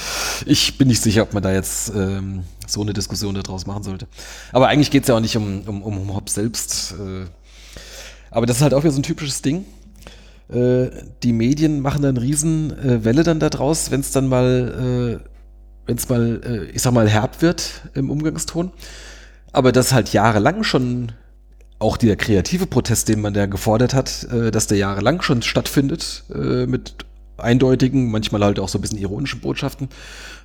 B: ich bin nicht sicher, ob man da jetzt ähm, so eine Diskussion daraus machen sollte. Aber eigentlich geht es ja auch nicht um, um, um, Hobbes selbst. Äh. Aber das ist halt auch wieder so ein typisches Ding. Äh, die Medien machen dann riesen äh, Welle dann da draus, wenn es dann mal, äh, wenn es mal, äh, ich sag mal, herb wird im Umgangston. Aber das halt jahrelang schon auch der kreative Protest, den man da gefordert hat, äh, dass der jahrelang schon stattfindet, äh, mit eindeutigen, manchmal halt auch so ein bisschen ironischen Botschaften,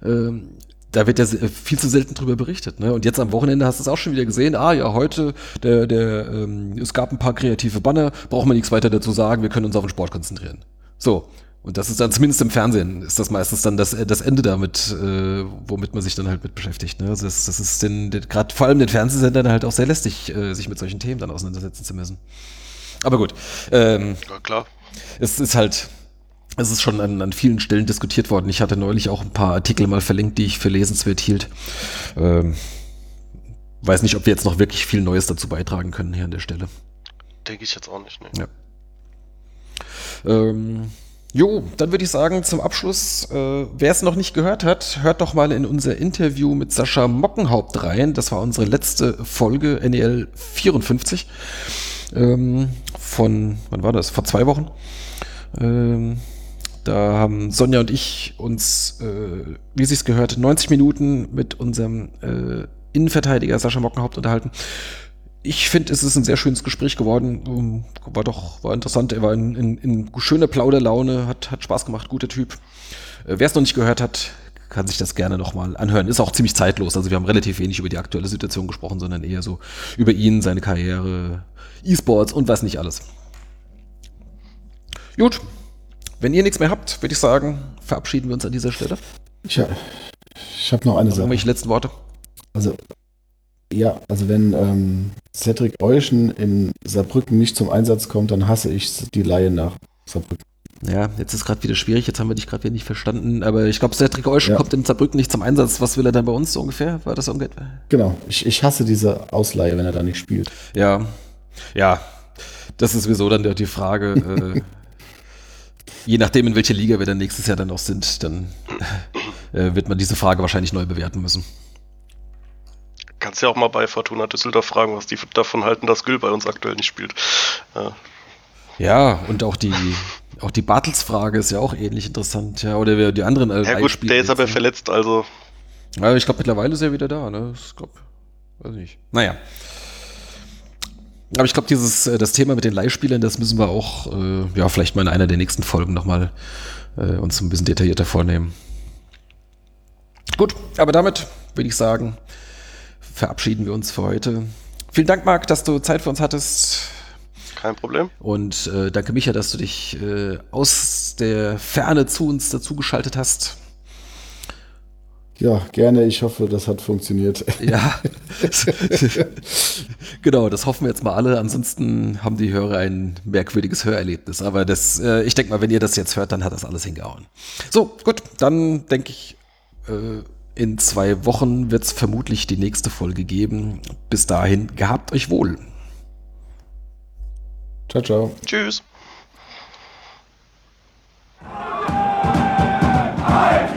B: ähm, da wird ja viel zu selten drüber berichtet. Ne? Und jetzt am Wochenende hast du es auch schon wieder gesehen. Ah ja, heute, der, der, ähm, es gab ein paar kreative Banner, braucht man nichts weiter dazu sagen, wir können uns auf den Sport konzentrieren. So. Und das ist dann zumindest im Fernsehen, ist das meistens dann das, das Ende damit, äh, womit man sich dann halt mit beschäftigt. Ne? Also das, das ist den, den gerade vor allem den Fernsehsendern halt auch sehr lästig, äh, sich mit solchen Themen dann auseinandersetzen zu müssen. Aber gut, ähm,
D: Ja, klar.
B: es ist halt, es ist schon an, an vielen Stellen diskutiert worden. Ich hatte neulich auch ein paar Artikel mal verlinkt, die ich für lesenswert hielt. Ähm, weiß nicht, ob wir jetzt noch wirklich viel Neues dazu beitragen können hier an der Stelle.
D: Denke ich jetzt auch nicht. Ne?
B: Ja. Ähm, jo, dann würde ich sagen, zum Abschluss, äh, wer es noch nicht gehört hat, hört doch mal in unser Interview mit Sascha Mockenhaupt rein. Das war unsere letzte Folge, NEL 54. Ähm, von, wann war das? Vor zwei Wochen. Ähm, da haben Sonja und ich uns, äh, wie sich's gehört, 90 Minuten mit unserem äh, Innenverteidiger Sascha Mockenhaupt unterhalten. Ich finde, es ist ein sehr schönes Gespräch geworden. Ähm, War doch, war interessant. Er war in, in, in schöner Plauderlaune, hat, hat Spaß gemacht, guter Typ. Äh, Wer es noch nicht gehört hat, kann sich das gerne nochmal anhören. Ist auch ziemlich zeitlos. Also wir haben relativ wenig über die aktuelle Situation gesprochen, sondern eher so über ihn, seine Karriere, E-Sports und was nicht alles. Gut. Wenn ihr nichts mehr habt, würde ich sagen, verabschieden wir uns an dieser Stelle.
C: Ich, ich habe noch eine Sache.
B: Irgendwelche letzten Worte?
C: Also, ja, also wenn ähm, Cedric Euschen in Saarbrücken nicht zum Einsatz kommt, dann hasse ich die Laie nach Saarbrücken.
B: Ja, jetzt ist gerade wieder schwierig, jetzt haben wir dich gerade wieder nicht verstanden, aber ich glaube, Cedric Euschen
C: Ja.
B: kommt in Saarbrücken nicht zum Einsatz. Was will er dann bei uns so ungefähr? War das ungefähr?
C: Genau, ich, ich hasse diese Ausleihe, wenn er da nicht spielt.
B: Ja, ja, das ist sowieso dann die Frage. äh, je nachdem, in welcher Liga wir dann nächstes Jahr dann noch sind, dann äh, wird man diese Frage wahrscheinlich neu bewerten müssen.
D: Kannst ja auch mal bei Fortuna Düsseldorf fragen, was die davon halten, dass Gül bei uns aktuell nicht spielt. Ja.
B: Ja, und auch die, auch die Bartels-Frage ist ja auch ähnlich interessant, ja, oder wer- die anderen äh,
D: Ja gut, der ist aber
B: jetzt, ne?
D: verletzt, also
B: Ja, ich glaube, mittlerweile ist er wieder da, ne? Ich glaube, weiß nicht. Naja. Aber ich glaube, dieses, äh, das Thema mit den Leihspielern, das müssen wir auch, äh, ja, vielleicht mal in einer der nächsten Folgen nochmal äh, uns ein bisschen detaillierter vornehmen. Gut, aber damit würde ich sagen, verabschieden wir uns für heute. Vielen Dank, Marc, dass du Zeit für uns hattest.
D: kein Problem.
B: Und äh, danke, Micha, dass du dich äh, aus der Ferne zu uns dazugeschaltet hast.
C: Ja, gerne. Ich hoffe, das hat funktioniert.
B: Ja, genau, das hoffen wir jetzt mal alle. Ansonsten haben die Hörer ein merkwürdiges Hörerlebnis. Aber das, äh, ich denke mal, wenn ihr das jetzt hört, dann hat das alles hingehauen. So, gut, dann denke ich, äh, in zwei Wochen wird es vermutlich die nächste Folge geben. Bis dahin, gehabt euch wohl.
C: Ciao, ciao.
D: Tschüss. Ein, ein.